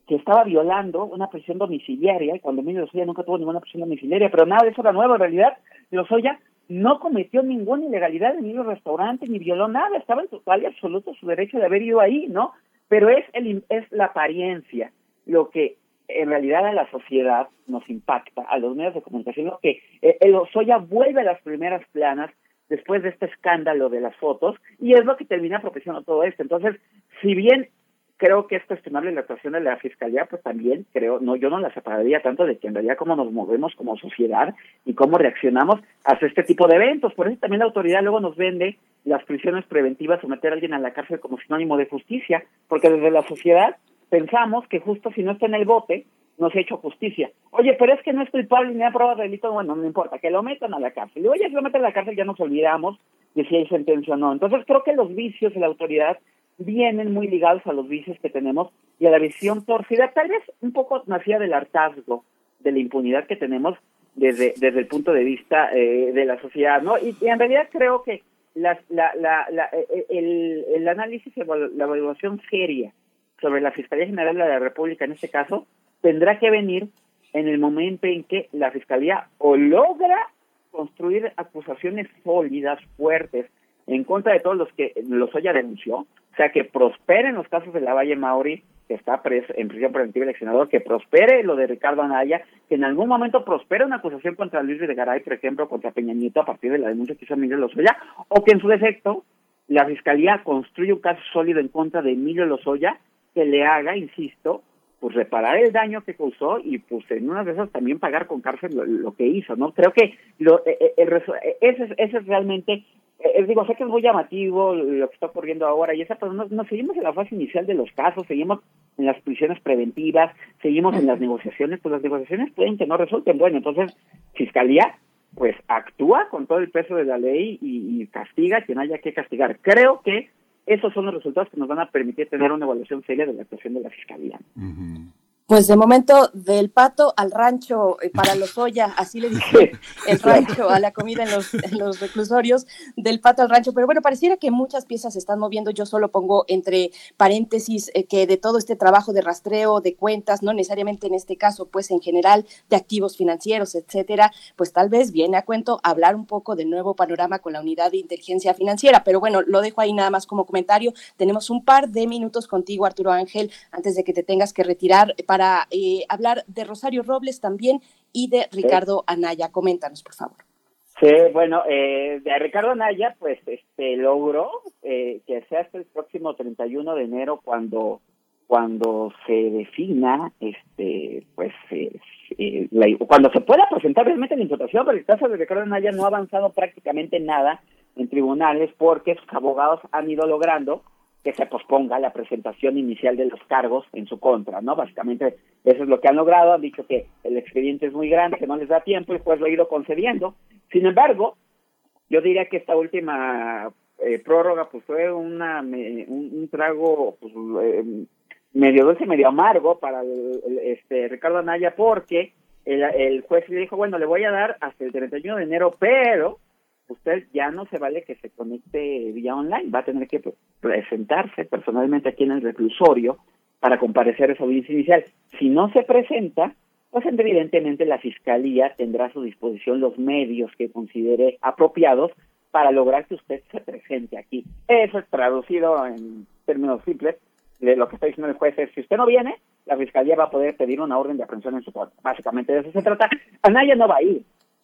que estaba violando una prisión domiciliaria, y cuando Emilio Lozoya nunca tuvo ninguna prisión domiciliaria, pero nada de eso era nuevo, en realidad Lozoya no cometió ninguna ilegalidad en ir al restaurante, ni violó nada, estaba en total y absoluto su derecho de haber ido ahí, ¿no? Pero es, el, es la apariencia lo que en realidad a la sociedad nos impacta, a los medios de comunicación, lo que eh, el Lozoya vuelve a las primeras planas después de este escándalo de las fotos, y es lo que termina propiciando todo esto. Entonces, si bien creo que es cuestionable la actuación de la fiscalía, pues también creo, no, yo no la separaría tanto de que en realidad cómo nos movemos como sociedad y cómo reaccionamos hacia este tipo de eventos. Por eso también la autoridad luego nos vende las prisiones preventivas o meter a alguien a la cárcel como sinónimo de justicia, porque desde la sociedad pensamos que justo si no está en el bote, no se ha hecho justicia. Oye, pero es que no es culpable ni ha probado delito, bueno, no importa, que lo metan a la cárcel. Y oye, si lo meten a la cárcel ya nos olvidamos de si hay sentencia o no. Entonces creo que los vicios de la autoridad vienen muy ligados a los vicios que tenemos y a la visión torcida, tal vez un poco nacida del hartazgo, de la impunidad que tenemos desde, desde el punto de vista eh, de la sociedad, ¿no? Y, y en realidad creo que las, la, la, la, eh, el, el análisis, la evaluación seria sobre la Fiscalía General de la República en este caso, tendrá que venir en el momento en que la Fiscalía o logra construir acusaciones sólidas, fuertes, en contra de todos los que Lozoya denunció, o sea, que prosperen los casos de la Valle Mauri, que está pres en prisión preventiva el senador, que prospere lo de Ricardo Anaya, que en algún momento prospere una acusación contra Luis Videgaray, por ejemplo, contra Peña Nieto a partir de la denuncia que hizo Emilio Lozoya, o que en su defecto la Fiscalía construya un caso sólido en contra de Emilio Lozoya que le haga, insisto, pues reparar el daño que causó y pues en una de esas también pagar con cárcel lo, lo que hizo, ¿no? Creo que lo, eh, el, ese, es, ese es realmente eh, digo, sé que es muy llamativo lo que está ocurriendo ahora y esa, pero nos, nos seguimos en la fase inicial de los casos, seguimos en las prisiones preventivas, seguimos en las negociaciones, pues las negociaciones pueden que no resulten. Bueno, entonces, Fiscalía, pues actúa con todo el peso de la ley y, y castiga a quien haya que castigar. Creo que esos son los resultados que nos van a permitir tener una evaluación seria de la actuación de la Fiscalía. Pues de momento, del pato al rancho eh, para los Oya, así le dije <laughs> el rancho a la comida en los, en los reclusorios, del pato al rancho. Pero bueno, pareciera que muchas piezas se están moviendo. Yo solo pongo entre paréntesis eh, que de todo este trabajo de rastreo de cuentas, no necesariamente en este caso, pues en general de activos financieros, etcétera, pues tal vez viene a cuento hablar un poco del nuevo panorama con la unidad de inteligencia financiera. Pero bueno, lo dejo ahí nada más como comentario. Tenemos un par de minutos contigo, Arturo Ángel, antes de que te tengas que retirar para eh, hablar de Rosario Robles también y de Ricardo Anaya. Coméntanos, por favor. Sí, bueno, eh, de Ricardo Anaya, pues este logró eh, que sea hasta el próximo 31 de enero cuando cuando se defina, este, pues, eh, eh, la, cuando se pueda presentar realmente la imputación, pero el caso de Ricardo Anaya no ha avanzado prácticamente nada en tribunales porque sus abogados han ido logrando que se posponga la presentación inicial de los cargos en su contra, ¿no? Básicamente eso es lo que han logrado, han dicho que el expediente es muy grande, que no les da tiempo y pues lo ha ido concediendo. Sin embargo, yo diría que esta última eh, prórroga pues fue una un, trago pues, eh, medio dulce, medio amargo para el, este Ricardo Anaya porque el, el juez le dijo, bueno, le voy a dar hasta el 31 de enero, pero usted ya no se vale que se conecte vía online, va a tener que presentarse personalmente aquí en el reclusorio para comparecer esa audiencia inicial. Si no se presenta, pues evidentemente la Fiscalía tendrá a su disposición los medios que considere apropiados para lograr que usted se presente aquí. Eso es traducido en términos simples de lo que está diciendo el juez es, si usted no viene, la Fiscalía va a poder pedir una orden de aprehensión en su contra. Básicamente de eso se trata. Anaya no va a ir,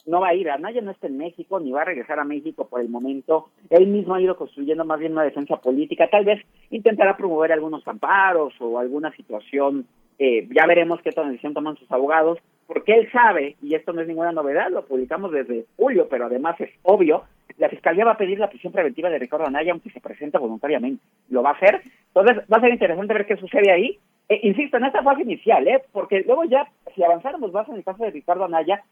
no va a ir. Anaya no está en México, ni va a regresar a México por el momento. Él mismo ha ido construyendo más bien una defensa política. Tal vez intentará promover algunos amparos o alguna situación. Eh, ya veremos qué decisión toman sus abogados, porque él sabe, y esto no es ninguna novedad, lo publicamos desde julio, pero además es obvio, la Fiscalía va a pedir la prisión preventiva de Ricardo Anaya, aunque se presenta voluntariamente. Lo va a hacer. Entonces, va a ser interesante ver qué sucede ahí. Eh, insisto, en esta fase inicial, ¿eh? porque luego ya, si avanzáramos más en el caso de Ricardo Anaya,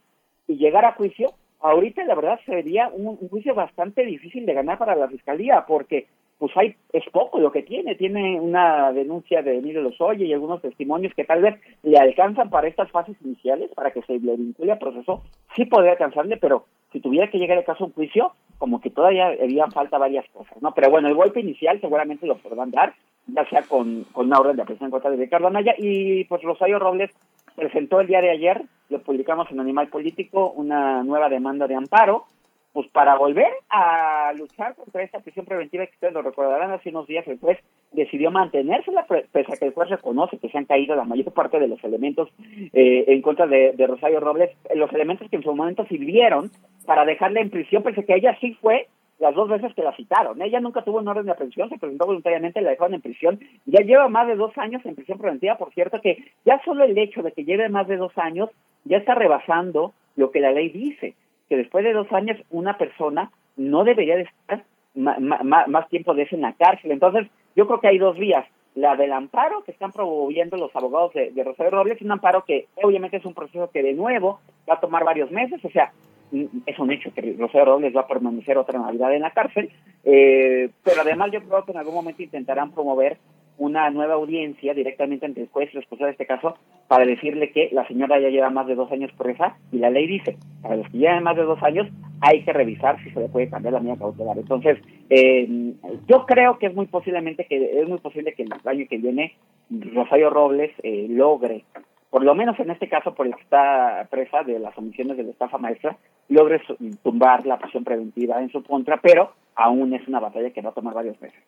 y llegar a juicio, ahorita la verdad sería un, juicio bastante difícil de ganar para la fiscalía, porque pues hay es poco lo que tiene, tiene una denuncia de Emilio Lozoya y algunos testimonios que tal vez le alcanzan para estas fases iniciales, para que se le vincule al proceso, sí podría alcanzarle, pero si tuviera que llegar el caso a un juicio, como que todavía había falta varias cosas, ¿no? Pero bueno, el golpe inicial seguramente lo podrán dar, ya sea con, con una orden de aprehensión en contra de Ricardo Anaya y pues Rosario Robles presentó el día de ayer, lo publicamos en Animal Político, una nueva demanda de amparo, pues para volver a luchar contra esta prisión preventiva que ustedes lo recordarán hace unos días el juez decidió mantenérsela pese a que el juez reconoce que se han caído la mayor parte de los elementos eh, en contra de, de, Rosario Robles, los elementos que en su momento sirvieron para dejarla en prisión, pese a que ella sí fue las dos veces que la citaron. Ella nunca tuvo un orden de aprehensión, se presentó voluntariamente, la dejaron en prisión. Ya lleva más de dos años en prisión preventiva, por cierto, que ya solo el hecho de que lleve más de dos años ya está rebasando lo que la ley dice, que después de dos años una persona no debería de estar más tiempo de ese en la cárcel. Entonces, yo creo que hay dos vías. La del amparo que están promoviendo los abogados de, de Rosario Robles, un amparo que obviamente es un proceso que de nuevo va a tomar varios meses, o sea, es un hecho que Rosario Robles va a permanecer otra Navidad en la cárcel, eh, pero además yo creo que en algún momento intentarán promover una nueva audiencia directamente ante el juez responsable de este caso para decirle que la señora ya lleva más de dos años presa y la ley dice, para los que llevan más de dos años hay que revisar si se le puede cambiar la medida cautelar. Entonces, eh, yo creo que es muy posiblemente que es muy posible que el año que viene Rosario Robles eh, logre por lo menos en este caso, por el que está presa de las omisiones de la estafa maestra, logre tumbar la prisión preventiva en su contra, pero aún es una batalla que va a tomar varios meses.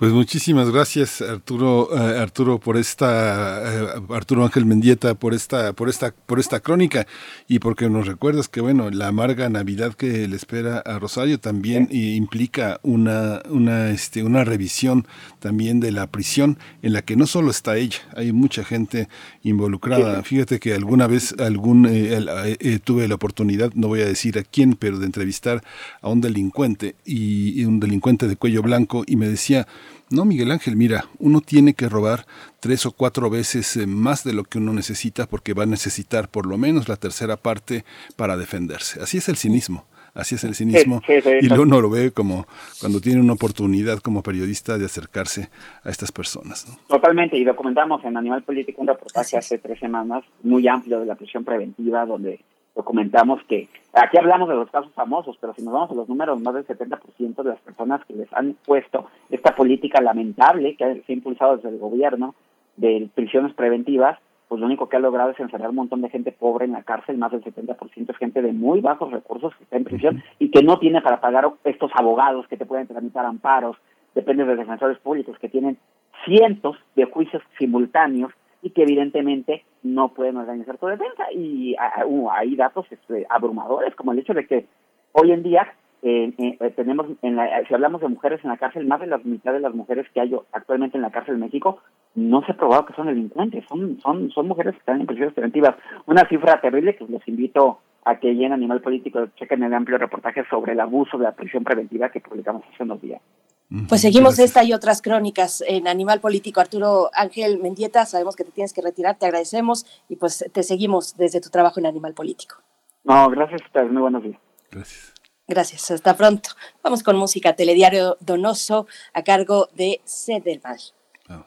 Pues muchísimas gracias Arturo eh, Arturo por esta eh, Arturo Ángel Mendieta por esta por esta por esta crónica. Y porque nos recuerdas que bueno la amarga Navidad que le espera a Rosario también eh, implica una una este una revisión también de la prisión en la que no solo está ella hay mucha gente involucrada. Fíjate que alguna vez algún tuve la oportunidad no voy a decir a quién pero de entrevistar a un delincuente y un delincuente de cuello blanco y me decía no, Miguel Ángel, mira, uno tiene que robar tres o cuatro veces eh, más de lo que uno necesita porque va a necesitar por lo menos la tercera parte para defenderse. Así es el cinismo. Así es el cinismo. y luego uno lo ve como cuando tiene una oportunidad como periodista de acercarse a estas personas. Totalmente, y documentamos en Animal Político un reportaje hace tres semanas muy amplio de la prisión preventiva donde documentamos que aquí hablamos de los casos famosos, pero si nos vamos a los números, más del 70% de las personas que les han puesto esta política lamentable que se ha impulsado desde el gobierno de prisiones preventivas, pues lo único que ha logrado es encerrar un montón de gente pobre en la cárcel, más del 70% es gente de muy bajos recursos que está en prisión y que no tiene para pagar estos abogados que te pueden tramitar amparos, depende de defensores públicos que tienen cientos de juicios simultáneos y que evidentemente no pueden organizar tu defensa. Y uh, hay datos este, abrumadores, como el hecho de que hoy en día eh, eh, tenemos, en la, si hablamos de mujeres en la cárcel, más de la mitad de las mujeres que hay actualmente en la cárcel en México no se ha probado que son delincuentes, son, son, son mujeres que están en prisiones preventivas. Una cifra terrible que los invito a que en Animal Político chequen el amplio reportaje sobre el abuso de la prisión preventiva que publicamos hace unos días. Pues seguimos esta y otras crónicas en Animal Político. Arturo Ángel Mendieta, sabemos que te tienes que retirar, te agradecemos y pues te seguimos desde tu trabajo en Animal Político. No, gracias muy buenos días. Gracias. Gracias, hasta pronto. Vamos con música, Telediario Donoso a cargo de Cedermal. Vamos.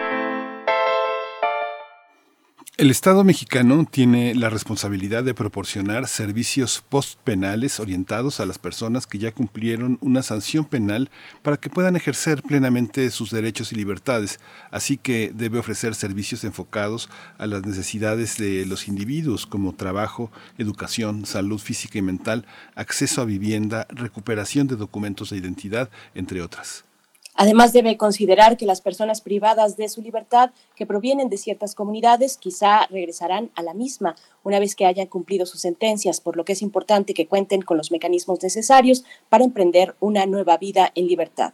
El Estado mexicano tiene la responsabilidad de proporcionar servicios postpenales orientados a las personas que ya cumplieron una sanción penal para que puedan ejercer plenamente sus derechos y libertades, así que debe ofrecer servicios enfocados a las necesidades de los individuos como trabajo, educación, salud física y mental, acceso a vivienda, recuperación de documentos de identidad, entre otras. Además, debe considerar que las personas privadas de su libertad que provienen de ciertas comunidades quizá regresarán a la misma una vez que hayan cumplido sus sentencias, por lo que es importante que cuenten con los mecanismos necesarios para emprender una nueva vida en libertad.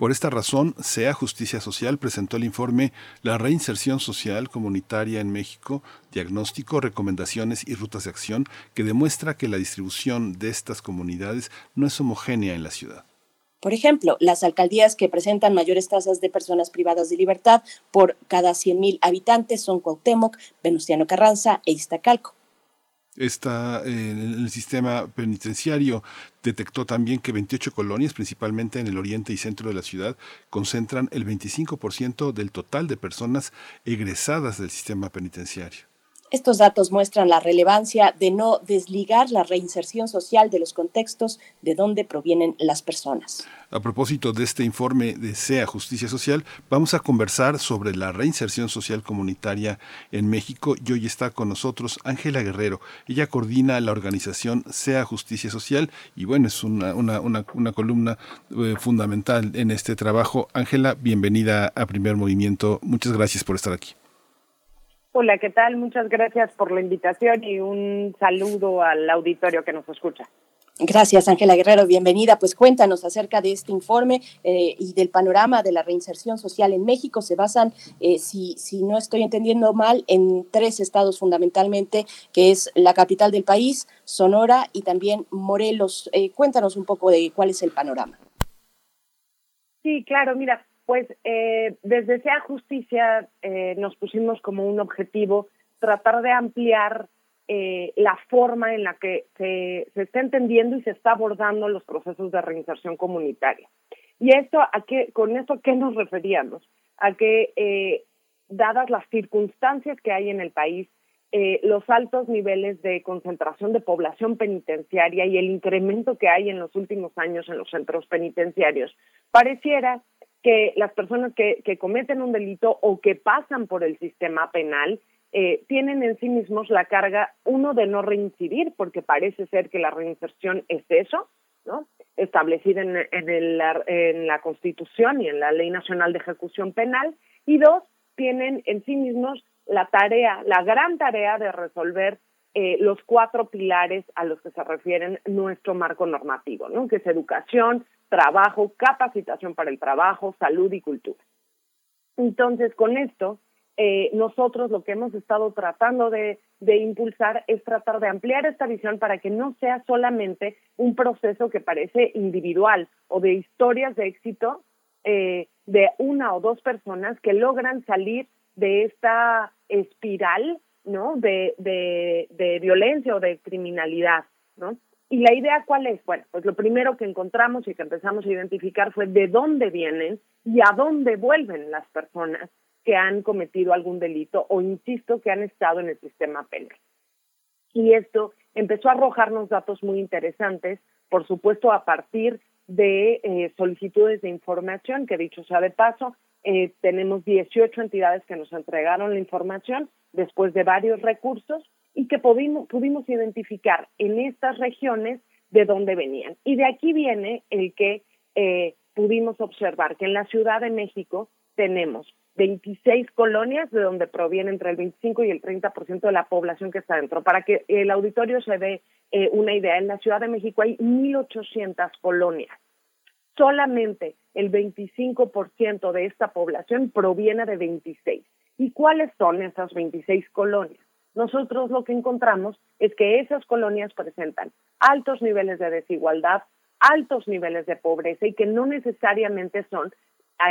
Por esta razón, SEA Justicia Social presentó el informe La reinserción social comunitaria en México, diagnóstico, recomendaciones y rutas de acción, que demuestra que la distribución de estas comunidades no es homogénea en la ciudad. Por ejemplo, las alcaldías que presentan mayores tasas de personas privadas de libertad por cada 100.000 habitantes son Cuauhtémoc, Venustiano Carranza e Iztacalco. Esta, eh, el sistema penitenciario detectó también que 28 colonias, principalmente en el oriente y centro de la ciudad, concentran el 25% del total de personas egresadas del sistema penitenciario. Estos datos muestran la relevancia de no desligar la reinserción social de los contextos de donde provienen las personas. A propósito de este informe de SEA Justicia Social, vamos a conversar sobre la reinserción social comunitaria en México y hoy está con nosotros Ángela Guerrero. Ella coordina la organización SEA Justicia Social y bueno, es una, una, una, columna eh, fundamental en este trabajo. Ángela, bienvenida a Primer Movimiento. Muchas gracias por estar aquí. Hola, ¿qué tal? Muchas gracias por la invitación y un saludo al auditorio que nos escucha. Gracias, Ángela Guerrero. Bienvenida. Pues cuéntanos acerca de este informe eh, y del panorama de la reinserción social en México. Se basan, eh, si, si no estoy entendiendo mal, en tres estados fundamentalmente, que es la capital del país, Sonora y también Morelos. Eh, cuéntanos un poco de cuál es el panorama. Sí, claro. Mira, pues eh, desde SEA Justicia eh, nos pusimos como un objetivo tratar de ampliar eh, la forma en la que se, está entendiendo y se está abordando los procesos de reinserción comunitaria. Y esto, ¿a qué, con esto a qué nos referíamos? A que, dadas las circunstancias que hay en el país, los altos niveles de concentración de población penitenciaria y el incremento que hay en los últimos años en los centros penitenciarios, pareciera que las personas que, que, cometen un delito o que pasan por el sistema penal eh, tienen en sí mismos la carga, uno, de no reincidir, porque parece ser que la reinserción es eso, ¿no? establecida en, en, en la Constitución y en la Ley Nacional de Ejecución Penal, y dos, tienen en sí mismos la tarea, la gran tarea de resolver eh, los cuatro pilares a los que se refieren nuestro marco normativo, ¿no? que es educación, trabajo, capacitación para el trabajo, salud y cultura. Entonces, con esto, eh, nosotros lo que hemos estado tratando de, de, impulsar es tratar de ampliar esta visión para que no sea solamente un proceso que parece individual o de historias de éxito eh, de una o dos personas que logran salir de esta espiral, ¿no? De, violencia o de criminalidad, ¿no? Y la idea cuál es? Bueno, pues lo primero que encontramos y que empezamos a identificar fue de dónde vienen y a dónde vuelven las personas que han cometido algún delito o, insisto, que han estado en el sistema penal. Y esto empezó a arrojarnos datos muy interesantes, por supuesto, a partir de eh, solicitudes de información, que dicho sea de paso, eh, tenemos 18 entidades que nos entregaron la información después de varios recursos y que pudimos, pudimos identificar en estas regiones de dónde venían. Y de aquí viene el que eh, pudimos observar que en la Ciudad de México tenemos 26 colonias de donde proviene entre el 25 y el 30% de la población que está dentro. Para que el auditorio se dé eh, una idea, en la Ciudad de México hay 1.800 colonias. Solamente el 25% de esta población proviene de 26. ¿Y cuáles son esas 26 colonias? Nosotros lo que encontramos es que esas colonias presentan altos niveles de desigualdad, altos niveles de pobreza y que no necesariamente son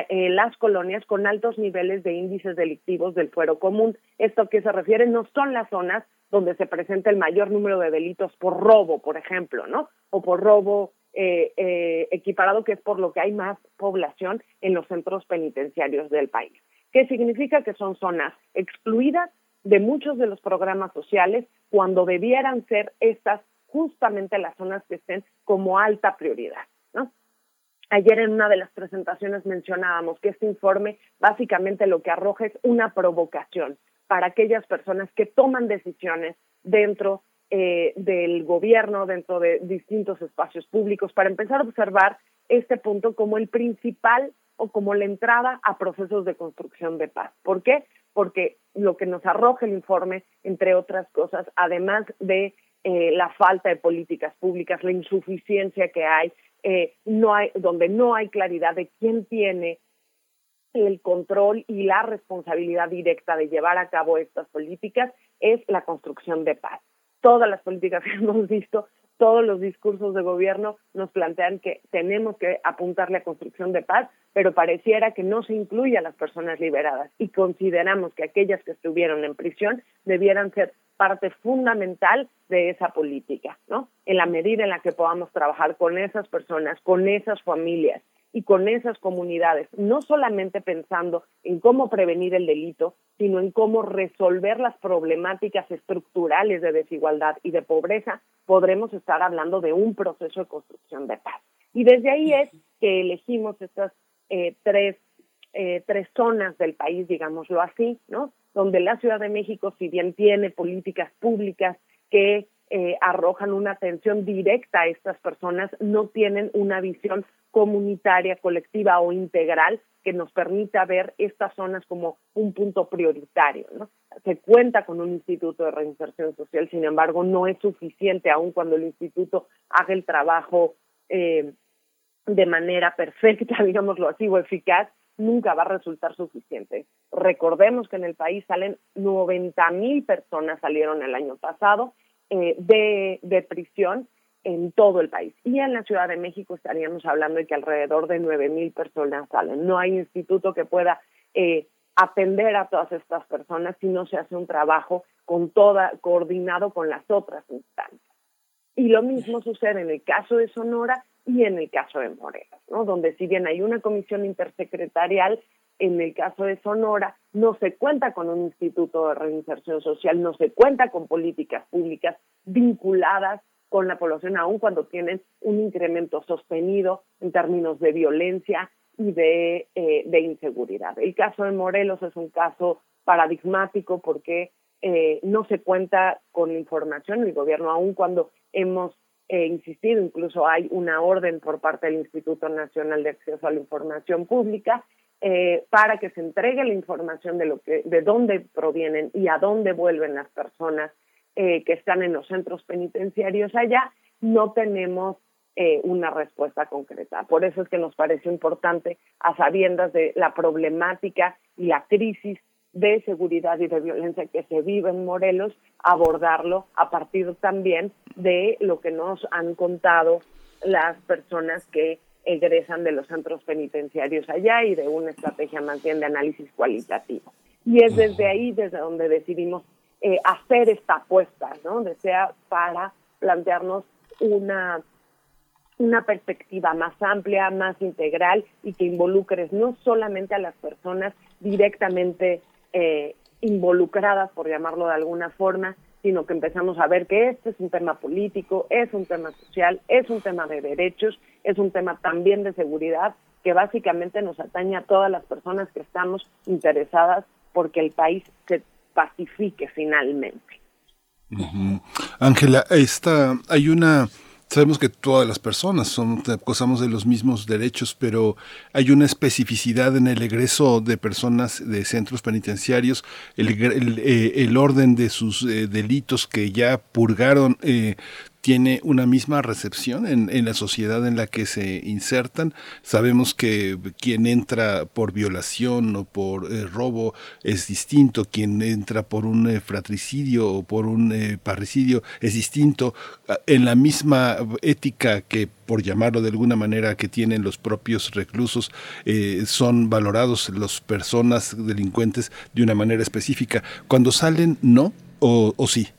eh, las colonias con altos niveles de índices delictivos del fuero común. Esto que se refiere no son las zonas donde se presenta el mayor número de delitos por robo, por ejemplo, ¿no? O por robo eh, eh, equiparado, que es por lo que hay más población en los centros penitenciarios del país. ¿Qué significa que son zonas excluidas de muchos de los programas sociales cuando debieran ser estas justamente las zonas que estén como alta prioridad? Ayer en una de las presentaciones mencionábamos que este informe básicamente lo que arroja es una provocación para aquellas personas que toman decisiones dentro eh, del gobierno, dentro de distintos espacios públicos, para empezar a observar este punto como el principal o como la entrada a procesos de construcción de paz. ¿Por qué? Porque lo que nos arroja el informe, entre otras cosas, además de eh, la falta de políticas públicas, la insuficiencia que hay, eh, no hay, donde no hay claridad de quién tiene el control y la responsabilidad directa de llevar a cabo estas políticas es la construcción de paz. Todas las políticas <laughs> que hemos visto, todos los discursos de gobierno nos plantean que tenemos que apuntarle a construcción de paz, pero pareciera que no se incluye a las personas liberadas y consideramos que aquellas que estuvieron en prisión debieran ser parte fundamental de esa política, ¿no? En la medida en la que podamos trabajar con esas personas, con esas familias y con esas comunidades, no solamente pensando en cómo prevenir el delito, sino en cómo resolver las problemáticas estructurales de desigualdad y de pobreza, podremos estar hablando de un proceso de construcción de paz. Y desde ahí es que elegimos estas eh, tres, eh, tres zonas del país, digámoslo así, ¿no? donde la Ciudad de México, si bien tiene políticas públicas que eh, arrojan una atención directa a estas personas, no tienen una visión comunitaria, colectiva o integral que nos permita ver estas zonas como un punto prioritario. ¿no? Se cuenta con un instituto de reinserción social, sin embargo, no es suficiente, aun cuando el instituto haga el trabajo eh, de manera perfecta, <laughs> digámoslo así, o eficaz, nunca va a resultar suficiente. Recordemos que en el país salen 90 mil personas salieron el año pasado eh, de, de prisión en todo el país. Y en la Ciudad de México estaríamos hablando de que alrededor de 9 mil personas salen. No hay instituto que pueda eh, atender a todas estas personas si no se hace un trabajo con toda, coordinado con las otras instancias. Y lo mismo sucede en el caso de Sonora y en el caso de Morelos, ¿no? donde si bien hay una comisión intersecretarial, en el caso de Sonora no se cuenta con un instituto de reinserción social, no se cuenta con políticas públicas vinculadas con la población, aun cuando tienen un incremento sostenido en términos de violencia y de, eh, de inseguridad. El caso de Morelos es un caso paradigmático porque eh, no se cuenta con información el gobierno, aun cuando hemos he insistido, incluso hay una orden por parte del Instituto Nacional de Acceso a la Información Pública eh, para que se entregue la información de lo que, de dónde provienen y a dónde vuelven las personas eh, que están en los centros penitenciarios allá, no tenemos eh, una respuesta concreta. Por eso es que nos parece importante, a sabiendas de la problemática y la crisis de seguridad y de violencia que se vive en Morelos, abordarlo a partir también de lo que nos han contado las personas que egresan de los centros penitenciarios allá y de una estrategia más bien de análisis cualitativo. Y es desde ahí desde donde decidimos eh, hacer esta apuesta, ¿no? sea para plantearnos una, una perspectiva más amplia, más integral y que involucres no solamente a las personas directamente eh, involucradas, por llamarlo de alguna forma, sino que empezamos a ver que este es un tema político, es un tema social, es un tema de derechos, es un tema también de seguridad, que básicamente nos atañe a todas las personas que estamos interesadas porque el país se pacifique finalmente. Ángela, hay una Sabemos que todas las personas son, gozamos de los mismos derechos, pero hay una especificidad en el egreso de personas de centros penitenciarios, el, eh, orden de sus eh, delitos que ya purgaron eh, tiene una misma recepción en, la sociedad en la que se insertan. Sabemos que quien entra por violación o por eh, robo es distinto, quien entra por un eh, fratricidio o por un eh, parricidio es distinto. Ah, en la misma ética que por llamarlo de alguna manera, que tienen los propios reclusos, son valorados las personas delincuentes de una manera específica. Cuando salen, no o sí.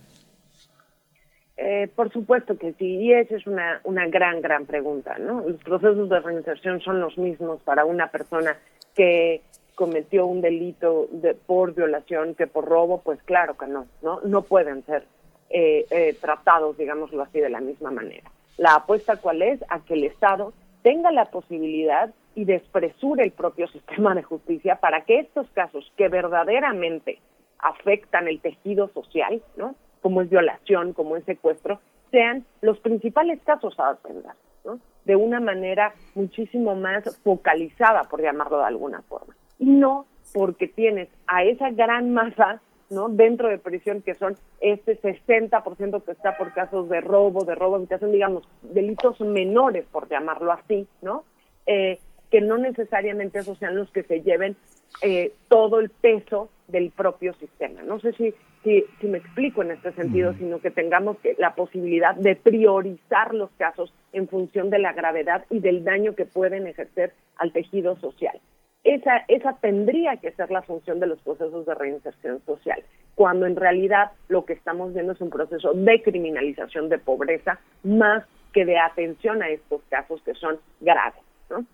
Eh, por supuesto que sí, y esa es una, una gran, gran pregunta, ¿no? Los procesos de reinserción son los mismos para una persona que cometió un delito de, por violación que por robo, pues claro que no, ¿no? No pueden ser eh, eh, tratados, digámoslo así, de la misma manera. La apuesta cuál es a que el Estado tenga la posibilidad y despresure el propio sistema de justicia para que estos casos que verdaderamente afectan el tejido social, ¿no? Como es violación, como es secuestro, sean los principales casos a atender, ¿no? de una manera muchísimo más focalizada, por llamarlo de alguna forma. Y no porque tienes a esa gran masa ¿no? dentro de prisión que son este 60% que está por casos de robo, de robo, habitación, digamos, delitos menores, por llamarlo así, ¿no? Eh, que no necesariamente esos sean los que se lleven eh, todo el peso del propio sistema. No sé si si, si me explico en este sentido, sino que tengamos que, la posibilidad de priorizar los casos en función de la gravedad y del daño que pueden ejercer al tejido social. Esa, esa tendría que ser la función de los procesos de reinserción social, cuando en realidad lo que estamos viendo es un proceso de criminalización de pobreza más que de atención a estos casos que son graves. ¿no?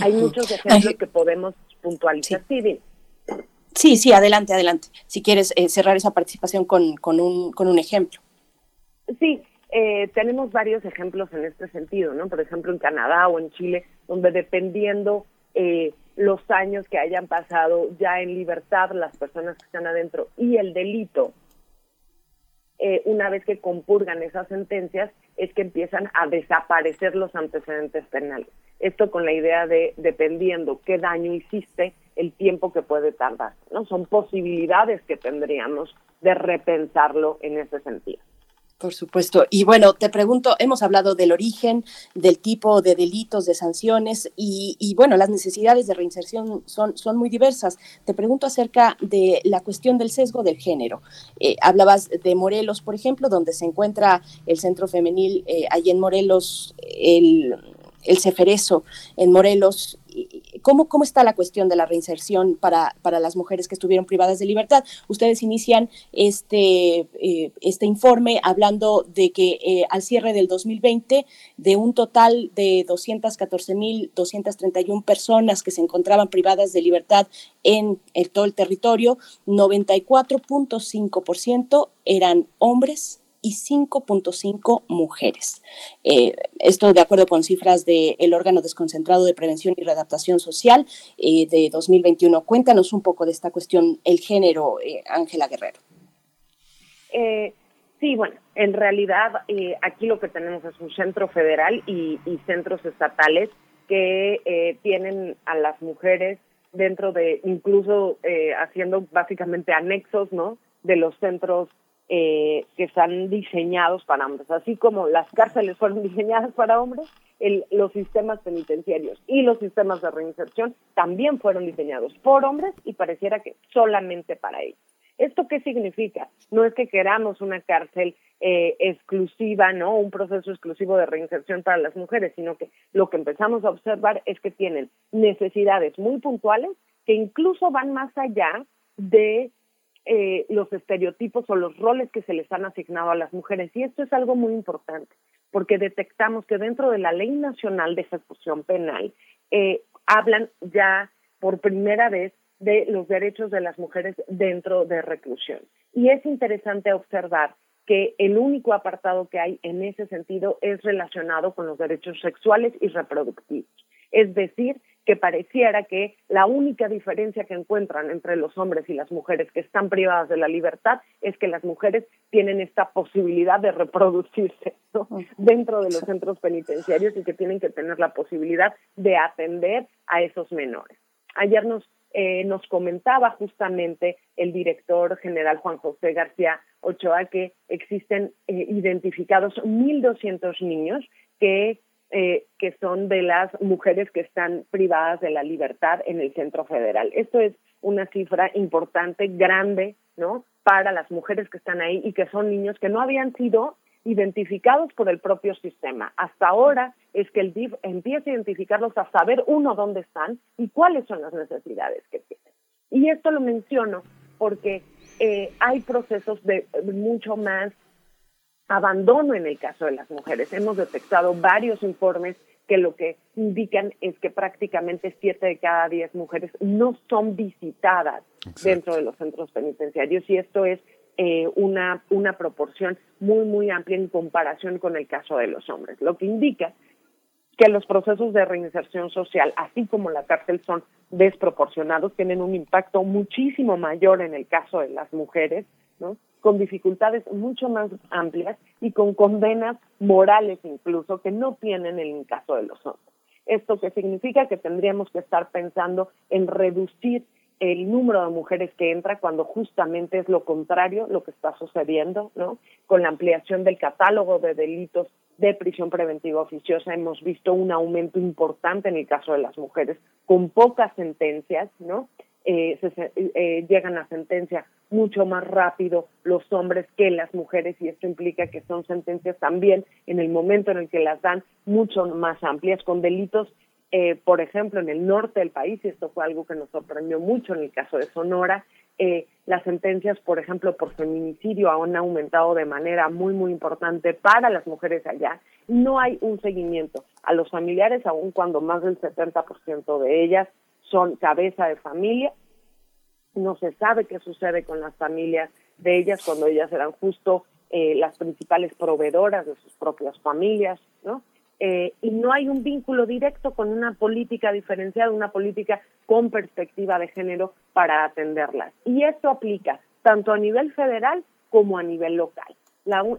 Hay muchos ejemplos que podemos puntualizar. Sí, Sí, sí, adelante, adelante. Si quieres eh, cerrar esa participación con, un, con un ejemplo. Sí, eh, tenemos varios ejemplos en este sentido, ¿no? Por ejemplo, en Canadá o en Chile, donde dependiendo eh, los años que hayan pasado ya en libertad las personas que están adentro y el delito, una vez que compurgan esas sentencias, es que empiezan a desaparecer los antecedentes penales. Esto con la idea de, dependiendo qué daño hiciste, el tiempo que puede tardar. ¿no? Son posibilidades que tendríamos de repensarlo en ese sentido. Por supuesto. Y bueno, te pregunto, hemos hablado del origen, del tipo de delitos, de sanciones y, bueno, las necesidades de reinserción son, son muy diversas. Te pregunto acerca de la cuestión del sesgo del género. Eh, hablabas de Morelos, por ejemplo, donde se encuentra el centro femenil, eh, allí en Morelos, el el Ceferezo en Morelos. ¿Cómo, ¿Cómo está la cuestión de la reinserción para, para las mujeres que estuvieron privadas de libertad? Ustedes inician este, eh, este informe hablando de que eh, al cierre del 2020, de un total de 214.231 personas que se encontraban privadas de libertad en todo el territorio, 94.5% eran hombres y 5.5 mujeres. Eh, esto de acuerdo con cifras del órgano desconcentrado de prevención y readaptación social eh, de 2021. Cuéntanos un poco de esta cuestión, el género, eh, Ángela Guerrero. sí, bueno, en realidad aquí lo que tenemos es un centro federal y centros estatales que tienen a las mujeres dentro de, incluso haciendo básicamente anexos, ¿no? De los centros eh, que están diseñados para hombres. Así como las cárceles fueron <laughs> diseñadas para hombres, los sistemas penitenciarios y los sistemas de reinserción también fueron diseñados por hombres y pareciera que solamente para ellos. ¿Esto qué significa? No es que queramos una cárcel eh, exclusiva, ¿no? Un proceso exclusivo de reinserción para las mujeres, sino que lo que empezamos a observar es que tienen necesidades muy puntuales que incluso van más allá de eh, los estereotipos o los roles que se les han asignado a las mujeres. Y esto es algo muy importante, porque detectamos que dentro de la Ley Nacional de Ejecución Penal eh, hablan ya por primera vez de los derechos de las mujeres dentro de reclusión. Y es interesante observar que el único apartado que hay en ese sentido es relacionado con los derechos sexuales y reproductivos. Es decir, que pareciera que la única diferencia que encuentran entre los hombres y las mujeres que están privadas de la libertad es que las mujeres tienen esta posibilidad de reproducirse dentro de los centros penitenciarios y que tienen que tener la posibilidad de atender a esos menores. Ayer nos, eh, nos comentaba justamente el director general Juan José García Ochoa que existen eh, identificados 1.200 niños que eh, que son de las mujeres que están privadas de la libertad en el centro federal. Esto es una cifra importante, grande, ¿no? Para las mujeres que están ahí y que son niños que no habían sido identificados por el propio sistema. Hasta ahora es que el DIF empieza a identificarlos, a saber uno dónde están y cuáles son las necesidades que tienen. Y esto lo menciono porque eh, hay procesos de mucho más abandono en el caso de las mujeres. Hemos detectado varios informes que lo que indican es que prácticamente siete de cada diez mujeres no son visitadas dentro de los centros penitenciarios y esto es eh, una, una proporción muy, muy amplia en comparación con el caso de los hombres, lo que indica que los procesos de reinserción social, así como la cárcel, son desproporcionados, tienen un impacto muchísimo mayor en el caso de las mujeres, ¿no? Con dificultades mucho más amplias y con condenas morales incluso que no tienen en el caso de los hombres. ¿Esto qué significa? Que tendríamos que estar pensando en reducir el número de mujeres que entra cuando justamente es lo contrario lo que está sucediendo, ¿no? Con la ampliación del catálogo de delitos de prisión preventiva oficiosa hemos visto un aumento importante en el caso de las mujeres con pocas sentencias, ¿no? Eh, se, eh, llegan a sentencia mucho más rápido los hombres que las mujeres y esto implica que son sentencias también en el momento en el que las dan mucho más amplias con delitos eh, por ejemplo en el norte del país y esto fue algo que nos sorprendió mucho en el caso de Sonora las sentencias por ejemplo por feminicidio han aumentado de manera muy muy importante para las mujeres allá. No hay un seguimiento a los familiares aun cuando más del 70% de ellas son cabeza de familia. No se sabe qué sucede con las familias de ellas cuando ellas eran justo eh, las principales proveedoras de sus propias familias, ¿no? Eh, y no hay un vínculo directo con una política diferenciada, una política con perspectiva de género para atenderlas. Y esto aplica tanto a nivel federal como a nivel local.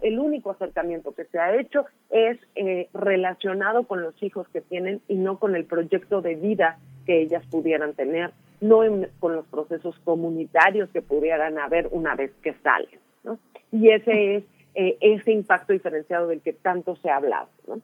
El único acercamiento que se ha hecho es eh, relacionado con los hijos que tienen y no con el proyecto de vida que ellas pudieran tener, no con los procesos comunitarios que pudieran haber una vez que salen. ¿no? Y ese es eh, ese impacto diferenciado del que tanto se ha hablado. ¿no?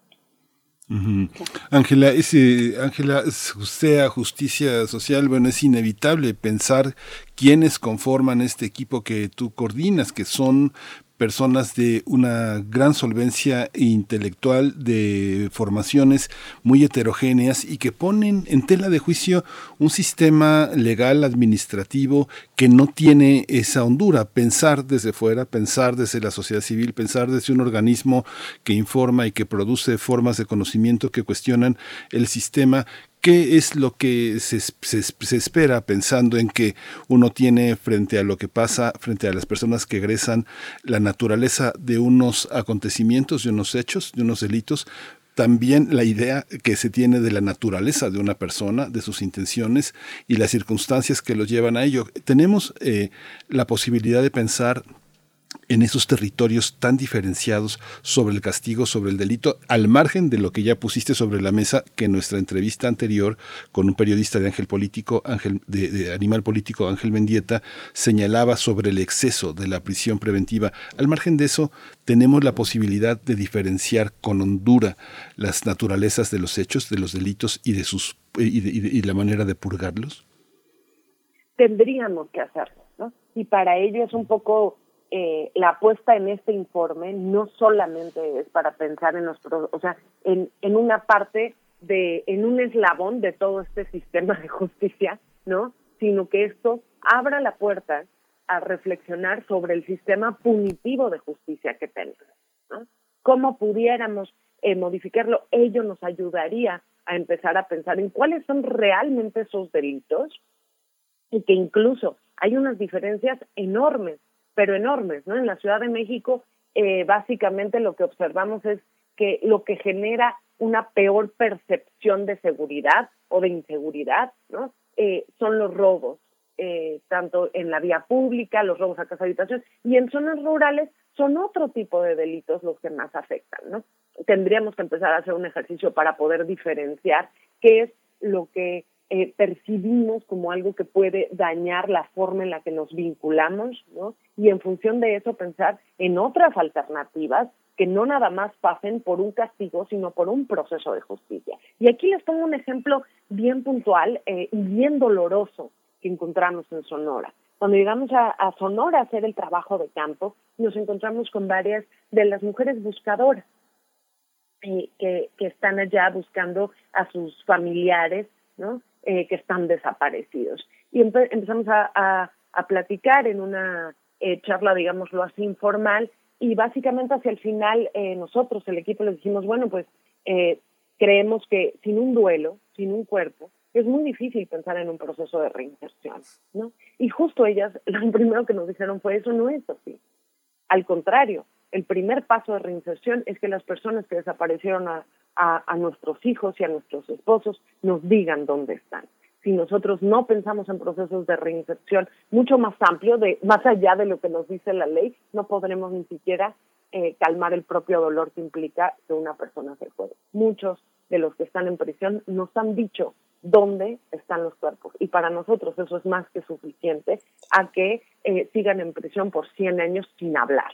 Ángela, ese Ángela, sea justicia social, bueno, es inevitable pensar quiénes conforman este equipo que tú coordinas, que son personas de una gran solvencia intelectual, de formaciones muy heterogéneas y que ponen en tela de juicio un sistema legal administrativo que no tiene esa hondura. Pensar desde fuera, pensar desde la sociedad civil, pensar desde un organismo que informa y que produce formas de conocimiento que cuestionan el sistema ¿Qué es lo que se, se, espera pensando en que uno tiene frente a lo que pasa, frente a las personas que egresan, la naturaleza de unos acontecimientos, de unos hechos, de unos delitos, también la idea que se tiene de la naturaleza de una persona, de sus intenciones y las circunstancias que lo llevan a ello. Tenemos eh, la posibilidad de pensar en esos territorios tan diferenciados sobre el castigo, sobre el delito, al margen de lo que ya pusiste sobre la mesa, que en nuestra entrevista anterior con un periodista de Ángel Político, Ángel, de, Animal Político, Ángel Mendieta, señalaba sobre el exceso de la prisión preventiva. Al margen de eso, tenemos la posibilidad de diferenciar con hondura las naturalezas de los hechos, de los delitos y de sus y, y la manera de purgarlos. Tendríamos que hacerlo ¿no? Y para ello es un poco eh, la apuesta en este informe no solamente es para pensar en los, o sea, en, en una parte de, en un eslabón de todo este sistema de justicia, ¿no? Sino que esto abra la puerta a reflexionar sobre el sistema punitivo de justicia que tenemos, ¿no? ¿Cómo pudiéramos eh, modificarlo? Ello nos ayudaría a empezar a pensar en cuáles son realmente esos delitos y que incluso hay unas diferencias enormes, pero enormes, ¿no? En la Ciudad de México, eh, básicamente lo que observamos es que lo que genera una peor percepción de seguridad o de inseguridad, ¿no? Eh, son los robos, eh, tanto en la vía pública, los robos a casa habitación, y en zonas rurales son otro tipo de delitos los que más afectan, ¿no? Tendríamos que empezar a hacer un ejercicio para poder diferenciar qué es lo que eh, percibimos como algo que puede dañar la forma en la que nos vinculamos, ¿no? Y en función de eso pensar en otras alternativas que no nada más pasen por un castigo, sino por un proceso de justicia. Y aquí les pongo un ejemplo bien puntual eh, y bien doloroso que encontramos en Sonora. Cuando llegamos a, Sonora a hacer el trabajo de campo, nos encontramos con varias de las mujeres buscadoras eh, que, que, están allá buscando a sus familiares, ¿no? Eh, que están desaparecidos. Y empezamos a, a, platicar en una charla, digámoslo así, informal, y básicamente hacia el final eh, nosotros, el equipo, les dijimos, bueno, pues eh, creemos que sin un duelo, sin un cuerpo, es muy difícil pensar en un proceso de reinserción, ¿no? Y justo ellas, <laughs> lo primero que nos dijeron fue, eso no es así. Al contrario, el primer paso de reinserción es que las personas que desaparecieron a, nuestros hijos y a nuestros esposos nos digan dónde están si nosotros no pensamos en procesos de reinserción mucho más amplio, de más allá de lo que nos dice la ley, no podremos ni siquiera eh, calmar el propio dolor que implica que una persona se fue. Muchos de los que están en prisión nos han dicho dónde están los cuerpos y para nosotros eso es más que suficiente a que eh, sigan en prisión por 100 años sin hablar.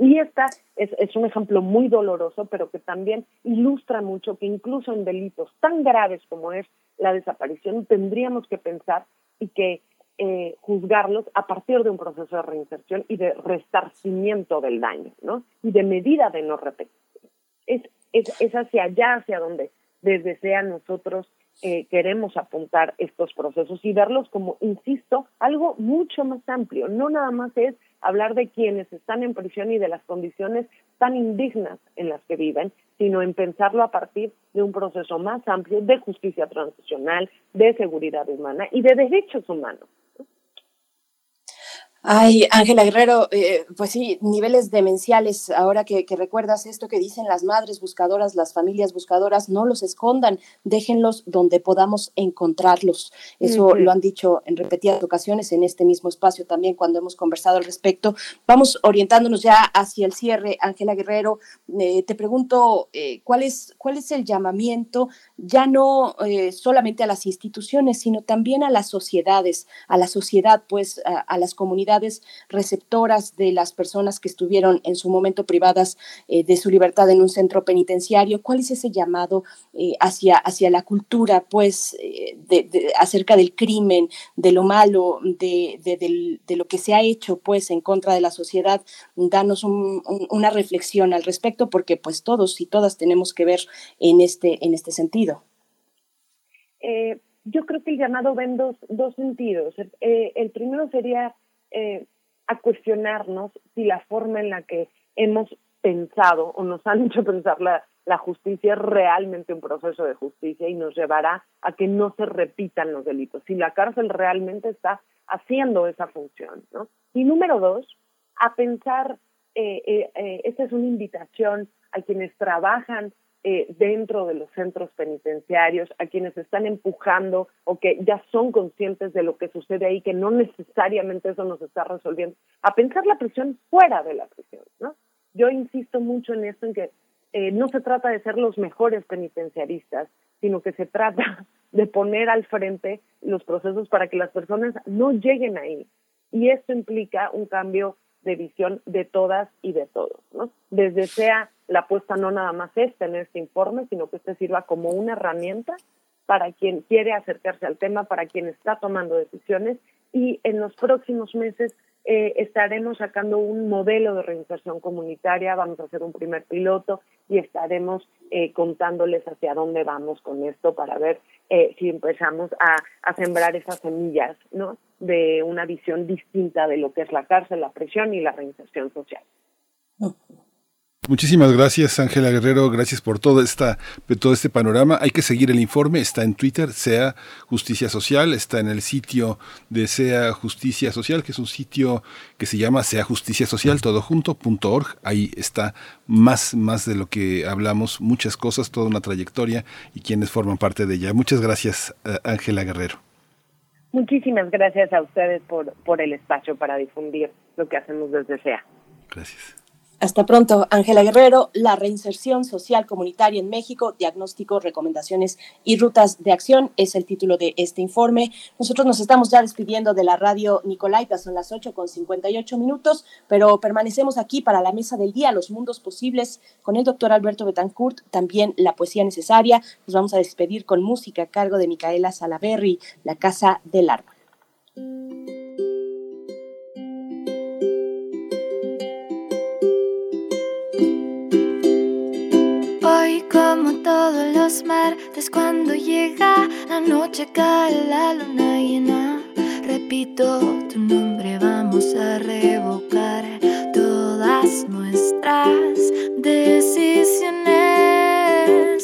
Y esta es, es, un ejemplo muy doloroso, pero que también ilustra mucho que incluso en delitos tan graves como es la desaparición, tendríamos que pensar y que eh, juzgarlos a partir de un proceso de reinserción y de resarcimiento del daño, ¿no? Y de medida de no repetición. Es, es, es hacia allá, hacia donde desde sea nosotros eh, queremos apuntar estos procesos y verlos como, insisto, algo mucho más amplio. No nada más es hablar de quienes están en prisión y de las condiciones tan indignas en las que viven, sino en pensarlo a partir de un proceso más amplio de justicia transicional, de seguridad humana y de derechos humanos. Ay, Ángela Guerrero, eh, pues sí, niveles demenciales. Ahora que, recuerdas esto que dicen las madres buscadoras, las familias buscadoras, no los escondan, déjenlos donde podamos encontrarlos. Eso lo han dicho en repetidas ocasiones en este mismo espacio también cuando hemos conversado al respecto. Vamos orientándonos ya hacia el cierre. Ángela Guerrero, eh, te pregunto, eh, ¿cuál, es, ¿cuál es el llamamiento ya no solamente a las instituciones, sino también a las sociedades, a la sociedad, pues a las comunidades? Receptoras de las personas que estuvieron en su momento privadas eh, de su libertad en un centro penitenciario. ¿Cuál es ese llamado eh, hacia, hacia la cultura, pues, eh, acerca del crimen, de lo malo, de, de, lo que se ha hecho, pues, en contra de la sociedad? Danos una reflexión al respecto, porque, pues, todos y todas tenemos que ver en este, en este sentido. yo creo que el llamado va en dos, dos sentidos. el primero sería eh, a cuestionarnos si la forma en la que hemos pensado o nos han hecho pensar la, justicia es realmente un proceso de justicia y nos llevará a que no se repitan los delitos, si la cárcel realmente está haciendo esa función. ¿no? Y número dos, a pensar, eh, eh, eh esta es una invitación a quienes trabajan eh, dentro de los centros penitenciarios, a quienes están empujando o que ya son conscientes de lo que sucede ahí, que no necesariamente eso nos está resolviendo, a pensar la prisión fuera de la prisión, ¿no? Yo insisto mucho en esto, en que eh, no se trata de ser los mejores penitenciaristas, sino que se trata <laughs> de poner al frente los procesos para que las personas no lleguen ahí. Y esto implica un cambio de visión de todas y de todos, ¿no? Desde sea la apuesta no nada más es tener este informe, sino que este sirva como una herramienta para quien quiere acercarse al tema, para quien está tomando decisiones y en los próximos meses eh, estaremos sacando un modelo de reinserción comunitaria, vamos a hacer un primer piloto y estaremos eh, contándoles hacia dónde vamos con esto para ver eh, si empezamos a, a, sembrar esas semillas ¿no? de una visión distinta de lo que es la cárcel, la prisión y la reinserción social. Muchísimas gracias, Ángela Guerrero. Gracias por todo, esta, todo este panorama. Hay que seguir el informe. Está en Twitter, Sea Justicia Social. Está en el sitio de Sea Justicia Social, que es un sitio que se llama Sea Justicia Social, todo junto.org. Ahí está más, más de lo que hablamos, muchas cosas, toda una trayectoria y quienes forman parte de ella. Muchas gracias, eh, Ángela Guerrero. Muchísimas gracias a ustedes por, por el espacio para difundir lo que hacemos desde SEA. Gracias. Hasta pronto, Ángela Guerrero. La reinserción social comunitaria en México, diagnóstico, recomendaciones y rutas de acción es el título de este informe. Nosotros nos estamos ya despidiendo de la radio Nicolaita, son las 8 con 58 minutos, pero permanecemos aquí para la mesa del día, los mundos posibles, con el doctor Alberto Betancourt, también la poesía necesaria. Nos vamos a despedir con música a cargo de Micaela Salaberry, La Casa del Árbol. Como todos los martes cuando llega la noche cae la luna llena. Repito tu nombre, vamos a revocar todas nuestras decisiones.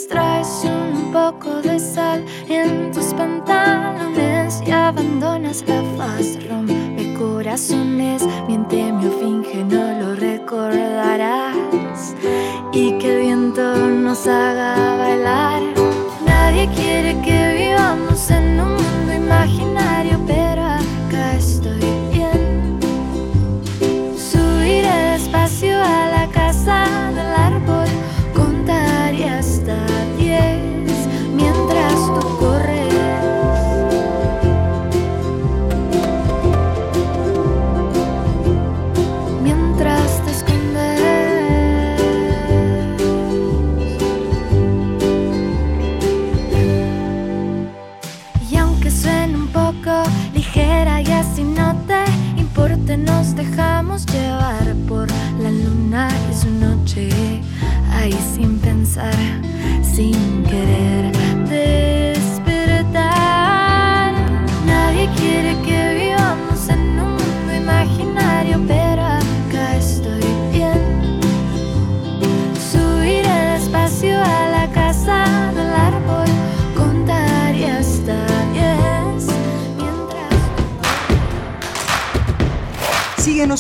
Traes un poco de sal en tus pantalones y abandonas la faz. Rompe corazones, miénteme o finge, no lo recordarás y que el viento nos haga bailar. Nadie quiere que vivamos en un mundo imaginario, pero acá estoy bien. Subiré despacio a la casa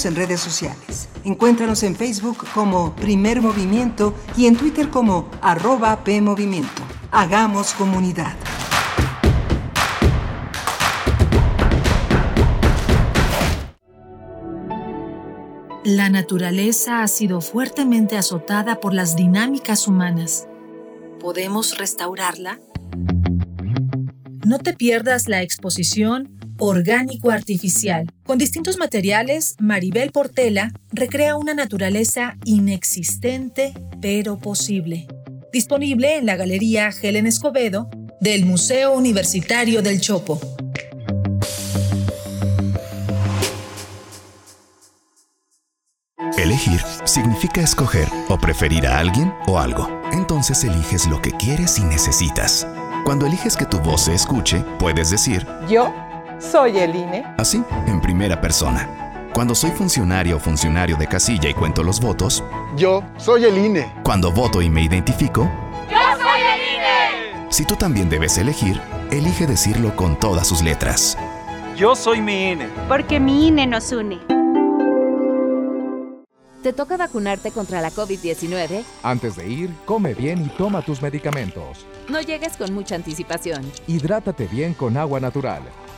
en redes sociales. Encuéntranos en Facebook como Primer Movimiento y en Twitter como arroba PMovimiento. Hagamos comunidad. La naturaleza ha sido fuertemente azotada por las dinámicas humanas. ¿Podemos restaurarla? No te pierdas la exposición Orgánico Artificial. Con distintos materiales, Maribel Portela recrea una naturaleza inexistente pero posible. Disponible en la Galería Helen Escobedo del Museo Universitario del Chopo. Elegir significa escoger o preferir a alguien o algo. Entonces eliges lo que quieres y necesitas. Cuando eliges que tu voz se escuche, puedes decir, Yo soy el INE. así, en primera persona. Cuando soy funcionario o funcionario de casilla y cuento los votos, Yo soy el INE. cuando voto y me identifico, ¡Yo soy el INE! si tú también debes elegir, elige decirlo con todas sus letras. Yo soy mi INE. Porque mi INE nos une. ¿Te toca vacunarte contra la COVID-19? Antes de ir, come bien y toma tus medicamentos. No llegues con mucha anticipación. Hidrátate bien con agua natural.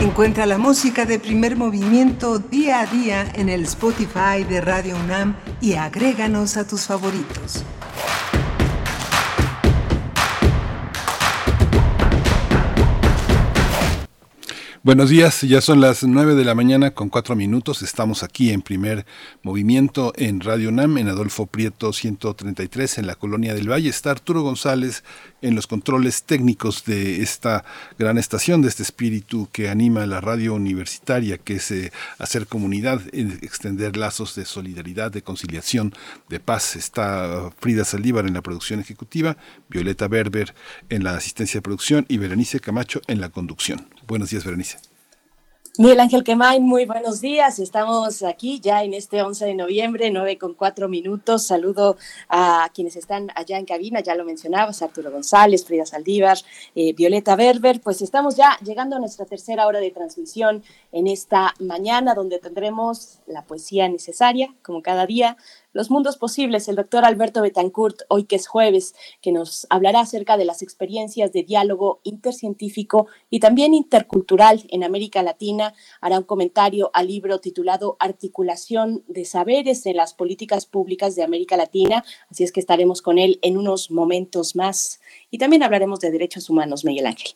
Encuentra la música de primer movimiento día a día en el Spotify de Radio UNAM y agréganos a tus favoritos. Buenos días, ya son las 9 de la mañana con 4 minutos. Estamos aquí en primer movimiento en Radio UNAM, en Adolfo Prieto 133, en la Colonia del Valle. Está Arturo González en los controles técnicos de esta gran estación, de este espíritu que anima a la radio universitaria, que es eh, hacer comunidad, eh, extender lazos de solidaridad, de conciliación, de paz. Está Frida Saldívar en la producción ejecutiva, Violeta Berber en la asistencia de producción y Berenice Camacho en la conducción. Buenos días, Berenice. Miguel Ángel Quemay, muy buenos días. Estamos aquí ya en este 11 de noviembre, 9 con 4 minutos. Saludo a quienes están allá en cabina, ya lo mencionabas, Arturo González, Frida Saldívar, eh, Violeta Berber. Pues estamos ya llegando a nuestra tercera hora de transmisión en esta mañana, donde tendremos la poesía necesaria, como cada día, los mundos posibles, el doctor Alberto Betancourt, hoy que es jueves, que nos hablará acerca de las experiencias de diálogo intercientífico y también intercultural en América Latina. Hará un comentario al libro titulado Articulación de Saberes en las Políticas Públicas de América Latina. Así es que estaremos con él en unos momentos más. Y también hablaremos de derechos humanos, Miguel Ángel.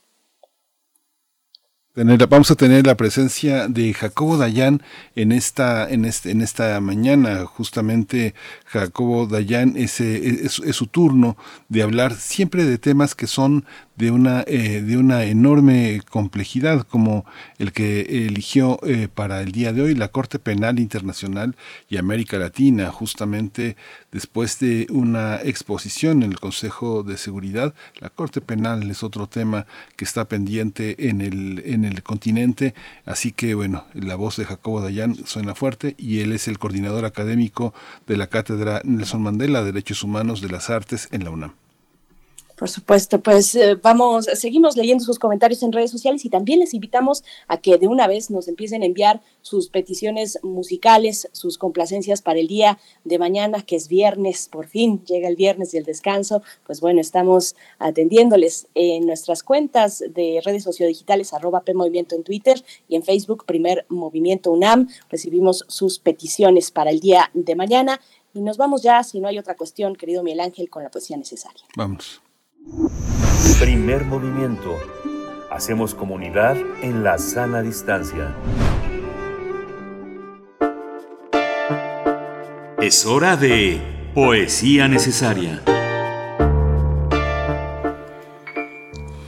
Vamos a tener la presencia de Jacobo Dayan en esta, en este, en esta mañana. Justamente Jacobo Dayan es, es, es, su turno de hablar siempre de temas que son de una, eh, de una enorme complejidad, como el que eligió eh, para el día de hoy la Corte Penal Internacional y América Latina, justamente después de una exposición en el Consejo de Seguridad. La Corte Penal es otro tema que está pendiente en el, en el continente, así que bueno, la voz de Jacobo Dayan suena fuerte y él es el coordinador académico de la Cátedra Nelson Mandela Derechos Humanos de las Artes en la UNAM. Por supuesto, pues eh, vamos, seguimos leyendo sus comentarios en redes sociales y también les invitamos a que de una vez nos empiecen a enviar sus peticiones musicales, sus complacencias para el día de mañana, que es viernes, por fin llega el viernes y el descanso. Pues bueno, estamos atendiéndoles en nuestras cuentas de redes sociodigitales, arroba P Movimiento en Twitter y en Facebook, Primer Movimiento UNAM. Recibimos sus peticiones para el día de mañana. Y nos vamos ya, si no hay otra cuestión, querido Miguel Ángel, con la poesía necesaria. Vamos. Primer movimiento. Hacemos comunidad en la sana distancia. Es hora de poesía necesaria.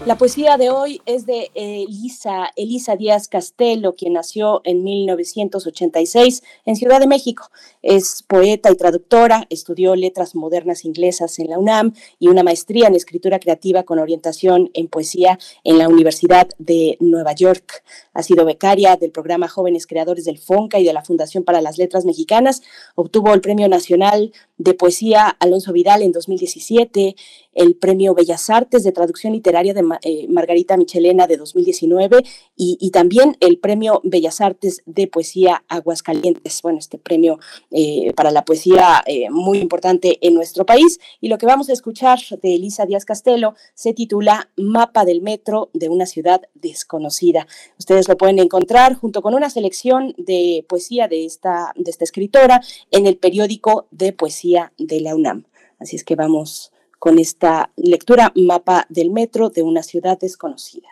La poesía de hoy es de Elisa, Elisa Díaz Castelo, quien nació en 1986 en Ciudad de México. Es poeta y traductora, estudió letras modernas inglesas en la UNAM y una maestría en escritura creativa con orientación en poesía en la Universidad de Nueva York. Ha sido becaria del programa Jóvenes Creadores del FONCA y de la Fundación para las Letras Mexicanas. Obtuvo el Premio Nacional de Poesía Alonso Vidal en 2017, el Premio Bellas Artes de Traducción Literaria de eh, Margarita Michelena de 2019 y, y, también el Premio Bellas Artes de Poesía Aguascalientes. Bueno, este premio eh, para la poesía eh, muy importante en nuestro país. Y lo que vamos a escuchar de Elisa Díaz Castelo se titula Mapa del Metro de una ciudad desconocida. Ustedes lo pueden encontrar junto con una selección de poesía de esta, de esta escritora en el periódico de poesía de la UNAM. Así es que vamos con esta lectura mapa del metro de una ciudad desconocida.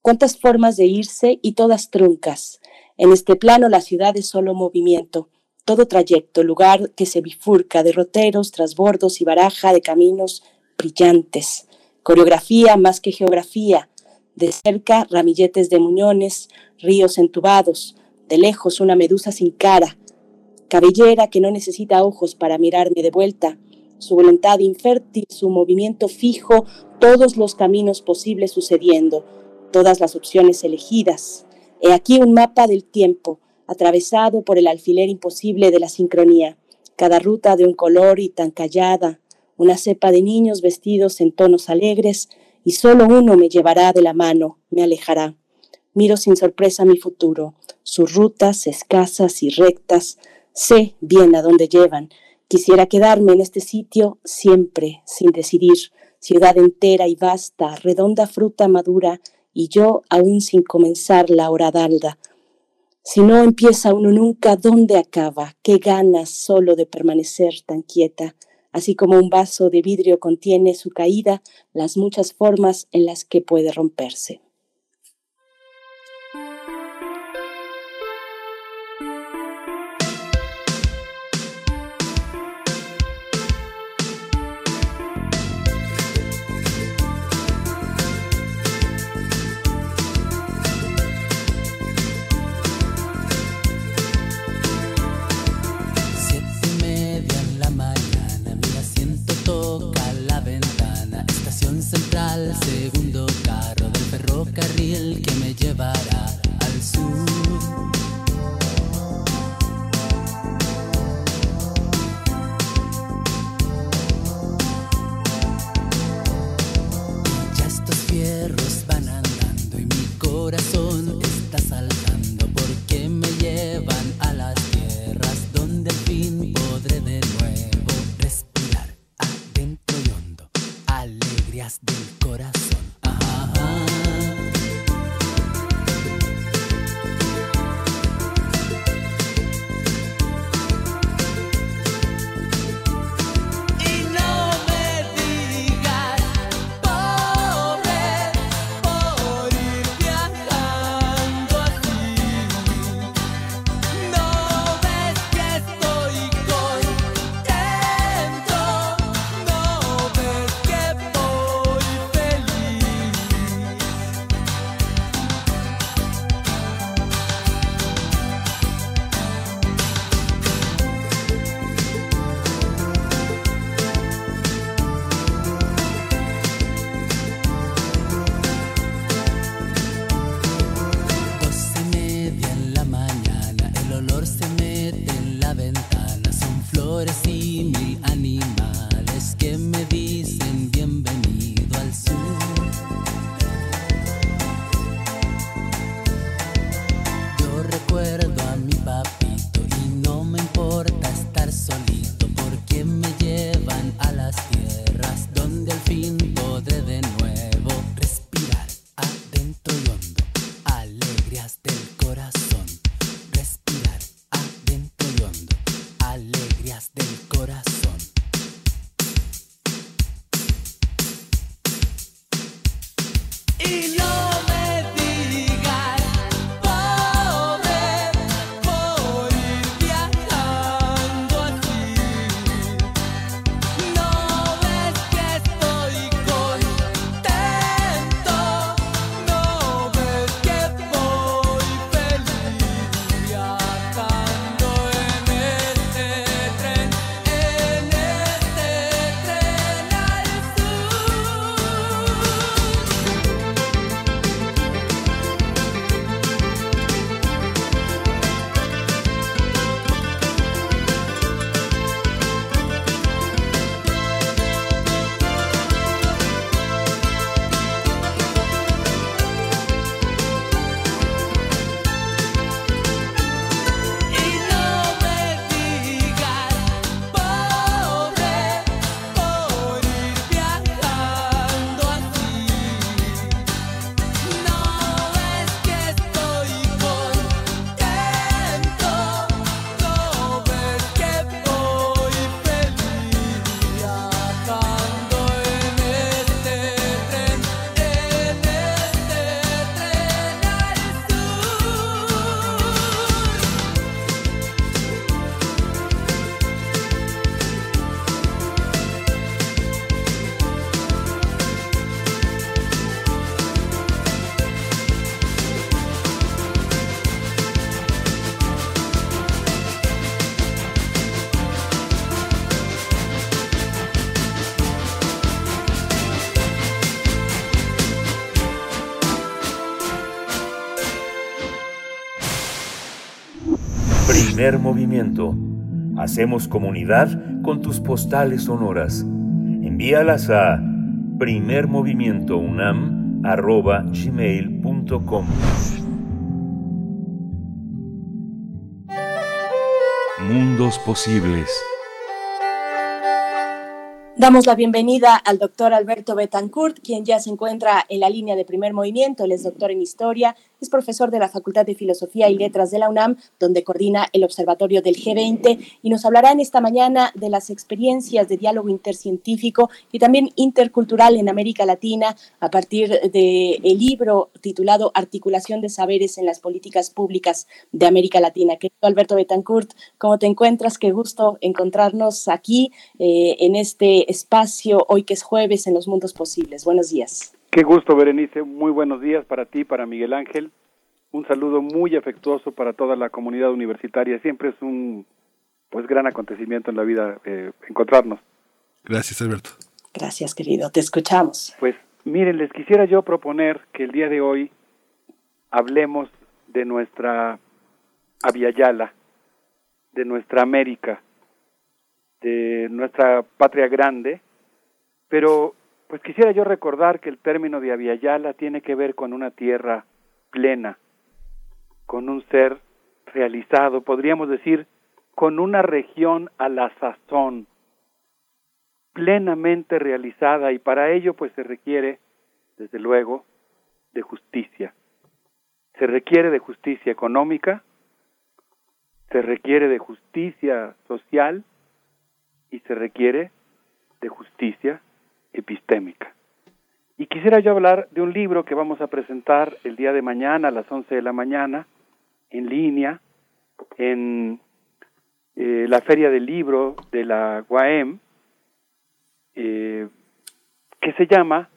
Cuántas formas de irse y todas truncas. En este plano la ciudad es solo movimiento, todo trayecto, lugar que se bifurca, derroteros, trasbordos y baraja de caminos brillantes. Coreografía más que geografía. De cerca, ramilletes de muñones, ríos entubados. De lejos, una medusa sin cara. Cabellera que no necesita ojos para mirarme de vuelta. Su voluntad infértil, su movimiento fijo, todos los caminos posibles sucediendo, todas las opciones elegidas. He aquí un mapa del tiempo, atravesado por el alfiler imposible de la sincronía, cada ruta de un color y tan callada, una cepa de niños vestidos en tonos alegres, y solo uno me llevará de la mano, me alejará. Miro sin sorpresa mi futuro, sus rutas escasas y rectas, sé bien a dónde llevan. Quisiera quedarme en este sitio siempre, sin decidir, ciudad entera y vasta, redonda fruta madura, y yo aún sin comenzar la horadalda, si no empieza uno nunca, ¿dónde acaba? ¿Qué ganas solo de permanecer tan quieta? Así como un vaso de vidrio contiene su caída, las muchas formas en las que puede romperse. Primer movimiento. Hacemos comunidad con tus postales sonoras. Envíalas a primermovimientounam.gmail.com Mundos posibles. Damos la bienvenida al doctor Alberto Betancourt, quien ya se encuentra en la línea de primer movimiento. Él es doctor en historia, es profesor de la Facultad de Filosofía y Letras de la UNAM, donde coordina el Observatorio del G20 y nos hablará en esta mañana de las experiencias de diálogo intercientífico y también intercultural en América Latina a partir del libro titulado Articulación de Saberes en las Políticas Públicas de América Latina. Querido Alberto Betancourt, ¿cómo te encuentras? Qué gusto encontrarnos aquí eh, en este espacio hoy que es jueves en los mundos posibles. Buenos días. Qué gusto, Berenice. Muy buenos días para ti, para Miguel Ángel. Un saludo muy afectuoso para toda la comunidad universitaria. Siempre es un pues gran acontecimiento en la vida eh, encontrarnos. Gracias, Alberto. Gracias, querido. Te escuchamos. Pues miren, les quisiera yo proponer que el día de hoy hablemos de nuestra Aviala, de nuestra América, de nuestra patria grande, pero pues quisiera yo recordar que el término de Aviala tiene que ver con una tierra plena, con un ser realizado, podríamos decir, con una región a la sazón, plenamente realizada y para ello pues se requiere, desde luego, de justicia. Se requiere de justicia económica, se requiere de justicia social y se requiere de justicia epistémica. Y quisiera yo hablar de un libro que vamos a presentar el día de mañana a las 11 de la mañana en línea en eh, la Feria del Libro de la UAM, eh, que se llama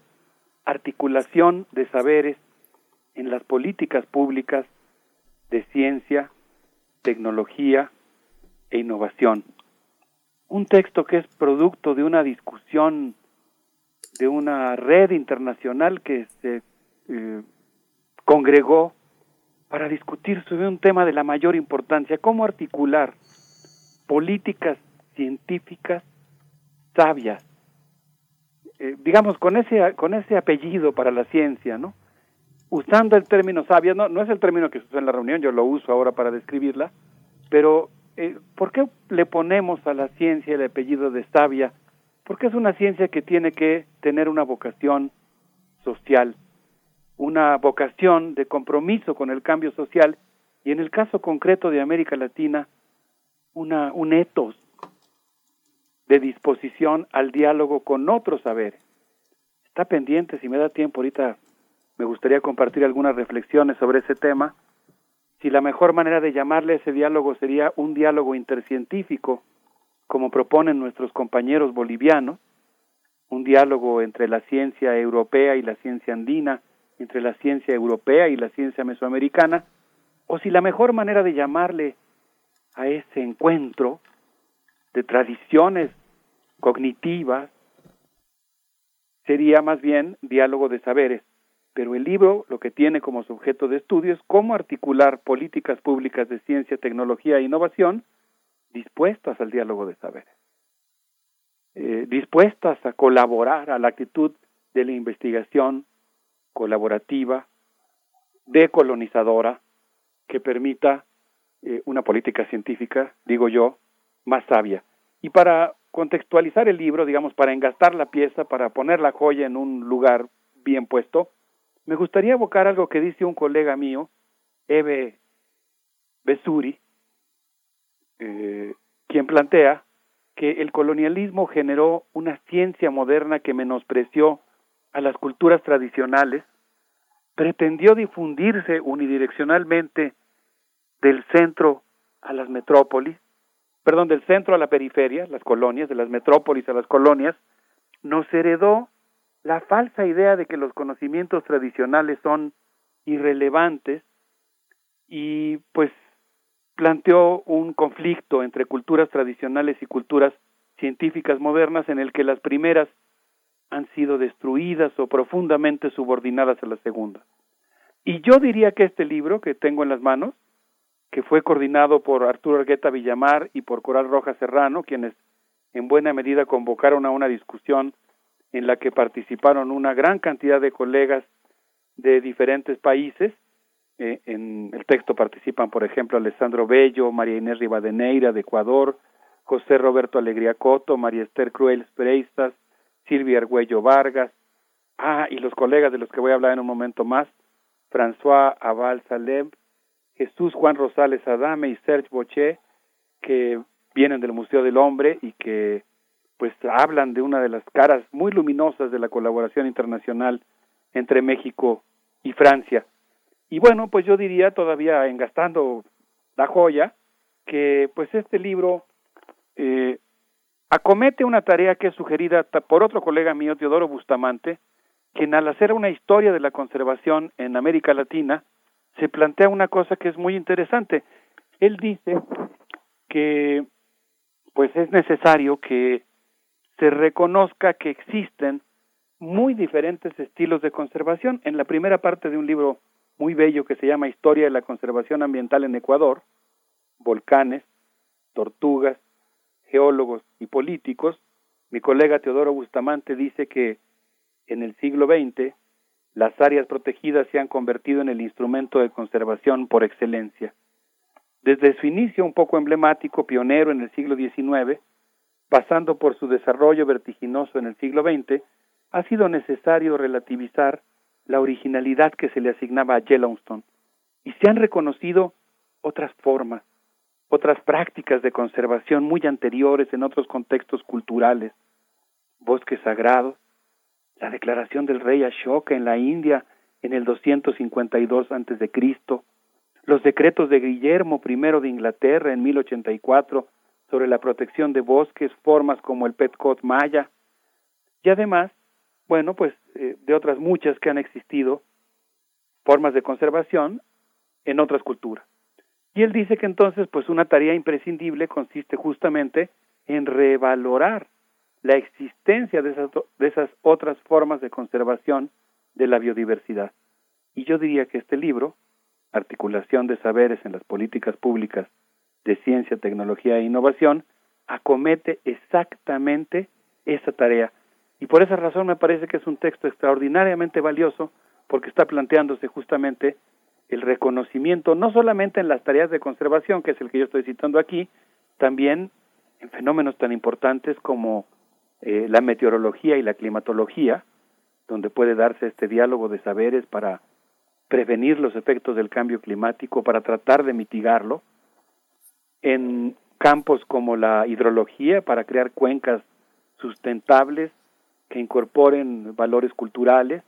Articulación de Saberes en las Políticas Públicas de Ciencia, Tecnología e Innovación. Un texto que es producto de una discusión de una red internacional que se eh, congregó para discutir sobre un tema de la mayor importancia, cómo articular políticas científicas sabias, eh, digamos con ese con ese apellido para la ciencia, ¿no? Usando el término sabia, no, no es el término que se usa en la reunión, yo lo uso ahora para describirla, pero eh, ¿por qué le ponemos a la ciencia el apellido de sabia porque es una ciencia que tiene que tener una vocación social, una vocación de compromiso con el cambio social y en el caso concreto de América Latina, una, un etos de disposición al diálogo con otros saberes. Está pendiente, si me da tiempo ahorita me gustaría compartir algunas reflexiones sobre ese tema, si la mejor manera de llamarle ese diálogo sería un diálogo intercientífico, como proponen nuestros compañeros bolivianos, un diálogo entre la ciencia europea y la ciencia andina, entre la ciencia europea y la ciencia mesoamericana, o si la mejor manera de llamarle a ese encuentro de tradiciones cognitivas sería más bien diálogo de saberes. Pero el libro lo que tiene como sujeto de estudio es cómo articular políticas públicas de ciencia, tecnología e innovación dispuestas al diálogo de saberes, eh, dispuestas a colaborar a la actitud de la investigación colaborativa, decolonizadora, que permita eh, una política científica, digo yo, más sabia. Y para contextualizar el libro, digamos, para engastar la pieza, para poner la joya en un lugar bien puesto, me gustaría evocar algo que dice un colega mío, Eve Besuri, eh, quien plantea que el colonialismo generó una ciencia moderna que menospreció a las culturas tradicionales, pretendió difundirse unidireccionalmente del centro a las metrópolis, perdón, del centro a la periferia, las colonias, de las metrópolis a las colonias, nos heredó la falsa idea de que los conocimientos tradicionales son irrelevantes y pues planteó un conflicto entre culturas tradicionales y culturas científicas modernas en el que las primeras han sido destruidas o profundamente subordinadas a las segundas. Y yo diría que este libro que tengo en las manos que fue coordinado por Arturo Argueta Villamar y por Coral Rojas Serrano, quienes en buena medida convocaron a una discusión en la que participaron una gran cantidad de colegas de diferentes países. Eh, en el texto participan, por ejemplo, Alessandro Bello, María Inés Rivadeneira de Ecuador, José Roberto Alegría Coto, María Esther Cruel Freistas, Silvia Argüello Vargas, ah, y los colegas de los que voy a hablar en un momento más, François Aval Salem, Jesús Juan Rosales Adame y Serge Boché, que vienen del Museo del Hombre y que pues hablan de una de las caras muy luminosas de la colaboración internacional entre México y Francia. Y bueno, pues yo diría todavía engastando la joya que pues este libro eh, acomete una tarea que es sugerida por otro colega mío, Teodoro Bustamante, quien al hacer una historia de la conservación en América Latina se plantea una cosa que es muy interesante. Él dice que pues es necesario que se reconozca que existen muy diferentes estilos de conservación. En la primera parte de un libro muy bello que se llama Historia de la Conservación Ambiental en Ecuador, volcanes, tortugas, geólogos y políticos, mi colega Teodoro Bustamante dice que en el siglo XX las áreas protegidas se han convertido en el instrumento de conservación por excelencia. Desde su inicio un poco emblemático, pionero en el siglo XIX, pasando por su desarrollo vertiginoso en el siglo XX, ha sido necesario relativizar la originalidad que se le asignaba a Yellowstone y se han reconocido otras formas, otras prácticas de conservación muy anteriores en otros contextos culturales, bosques sagrados, la declaración del rey Ashoka en la India en el 252 a.C., los decretos de Guillermo I de Inglaterra en 1084 sobre la protección de bosques, formas como el Petcot Maya, y además, bueno, pues eh, de otras muchas que han existido, formas de conservación en otras culturas. Y él dice que entonces, pues una tarea imprescindible consiste justamente en revalorar la existencia de esas, de esas otras formas de conservación de la biodiversidad. Y yo diría que este libro, Articulación de Saberes en las Políticas Públicas de Ciencia, Tecnología e Innovación acomete exactamente esa tarea. Y por esa razón me parece que es un texto extraordinariamente valioso porque está planteándose justamente el reconocimiento no solamente en las tareas de conservación, que es el que yo estoy citando aquí, también en fenómenos tan importantes como eh, la meteorología y la climatología, donde puede darse este diálogo de saberes para prevenir los efectos del cambio climático, para tratar de mitigarlo, en campos como la hidrología para crear cuencas sustentables que incorporen valores culturales,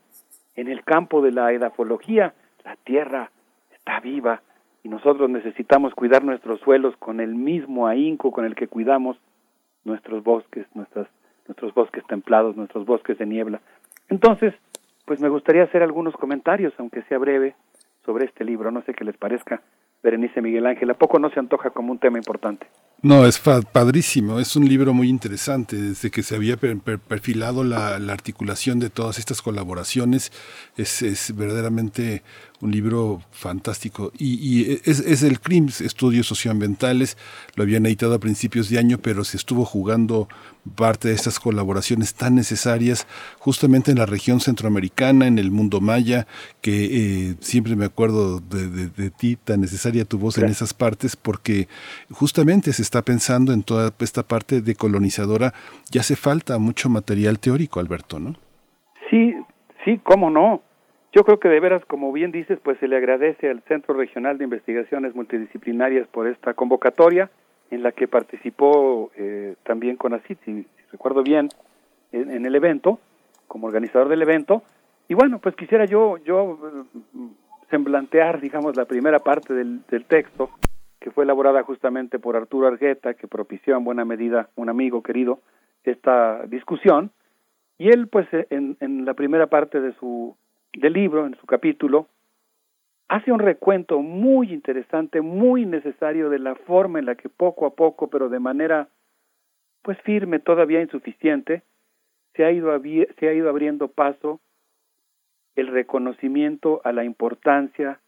en el campo de la edafología, la tierra está viva y nosotros necesitamos cuidar nuestros suelos con el mismo ahínco con el que cuidamos nuestros bosques, nuestras, nuestros bosques templados, nuestros bosques de niebla. Entonces, pues me gustaría hacer algunos comentarios, aunque sea breve, sobre este libro. No sé qué les parezca. Berenice Miguel Ángel. ¿A poco no se antoja como un tema importante? No, es padrísimo, es un libro muy interesante, desde que se había perfilado la, articulación de todas estas colaboraciones, es, es verdaderamente un libro fantástico. Y, es, es, el CRIMS, Estudios Socioambientales, lo habían editado a principios de año, pero se estuvo jugando parte de estas colaboraciones tan necesarias justamente en la región centroamericana, en el mundo maya, que eh, siempre me acuerdo de, ti, tan necesaria tu voz en esas partes, porque justamente se está pensando en toda esta parte decolonizadora, ya hace falta mucho material teórico, Alberto, ¿no? Sí, sí, cómo no. Yo creo que de veras, como bien dices, pues se le agradece al Centro Regional de Investigaciones Multidisciplinarias por esta convocatoria en la que participó eh, también con si, si recuerdo bien, en, el evento, como organizador del evento. Y bueno, pues quisiera yo, yo mm, semblantear, digamos, la primera parte del, del texto, que fue elaborada justamente por Arturo Argueta, que propició en buena medida un amigo querido esta discusión. Y él, pues, en, en la primera parte de su del libro, en su capítulo, hace un recuento muy interesante, muy necesario de la forma en la que poco a poco, pero de manera pues firme, todavía insuficiente, se ha ido, se ha ido abriendo paso el reconocimiento a la importancia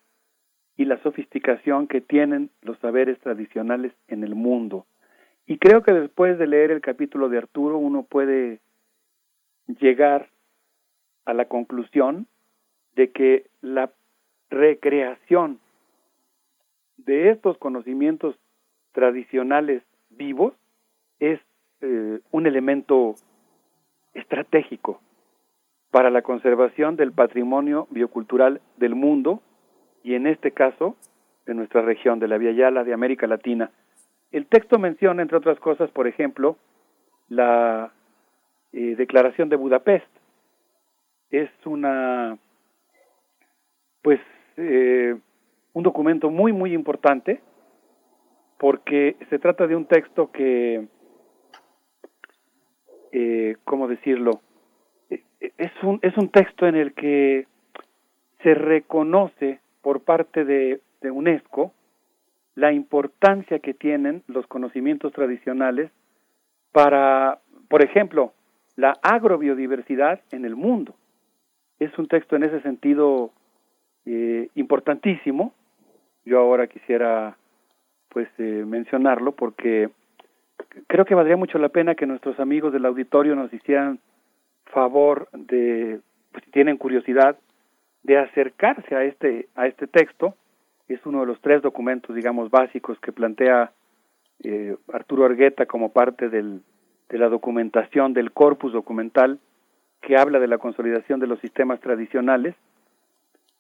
y la sofisticación que tienen los saberes tradicionales en el mundo. Y creo que después de leer el capítulo de Arturo uno puede llegar a la conclusión de que la recreación de estos conocimientos tradicionales vivos es eh, un elemento estratégico para la conservación del patrimonio biocultural del mundo y en este caso de nuestra región, de la Via Yala, de América Latina. El texto menciona, entre otras cosas, por ejemplo, la eh, Declaración de Budapest. Es una, pues, eh, un documento muy, muy importante porque se trata de un texto que, eh, ¿cómo decirlo? Eh, es un, es un texto en el que se reconoce por parte de, de UNESCO la importancia que tienen los conocimientos tradicionales para, por ejemplo, la agrobiodiversidad en el mundo. Es un texto en ese sentido eh, importantísimo. Yo ahora quisiera pues eh, mencionarlo porque creo que valdría mucho la pena que nuestros amigos del auditorio nos hicieran favor de, pues, si tienen curiosidad, de acercarse a este a este texto. Es uno de los tres documentos, digamos, básicos que plantea eh, Arturo Argueta como parte del, de la documentación del corpus documental que habla de la consolidación de los sistemas tradicionales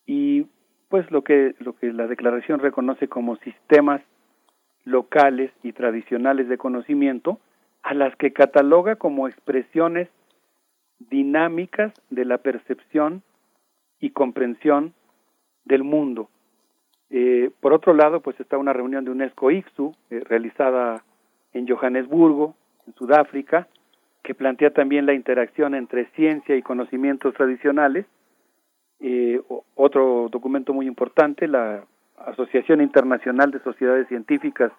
y pues lo que lo que la declaración reconoce como sistemas locales y tradicionales de conocimiento, a las que cataloga como expresiones dinámicas de la percepción y comprensión del mundo. Eh, por otro lado, pues está una reunión de UNESCO ICSU eh, realizada en Johannesburgo, en Sudáfrica, que plantea también la interacción entre ciencia y conocimientos tradicionales. Eh, otro documento muy importante, la Asociación Internacional de Sociedades Científicas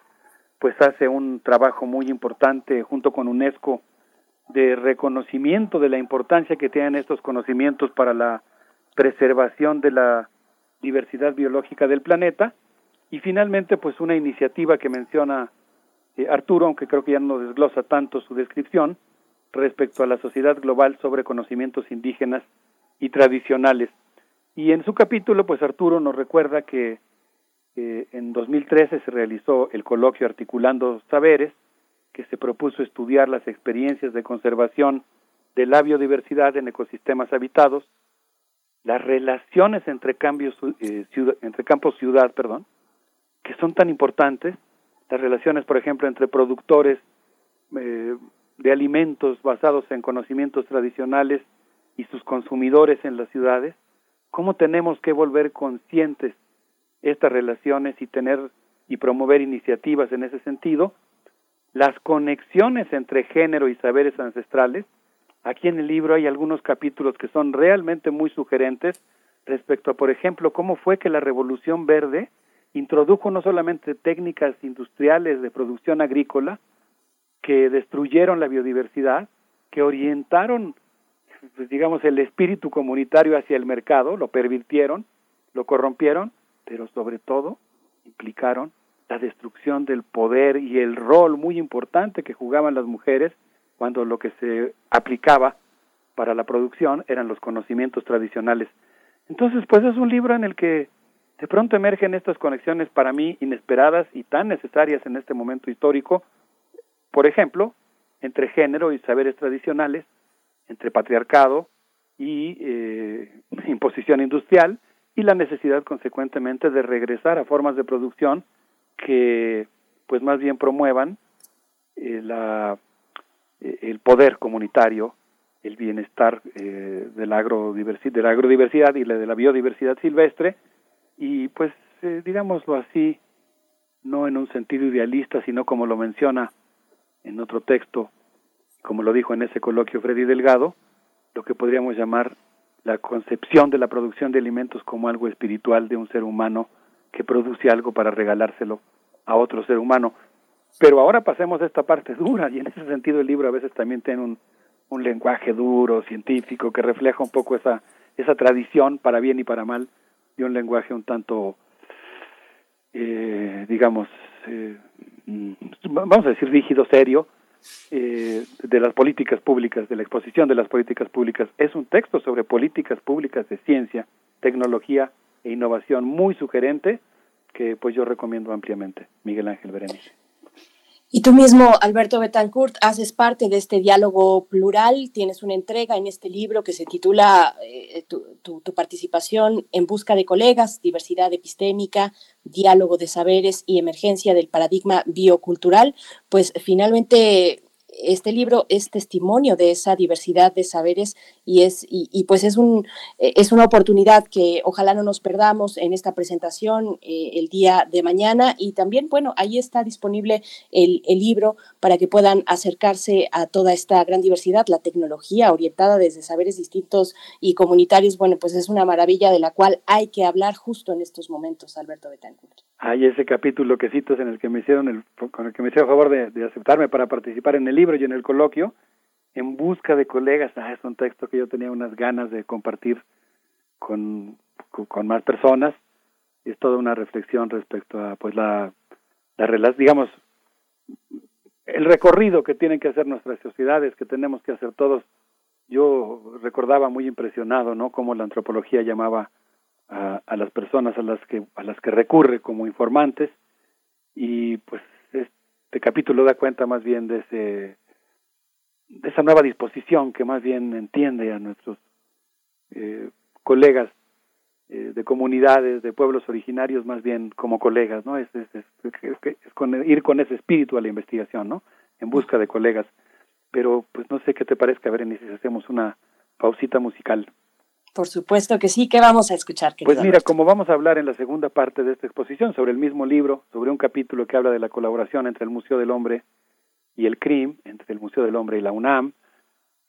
pues hace un trabajo muy importante junto con UNESCO de reconocimiento de la importancia que tienen estos conocimientos para la preservación de la diversidad biológica del planeta y finalmente pues una iniciativa que menciona eh, Arturo, aunque creo que ya no desglosa tanto su descripción respecto a la sociedad global sobre conocimientos indígenas y tradicionales. Y en su capítulo pues Arturo nos recuerda que en 2013 se realizó el coloquio Articulando Saberes, que se propuso estudiar las experiencias de conservación de la biodiversidad en ecosistemas habitados, las relaciones entre, cambios, eh, entre campos ciudad, perdón, que son tan importantes, las relaciones, por ejemplo, entre productores eh, de alimentos basados en conocimientos tradicionales y sus consumidores en las ciudades, cómo tenemos que volver conscientes estas relaciones y tener y promover iniciativas en ese sentido, las conexiones entre género y saberes ancestrales. Aquí en el libro hay algunos capítulos que son realmente muy sugerentes respecto a, por ejemplo, cómo fue que la Revolución Verde introdujo no solamente técnicas industriales de producción agrícola que destruyeron la biodiversidad, que orientaron, pues, digamos, el espíritu comunitario hacia el mercado, lo pervirtieron, lo corrompieron, pero sobre todo implicaron la destrucción del poder y el rol muy importante que jugaban las mujeres cuando lo que se aplicaba para la producción eran los conocimientos tradicionales. Entonces, pues es un libro en el que de pronto emergen estas conexiones para mí inesperadas y tan necesarias en este momento histórico, por ejemplo, entre género y saberes tradicionales, entre patriarcado y eh, <laughs> imposición industrial, y la necesidad consecuentemente de regresar a formas de producción que pues más bien promuevan eh, la, eh, el poder comunitario, el bienestar eh, de, la agrodiversidad, de la agrodiversidad y de la biodiversidad silvestre. Y pues digámoslo así, no en un sentido idealista, sino como lo menciona en otro texto, como lo dijo en ese coloquio Freddy Delgado, lo que podríamos llamar la concepción de la producción de alimentos como algo espiritual de un ser humano que produce algo para regalárselo a otro ser humano. Pero ahora pasemos a esta parte dura y en ese sentido el libro a veces también tiene un, un lenguaje duro, científico, que refleja un poco esa, esa tradición para bien y para mal de un lenguaje un tanto eh, digamos, eh, mm, vamos a decir rígido, serio, eh, de las políticas públicas, de la exposición de las políticas públicas. Es un texto sobre políticas públicas de ciencia, tecnología e innovación muy sugerente que pues yo recomiendo ampliamente. Miguel Ángel Berenice. Y tú mismo, Alberto Betancourt, haces parte de este diálogo plural, tienes una entrega en este libro que se titula eh, tu, participación en busca de colegas, diversidad epistémica, diálogo de saberes y emergencia del paradigma biocultural. Pues finalmente este libro es testimonio de esa diversidad de saberes y es y, pues es un eh, es una oportunidad que ojalá no nos perdamos en esta presentación eh, el día de mañana. Y también bueno ahí está disponible el, el, libro para que puedan acercarse a toda esta gran diversidad la tecnología orientada desde saberes distintos y comunitarios. Bueno pues es una maravilla de la cual hay que hablar justo en estos momentos Alberto Betancourt. Hay ese capítulo que citas en el que me hicieron el, con el que me hicieron favor de, aceptarme para participar en el libro y en el coloquio, en busca de colegas. Ah, es un texto que yo tenía unas ganas de compartir con, con, más personas. Es toda una reflexión respecto a, pues, la, la digamos, el recorrido que tienen que hacer nuestras sociedades, que tenemos que hacer todos. Yo recordaba muy impresionado, ¿no? Cómo la antropología llamaba a, a, las personas a las que a las que recurre como informantes y pues este capítulo da cuenta más bien de ese esa nueva disposición que más bien entiende a nuestros eh, colegas eh, de comunidades de pueblos originarios más bien como colegas no es, es, es, es con, ir con ese espíritu a la investigación no en busca de colegas pero pues no sé qué te parezca ver si hacemos una pausita musical por supuesto que sí. ¿Qué vamos a escuchar? Pues mira, como vamos a hablar en la segunda parte de esta exposición sobre el mismo libro, sobre un capítulo que habla de la colaboración entre el Museo del Hombre y el CRIM, entre el Museo del Hombre y la UNAM,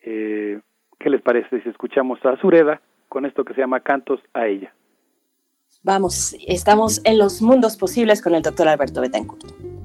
eh, ¿qué les parece si escuchamos a Sureda con esto que se llama Cantos a ella? Vamos, estamos en los mundos posibles con el doctor Alberto Betancourt.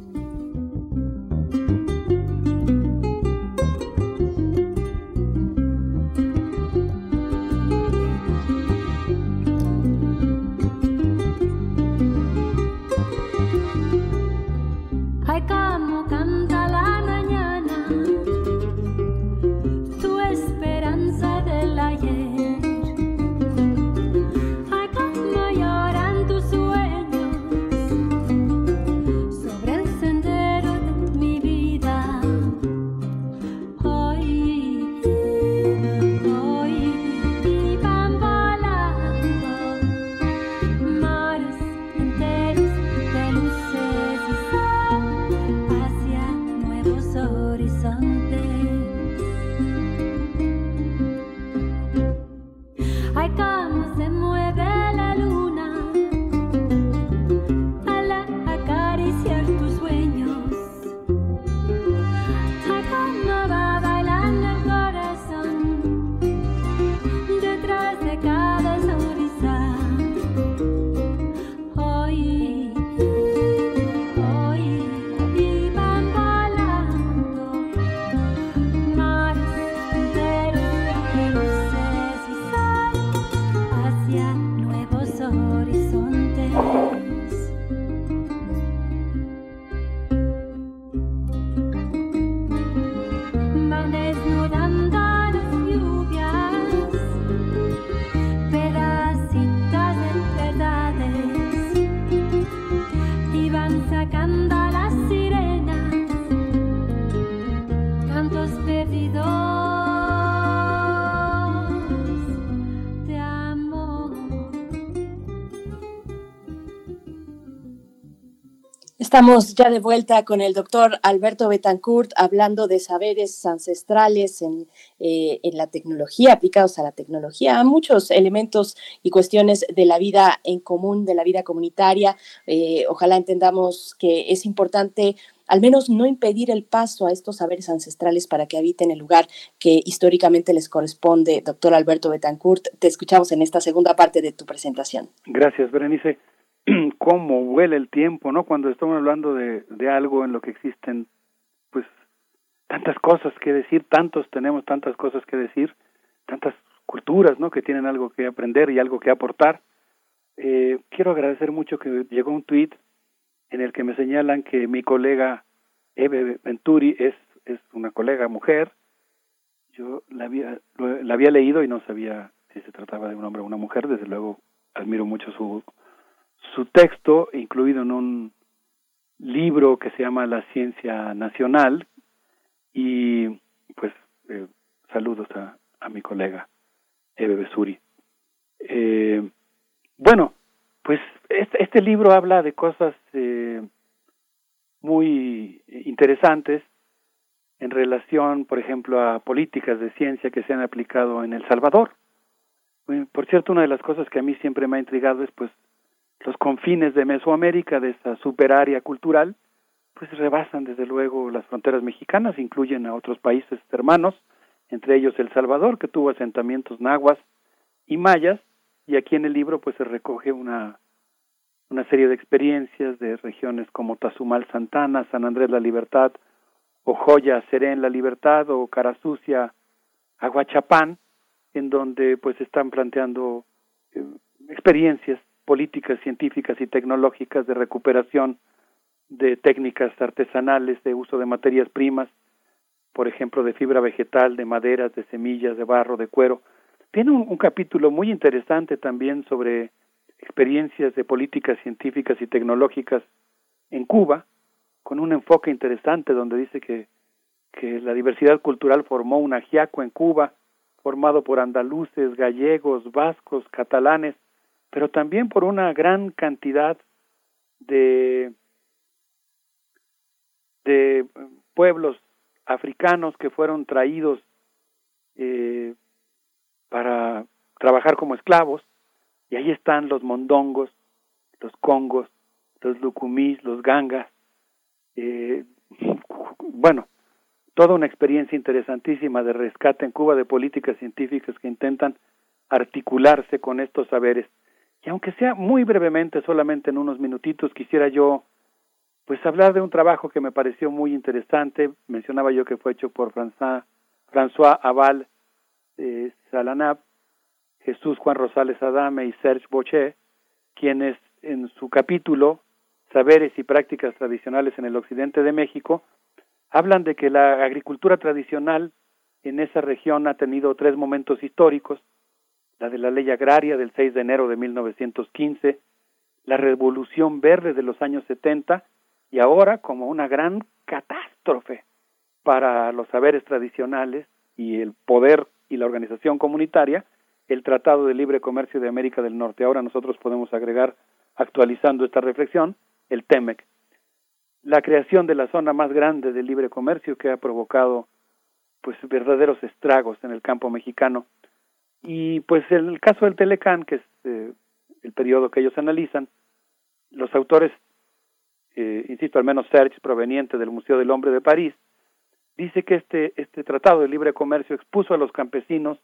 Estamos ya de vuelta con el doctor Alberto Betancourt hablando de saberes ancestrales en, eh, en, la tecnología, aplicados a la tecnología, a muchos elementos y cuestiones de la vida en común, de la vida comunitaria. Eh, ojalá entendamos que es importante al menos no impedir el paso a estos saberes ancestrales para que habiten el lugar que históricamente les corresponde. Doctor Alberto Betancourt, te escuchamos en esta segunda parte de tu presentación. Gracias, Berenice. <clears throat> cómo huele el tiempo, ¿no? Cuando estamos hablando de, de algo en lo que existen, pues, tantas cosas que decir, tantos tenemos tantas cosas que decir, tantas culturas, ¿no? Que tienen algo que aprender y algo que aportar. Eh, quiero agradecer mucho que llegó un tweet en el que me señalan que mi colega Eve Venturi es, es una colega mujer. Yo la había, la había leído y no sabía si se trataba de un hombre o una mujer. Desde luego admiro mucho su, su texto, incluido en un libro que se llama La Ciencia Nacional. Y pues eh, saludos a, a mi colega Eve Besuri. Eh, bueno, pues este, este, libro habla de cosas eh, muy interesantes en relación, por ejemplo, a políticas de ciencia que se han aplicado en El Salvador. Por cierto, una de las cosas que a mí siempre me ha intrigado es pues los confines de Mesoamérica, de esa superárea cultural, pues rebasan desde luego las fronteras mexicanas, incluyen a otros países hermanos, entre ellos El Salvador, que tuvo asentamientos nahuas y mayas, y aquí en el libro pues se recoge una, una serie de experiencias de regiones como Tazumal Santana, San Andrés La Libertad, o Joya Serén La Libertad, o Carasucia Aguachapán, en donde pues están planteando eh, experiencias políticas, científicas y tecnológicas de recuperación de técnicas artesanales de uso de materias primas, por ejemplo, de fibra vegetal, de maderas, de semillas, de barro, de cuero. Tiene un, capítulo muy interesante también sobre experiencias de políticas científicas y tecnológicas en Cuba, con un enfoque interesante donde dice que, que la diversidad cultural formó un ajiaco en Cuba, formado por andaluces, gallegos, vascos, catalanes, pero también por una gran cantidad de, de pueblos africanos que fueron traídos eh, para trabajar como esclavos, y ahí están los mondongos, los congos, los lucumís, los gangas, eh, <laughs> bueno, toda una experiencia interesantísima de rescate en Cuba de políticas científicas que intentan articularse con estos saberes y aunque sea muy brevemente, solamente en unos minutitos, quisiera yo pues hablar de un trabajo que me pareció muy interesante. Mencionaba yo que fue hecho por François, François Aval eh, Salanab, Jesús Juan Rosales Adame y Serge Bochet, quienes en su capítulo Saberes y prácticas tradicionales en el occidente de México hablan de que la agricultura tradicional en esa región ha tenido tres momentos históricos la de la ley agraria del 6 de enero de 1915, la revolución verde de los años 70 y ahora como una gran catástrofe para los saberes tradicionales y el poder y la organización comunitaria, el Tratado de Libre Comercio de América del Norte. Ahora nosotros podemos agregar, actualizando esta reflexión, el TEMEC. La creación de la zona más grande de libre comercio que ha provocado pues verdaderos estragos en el campo mexicano y pues en el caso del Telecán, que es eh, el periodo que ellos analizan, los autores, eh, insisto, al menos Serge, proveniente del Museo del Hombre de París, dice que este, este tratado de libre comercio expuso a los campesinos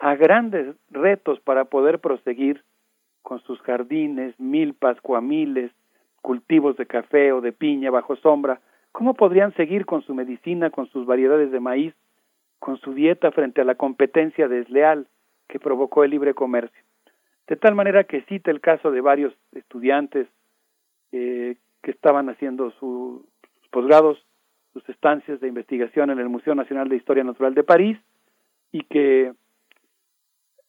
a grandes retos para poder proseguir con sus jardines, milpas, cuamiles, cultivos de café o de piña bajo sombra, cómo podrían seguir con su medicina, con sus variedades de maíz, con su dieta frente a la competencia desleal que provocó el libre comercio. De tal manera que cita el caso de varios estudiantes eh, que estaban haciendo sus posgrados, sus estancias de investigación en el Museo Nacional de Historia Natural de París y que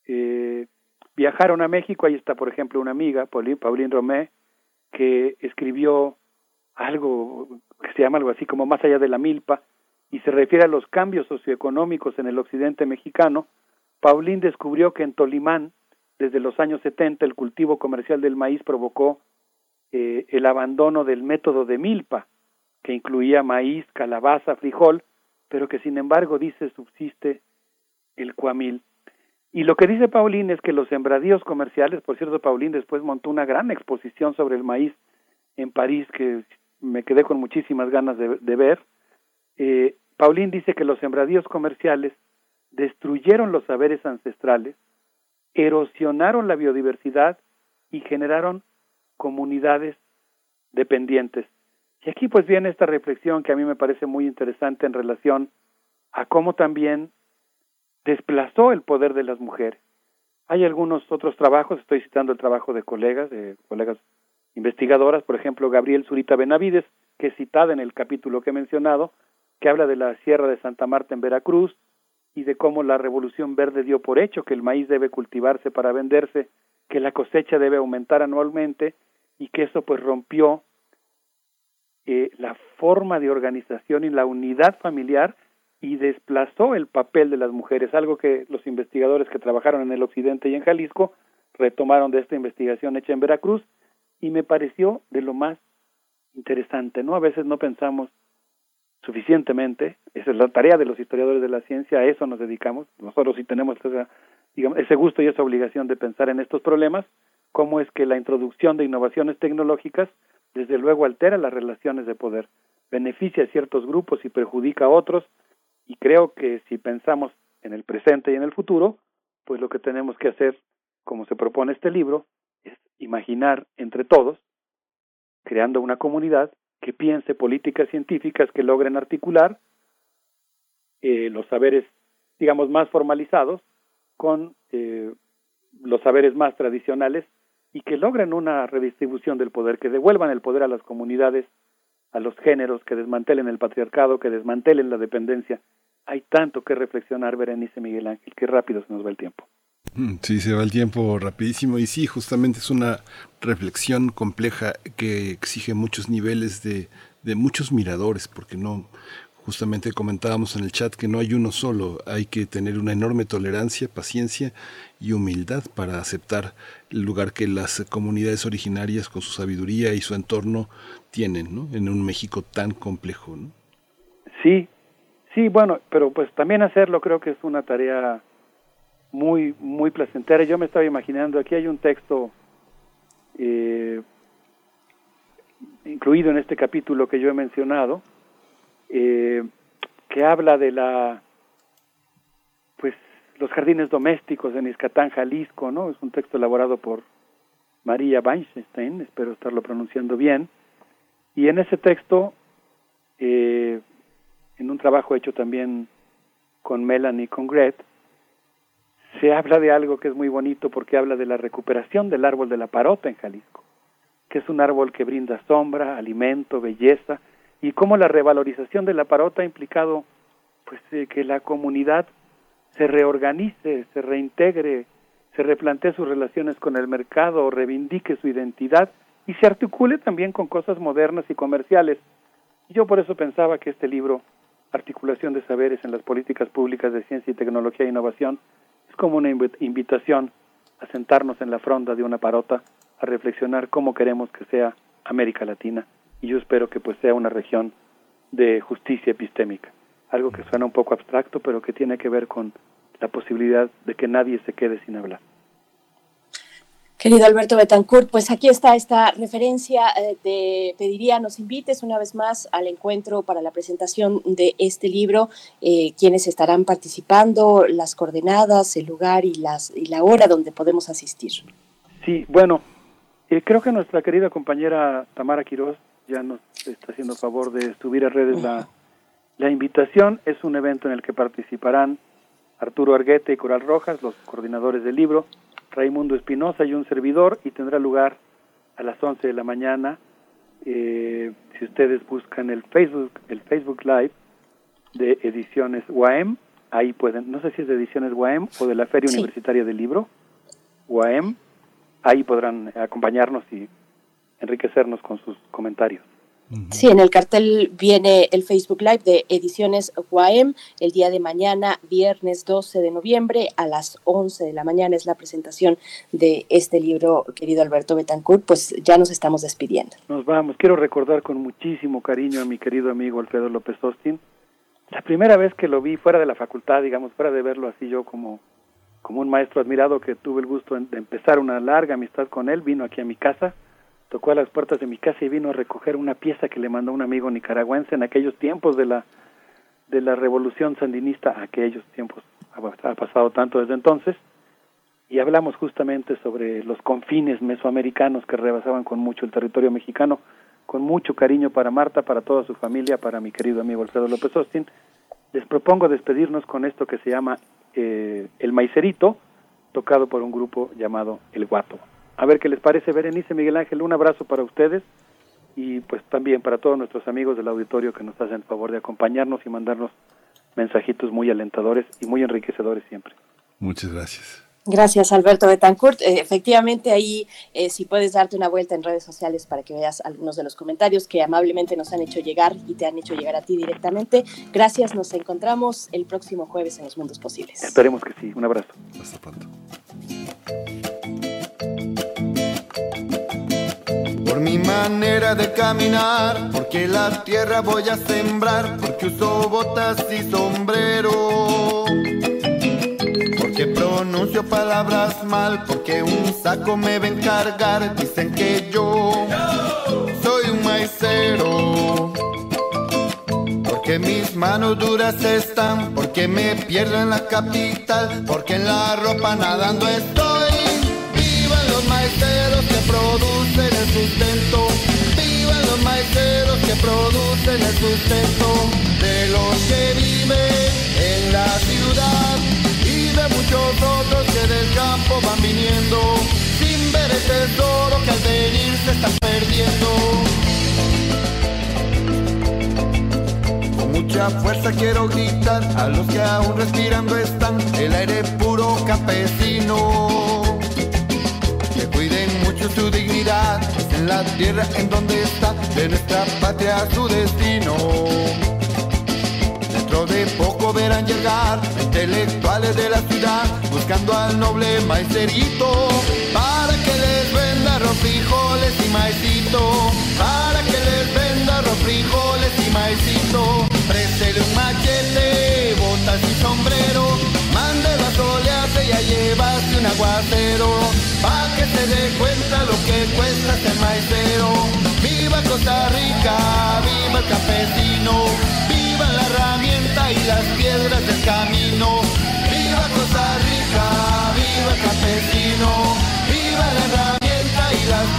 eh, viajaron a México. Ahí está, por ejemplo, una amiga, Pauline Romé, que escribió algo que se llama algo así como Más allá de la milpa y se refiere a los cambios socioeconómicos en el occidente mexicano Paulín descubrió que en Tolimán, desde los años 70, el cultivo comercial del maíz provocó eh, el abandono del método de milpa, que incluía maíz, calabaza, frijol, pero que sin embargo dice subsiste el cuamil. Y lo que dice Paulín es que los sembradíos comerciales, por cierto, Paulín después montó una gran exposición sobre el maíz en París que me quedé con muchísimas ganas de, ver. Eh, Paulín dice que los sembradíos comerciales destruyeron los saberes ancestrales, erosionaron la biodiversidad y generaron comunidades dependientes. Y aquí pues viene esta reflexión que a mí me parece muy interesante en relación a cómo también desplazó el poder de las mujeres. Hay algunos otros trabajos, estoy citando el trabajo de colegas, de colegas investigadoras, por ejemplo, Gabriel Zurita Benavides, que es citada en el capítulo que he mencionado, que habla de la Sierra de Santa Marta en Veracruz y de cómo la Revolución Verde dio por hecho que el maíz debe cultivarse para venderse, que la cosecha debe aumentar anualmente y que eso pues rompió eh, la forma de organización y la unidad familiar y desplazó el papel de las mujeres, algo que los investigadores que trabajaron en el occidente y en Jalisco retomaron de esta investigación hecha en Veracruz y me pareció de lo más interesante, ¿no? A veces no pensamos suficientemente, esa es la tarea de los historiadores de la ciencia, a eso nos dedicamos, nosotros sí tenemos digamos, ese gusto y esa obligación de pensar en estos problemas, cómo es que la introducción de innovaciones tecnológicas desde luego altera las relaciones de poder, beneficia a ciertos grupos y perjudica a otros, y creo que si pensamos en el presente y en el futuro, pues lo que tenemos que hacer, como se propone este libro, es imaginar entre todos, creando una comunidad que piense políticas científicas que logren articular eh, los saberes, digamos, más formalizados con eh, los saberes más tradicionales y que logren una redistribución del poder, que devuelvan el poder a las comunidades, a los géneros, que desmantelen el patriarcado, que desmantelen la dependencia hay tanto que reflexionar, Berenice Miguel Ángel, qué rápido se nos va el tiempo. Mm, sí, se va el tiempo rapidísimo y sí, justamente es una reflexión compleja que exige muchos niveles de, muchos miradores, porque no, justamente comentábamos en el chat que no hay uno solo, hay que tener una enorme tolerancia, paciencia y humildad para aceptar el lugar que las comunidades originarias con su sabiduría y su entorno tienen, ¿no? En un México tan complejo, ¿no? Sí, Sí, bueno, pero pues también hacerlo creo que es una tarea muy, muy placentera. Yo me estaba imaginando, aquí hay un texto eh, incluido en este capítulo que yo he mencionado, eh, que habla de la, pues, los jardines domésticos en Iscatán, Jalisco, ¿no? Es un texto elaborado por María Weinstein, espero estarlo pronunciando bien. Y en ese texto, eh, en un trabajo hecho también con Melanie y con Gret, se habla de algo que es muy bonito porque habla de la recuperación del árbol de la parota en Jalisco, que es un árbol que brinda sombra, alimento, belleza, y cómo la revalorización de la parota ha implicado pues eh, que la comunidad se reorganice, se reintegre, se replantee sus relaciones con el mercado, reivindique su identidad y se articule también con cosas modernas y comerciales. Yo por eso pensaba que este libro articulación de saberes en las políticas públicas de ciencia y tecnología e innovación, es como una invitación a sentarnos en la fronda de una parota, a reflexionar cómo queremos que sea América Latina, y yo espero que pues sea una región de justicia epistémica, algo que suena un poco abstracto, pero que tiene que ver con la posibilidad de que nadie se quede sin hablar. Querido Alberto Betancourt, pues aquí está esta referencia. Eh, te pediría nos invites una vez más al encuentro para la presentación de este libro, eh, quienes estarán participando, las coordenadas, el lugar y, las, y la hora donde podemos asistir. Sí, bueno, eh, creo que nuestra querida compañera Tamara Quiroz ya nos está haciendo favor de subir a redes la, la invitación. Es un evento en el que participarán Arturo Arguete y Coral Rojas, los coordinadores del libro Raimundo Espinosa y un servidor y tendrá lugar a las 11 de la mañana. Eh, si ustedes buscan el Facebook, el Facebook Live de Ediciones UAM, ahí pueden, no sé si es de Ediciones UAM o de la Feria Universitaria del Libro, UAM, ahí podrán acompañarnos y enriquecernos con sus comentarios. Sí, en el cartel viene el Facebook Live de Ediciones UAM. El día de mañana, viernes 12 de noviembre, a las 11 de la mañana es la presentación de este libro, querido Alberto Betancourt. Pues ya nos estamos despidiendo. Nos vamos. Quiero recordar con muchísimo cariño a mi querido amigo Alfredo López Austin. La primera vez que lo vi fuera de la facultad, digamos, fuera de verlo así yo como, como un maestro admirado que tuve el gusto de empezar una larga amistad con él, vino aquí a mi casa tocó a las puertas de mi casa y vino a recoger una pieza que le mandó un amigo nicaragüense en aquellos tiempos de la de la revolución sandinista, aquellos tiempos ha, pasado tanto desde entonces, y hablamos justamente sobre los confines mesoamericanos que rebasaban con mucho el territorio mexicano, con mucho cariño para Marta, para toda su familia, para mi querido amigo Alfredo López Austin. Les propongo despedirnos con esto que se llama eh, El Maicerito, tocado por un grupo llamado El Guato. A ver qué les parece. Berenice, Miguel Ángel, un abrazo para ustedes y pues también para todos nuestros amigos del auditorio que nos hacen el favor de acompañarnos y mandarnos mensajitos muy alentadores y muy enriquecedores siempre. Muchas gracias. Gracias, Alberto Betancourt. Eh, efectivamente, ahí eh, si puedes darte una vuelta en redes sociales para que veas algunos de los comentarios que amablemente nos han hecho llegar y te han hecho llegar a ti directamente. Gracias, nos encontramos el próximo jueves en Los Mundos Posibles. Esperemos que sí. Un abrazo. Hasta pronto. Por mi manera de caminar, porque la tierra voy a sembrar, porque uso botas y sombrero que pronuncio palabras mal porque un saco me ven cargar. Dicen que yo soy un maicero. Porque mis manos duras están, porque me pierdo en la capital, porque en la ropa nadando estoy. Producen el sustento de los que viven en la ciudad muchos otros que del campo van viniendo sin ver el tesoro que al venir se está perdiendo. Con mucha fuerza quiero gritar a los que aún respirando están el aire puro campesino. Que cuiden mucho su dignidad, en la tierra en donde está, de nuestra patria su destino de poco verán llegar intelectuales de la ciudad buscando al noble maesterito para que les venda arroz, frijoles y maicito. Para que les venda arroz, frijoles y maicito. Préstele un machete, botas y sombrero. Llevarse un aguacero. Pa' que se dé cuenta lo que cuesta ser maicero. Viva Costa Rica, viva el campesino viva la herramienta y las piedras del camino. Viva Costa Rica, viva el campesino, viva la herramienta y las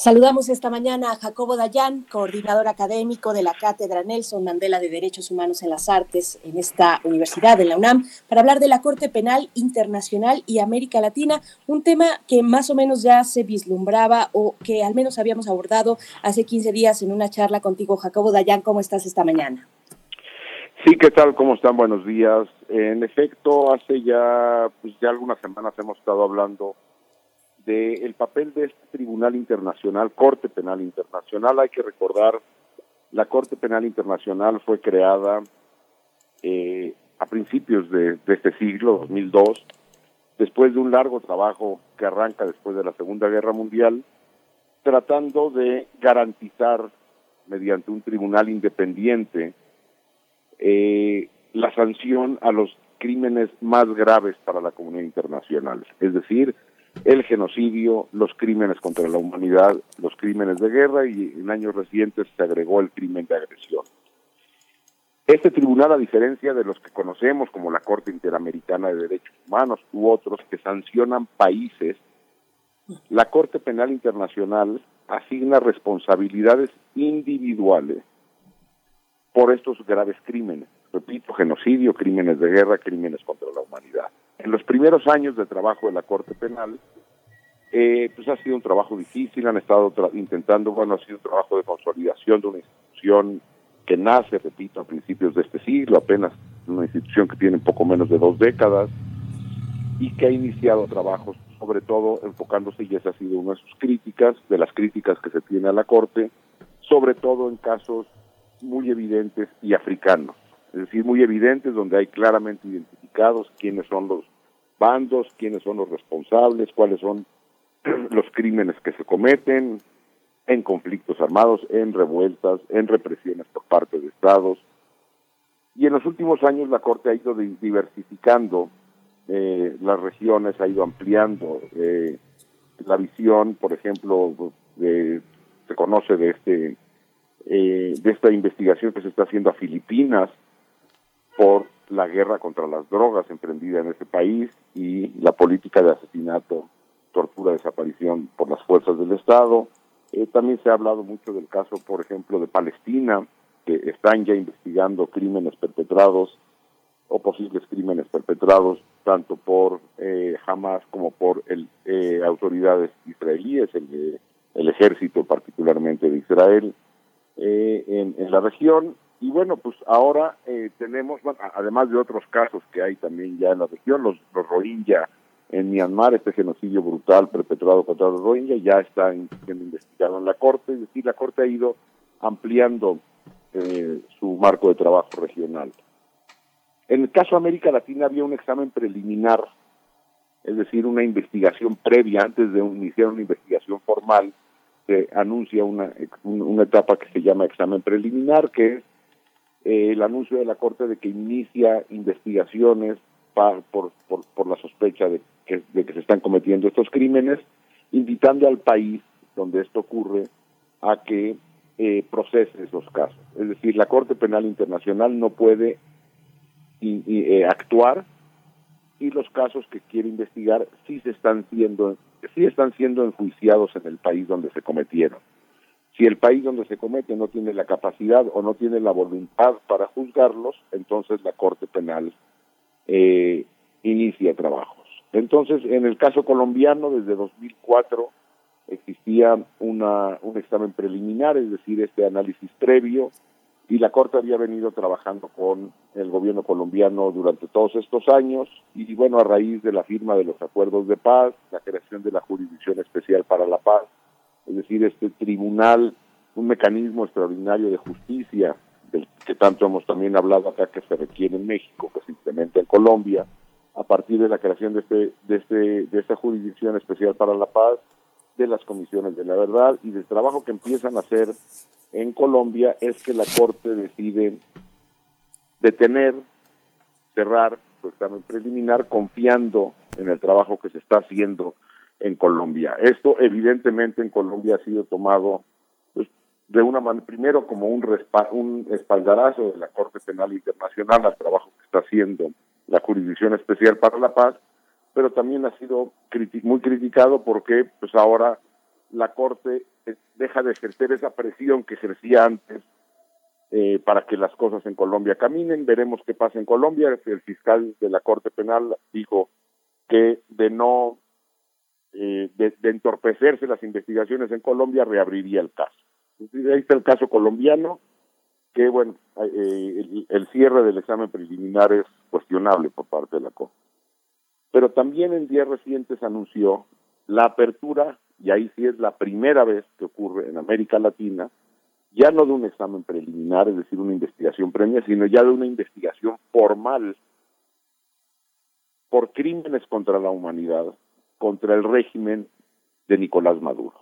Saludamos esta mañana a Jacobo Dayan, coordinador académico de la Cátedra Nelson Mandela de Derechos Humanos en las Artes en esta universidad, en la UNAM, para hablar de la Corte Penal Internacional y América Latina, un tema que más o menos ya se vislumbraba o que al menos habíamos abordado hace 15 días en una charla contigo. Jacobo Dayan, ¿cómo estás esta mañana? Sí, ¿qué tal? ¿Cómo están? Buenos días. En efecto, hace ya, pues ya algunas semanas hemos estado hablando del papel de este Tribunal Internacional, Corte Penal Internacional. Hay que recordar, la Corte Penal Internacional fue creada eh, a principios de, este siglo, 2002, después de un largo trabajo que arranca después de la Segunda Guerra Mundial, tratando de garantizar, mediante un tribunal independiente, eh, la sanción a los crímenes más graves para la comunidad internacional, es decir, el genocidio, los crímenes contra la humanidad, los crímenes de guerra y en años recientes se agregó el crimen de agresión. Este tribunal, a diferencia de los que conocemos como la Corte Interamericana de Derechos Humanos u otros que sancionan países, la Corte Penal Internacional asigna responsabilidades individuales por estos graves crímenes. Repito, genocidio, crímenes de guerra, crímenes contra la humanidad. En los primeros años de trabajo de la Corte Penal, eh, pues ha sido un trabajo difícil, han estado intentando, bueno, ha sido un trabajo de consolidación de una institución que nace, repito, a principios de este siglo, apenas una institución que tiene poco menos de dos décadas y que ha iniciado trabajos, sobre todo enfocándose, y esa ha sido una de sus críticas, de las críticas que se tiene a la Corte, sobre todo en casos muy evidentes y africanos es decir, muy evidentes, donde hay claramente identificados quiénes son los bandos, quiénes son los responsables, cuáles son <clears throat> los crímenes que se cometen, en conflictos armados, en revueltas, en represiones por parte de estados. Y en los últimos años la Corte ha ido diversificando eh, las regiones, ha ido ampliando eh, la visión, por ejemplo, se conoce de este eh, de esta investigación que se está haciendo a Filipinas por la guerra contra las drogas emprendida en ese país y la política de asesinato, tortura, desaparición por las fuerzas del Estado. Eh, también se ha hablado mucho del caso, por ejemplo, de Palestina, que están ya investigando crímenes perpetrados o posibles crímenes perpetrados tanto por eh, Hamas como por el, eh, autoridades israelíes, el, el, ejército particularmente de Israel eh, en, la región. Y bueno, pues ahora eh, tenemos, además de otros casos que hay también ya en la región, los, los Rohingya en Myanmar, este genocidio brutal perpetrado contra los Rohingya ya está siendo investigado en la Corte, es decir, la Corte ha ido ampliando eh, su marco de trabajo regional. En el caso de América Latina había un examen preliminar, es decir, una investigación previa antes de iniciar una investigación formal, se anuncia una, una etapa que se llama examen preliminar, que es eh, el anuncio de la Corte de que inicia investigaciones por, por, por, la sospecha de que, de que se están cometiendo estos crímenes, invitando al país donde esto ocurre a que eh, procese esos casos. Es decir, la Corte Penal Internacional no puede eh, actuar y los casos que quiere investigar sí se están siendo sí están siendo enjuiciados en el país donde se cometieron. Si el país donde se comete no tiene la capacidad o no tiene la voluntad para juzgarlos, entonces la Corte Penal eh, inicia trabajos. Entonces, en el caso colombiano, desde 2004 existía una, un examen preliminar, es decir, este análisis previo y la Corte había venido trabajando con el gobierno colombiano durante todos estos años y bueno, a raíz de la firma de los acuerdos de paz, la creación de la Jurisdicción Especial para la Paz, es decir, este tribunal, un mecanismo extraordinario de justicia del que tanto hemos también hablado acá que se requiere en México, que se implementa en Colombia, a partir de la creación de este de este de esta Jurisdicción Especial para la Paz, de las comisiones de la verdad y del trabajo que empiezan a hacer en Colombia es que la Corte decide detener, cerrar su examen preliminar confiando en el trabajo que se está haciendo en Colombia. Esto evidentemente en Colombia ha sido tomado pues, de una manera, primero como un, un espaldarazo de la Corte Penal Internacional al trabajo que está haciendo la Jurisdicción Especial para la Paz, pero también ha sido muy criticado porque pues ahora la Corte deja de ejercer esa presión que ejercía antes eh, para que las cosas en Colombia caminen. Veremos qué pasa en Colombia. El fiscal de la Corte Penal dijo que de no eh, de, entorpecerse las investigaciones en Colombia reabriría el caso. ahí está el caso colombiano, que bueno, el, el cierre del examen preliminar es cuestionable por parte de la Corte. Pero también en días recientes anunció la apertura y ahí sí es la primera vez que ocurre en América Latina, ya no de un examen preliminar, es decir, una investigación previa, sino ya de una investigación formal por crímenes contra la humanidad, contra el régimen de Nicolás Maduro.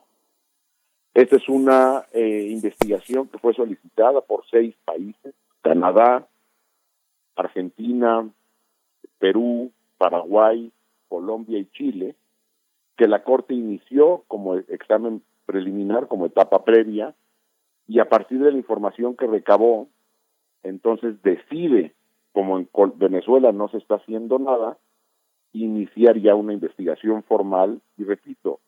Esta es una eh, investigación que fue solicitada por seis países, Canadá, Argentina, Perú, Paraguay, Colombia y Chile, que la Corte inició como examen preliminar, como etapa previa, y a partir de la información que recabó, entonces decide, como en Venezuela no se está haciendo nada, iniciar ya una investigación formal, y repito,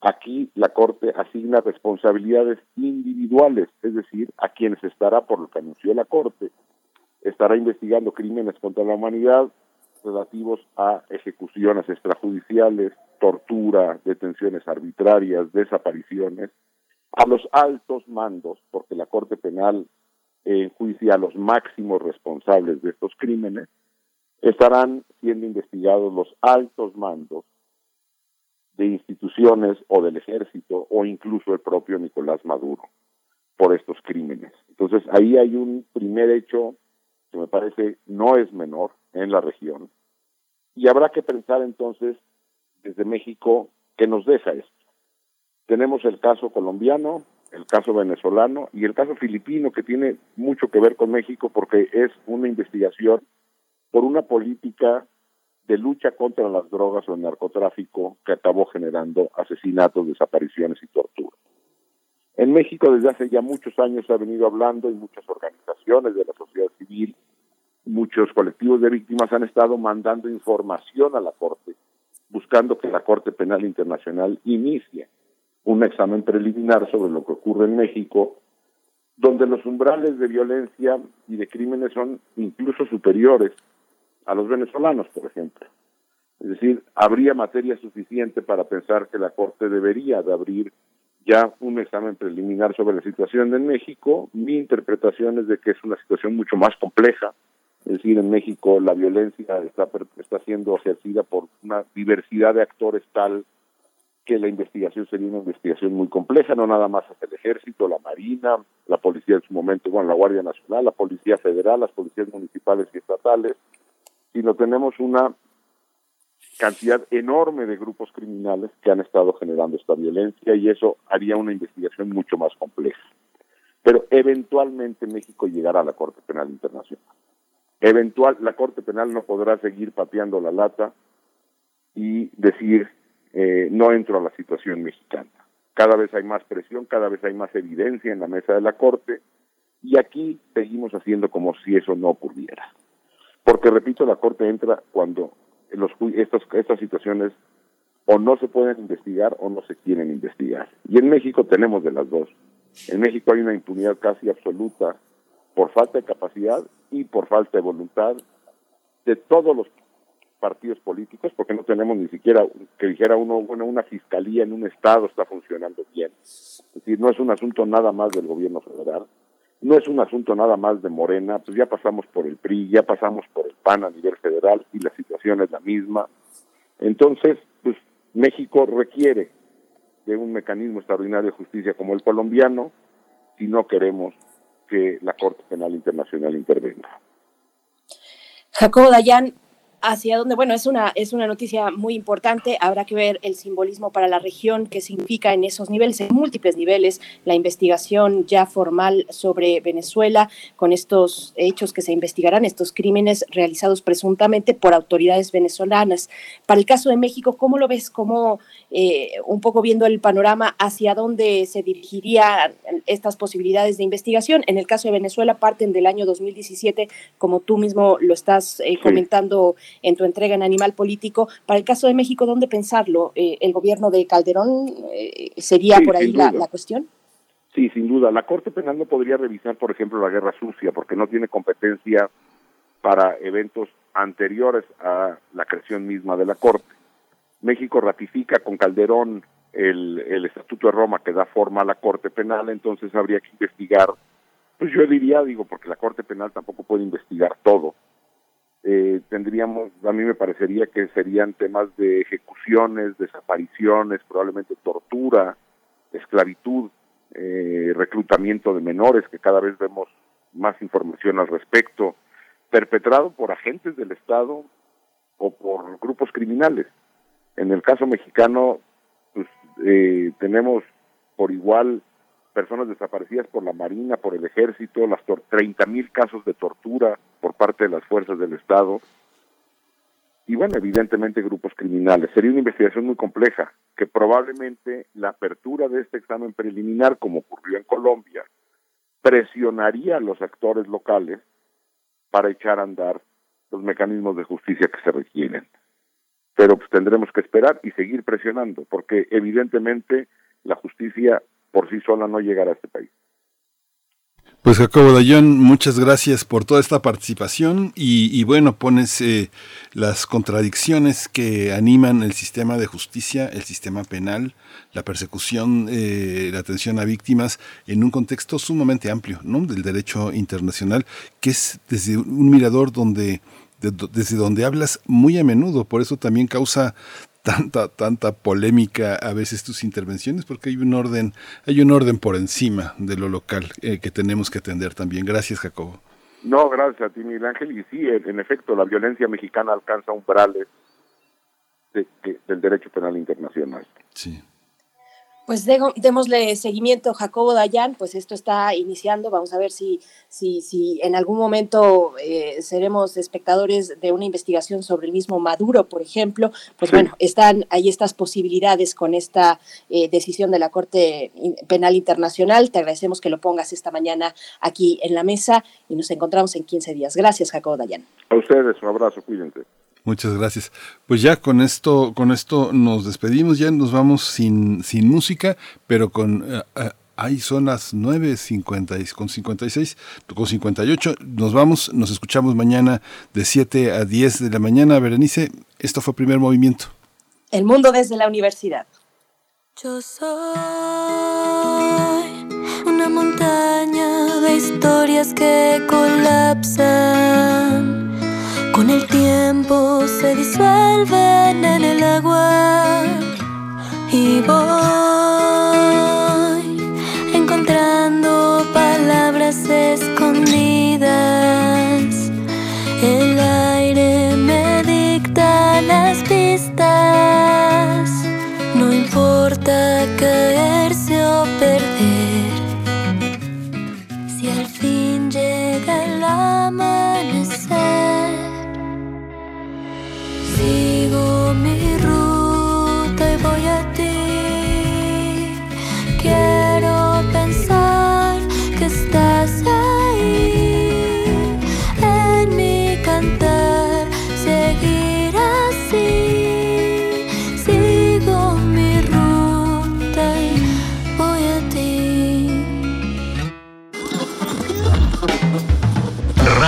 aquí la Corte asigna responsabilidades individuales, es decir, a quienes estará, por lo que anunció la Corte, estará investigando crímenes contra la humanidad, relativos a ejecuciones extrajudiciales, tortura, detenciones arbitrarias, desapariciones, a los altos mandos, porque la Corte Penal enjuicia a los máximos responsables de estos crímenes, estarán siendo investigados los altos mandos de instituciones o del ejército o incluso el propio Nicolás Maduro por estos crímenes. Entonces ahí hay un primer hecho que me parece no es menor en la región. Y habrá que pensar entonces desde México qué nos deja esto. Tenemos el caso colombiano, el caso venezolano y el caso filipino, que tiene mucho que ver con México porque es una investigación por una política de lucha contra las drogas o el narcotráfico que acabó generando asesinatos, desapariciones y tortura. En México desde hace ya muchos años se ha venido hablando y muchas organizaciones de la sociedad civil, muchos colectivos de víctimas han estado mandando información a la Corte, buscando que la Corte Penal Internacional inicie un examen preliminar sobre lo que ocurre en México, donde los umbrales de violencia y de crímenes son incluso superiores a los venezolanos, por ejemplo. Es decir, habría materia suficiente para pensar que la Corte debería de abrir ya un examen preliminar sobre la situación en México. Mi interpretación es de que es una situación mucho más compleja. Es decir, en México la violencia está, está siendo ejercida por una diversidad de actores tal que la investigación sería una investigación muy compleja, no nada más hasta el ejército, la marina, la policía en su momento, bueno, la Guardia Nacional, la policía federal, las policías municipales y estatales, sino tenemos una cantidad enorme de grupos criminales que han estado generando esta violencia y eso haría una investigación mucho más compleja. Pero eventualmente México llegará a la Corte Penal Internacional. Eventual, la Corte Penal no podrá seguir pateando la lata y decir eh, no entro a la situación mexicana. Cada vez hay más presión, cada vez hay más evidencia en la mesa de la Corte y aquí seguimos haciendo como si eso no ocurriera. Porque, repito, la Corte entra cuando los, estos, estas situaciones o no se pueden investigar o no se quieren investigar. Y en México tenemos de las dos. En México hay una impunidad casi absoluta por falta de capacidad y por falta de voluntad de todos los partidos políticos, porque no tenemos ni siquiera que dijera uno, bueno, una fiscalía en un estado está funcionando bien. Es decir, no es un asunto nada más del gobierno federal, no es un asunto nada más de Morena, pues ya pasamos por el PRI, ya pasamos por el PAN a nivel federal y la situación es la misma. Entonces, pues México requiere de un mecanismo extraordinario de justicia como el colombiano si no queremos que la Corte Penal Internacional intervenga. Jacobo Dayan, hacia dónde, bueno, es una, es una noticia muy importante, habrá que ver el simbolismo para la región, qué significa en esos niveles, en múltiples niveles, la investigación ya formal sobre Venezuela, con estos hechos que se investigarán, estos crímenes realizados presuntamente por autoridades venezolanas. Para el caso de México, ¿cómo lo ves? ¿Cómo, eh, un poco viendo el panorama, hacia dónde se dirigirían estas posibilidades de investigación? En el caso de Venezuela, parten del año 2017, como tú mismo lo estás eh, comentando en tu entrega en Animal Político. Para el caso de México, ¿dónde pensarlo? Eh, ¿El gobierno de Calderón eh, sería por ahí la, cuestión? Sí, sin duda. La Corte Penal no podría revisar, por ejemplo, la guerra sucia, porque no tiene competencia para eventos anteriores a la creación misma de la Corte. México ratifica con Calderón el, el Estatuto de Roma que da forma a la Corte Penal, entonces habría que investigar, pues yo diría, digo, porque la Corte Penal tampoco puede investigar todo, eh, tendríamos, a mí me parecería que serían temas de ejecuciones, desapariciones, probablemente tortura, esclavitud, eh, reclutamiento de menores, que cada vez vemos más información al respecto, perpetrado por agentes del Estado o por grupos criminales. En el caso mexicano, pues, eh, tenemos por igual personas desaparecidas por la Marina, por el Ejército, las 30 mil casos de tortura por parte de las fuerzas del Estado y bueno, evidentemente grupos criminales. Sería una investigación muy compleja que probablemente la apertura de este examen preliminar, como ocurrió en Colombia, presionaría a los actores locales para echar a andar los mecanismos de justicia que se requieren. Pero pues tendremos que esperar y seguir presionando, porque evidentemente la justicia por sí sola no llegará a este país. Pues Jacobo Dayón, muchas gracias por toda esta participación y, bueno, pones eh, las contradicciones que animan el sistema de justicia, el sistema penal, la persecución, eh, la atención a víctimas en un contexto sumamente amplio, ¿no? Del derecho internacional, que es desde un mirador donde desde donde hablas muy a menudo, por eso también causa tanta tanta polémica a veces tus intervenciones porque hay un orden hay un orden por encima de lo local eh, que tenemos que atender también. Gracias Jacobo. No gracias a ti Miguel Ángel. Y sí en efecto la violencia mexicana alcanza umbrales del derecho penal internacional. Sí Pues démosle seguimiento, Jacobo Dayan, pues esto está iniciando, vamos a ver si, si, si en algún momento eh, seremos espectadores de una investigación sobre el mismo Maduro, por ejemplo, pues bueno, están ahí estas posibilidades con esta eh, decisión de la Corte Penal Internacional. Te agradecemos que lo pongas esta mañana aquí en la mesa y nos encontramos en 15 días. Gracias, Jacobo Dayan. A ustedes, un abrazo, cuídense. Muchas gracias. Pues ya con esto, con esto nos despedimos, ya nos vamos sin, sin música, pero con eh, eh, ahí son las 9.50 con 56, con 58. Nos vamos, nos escuchamos mañana de 7 a 10 de la mañana. Berenice, esto fue primer movimiento. El mundo desde la universidad. Yo soy una montaña de historias que colapsan con el tiempo se disuelven en el agua y voy encontrando palabras escondidas. El aire me dicta las pistas. No importa caerse o perder. Si al fin llega el amanecer. Sigo mi ruta y voy a ti.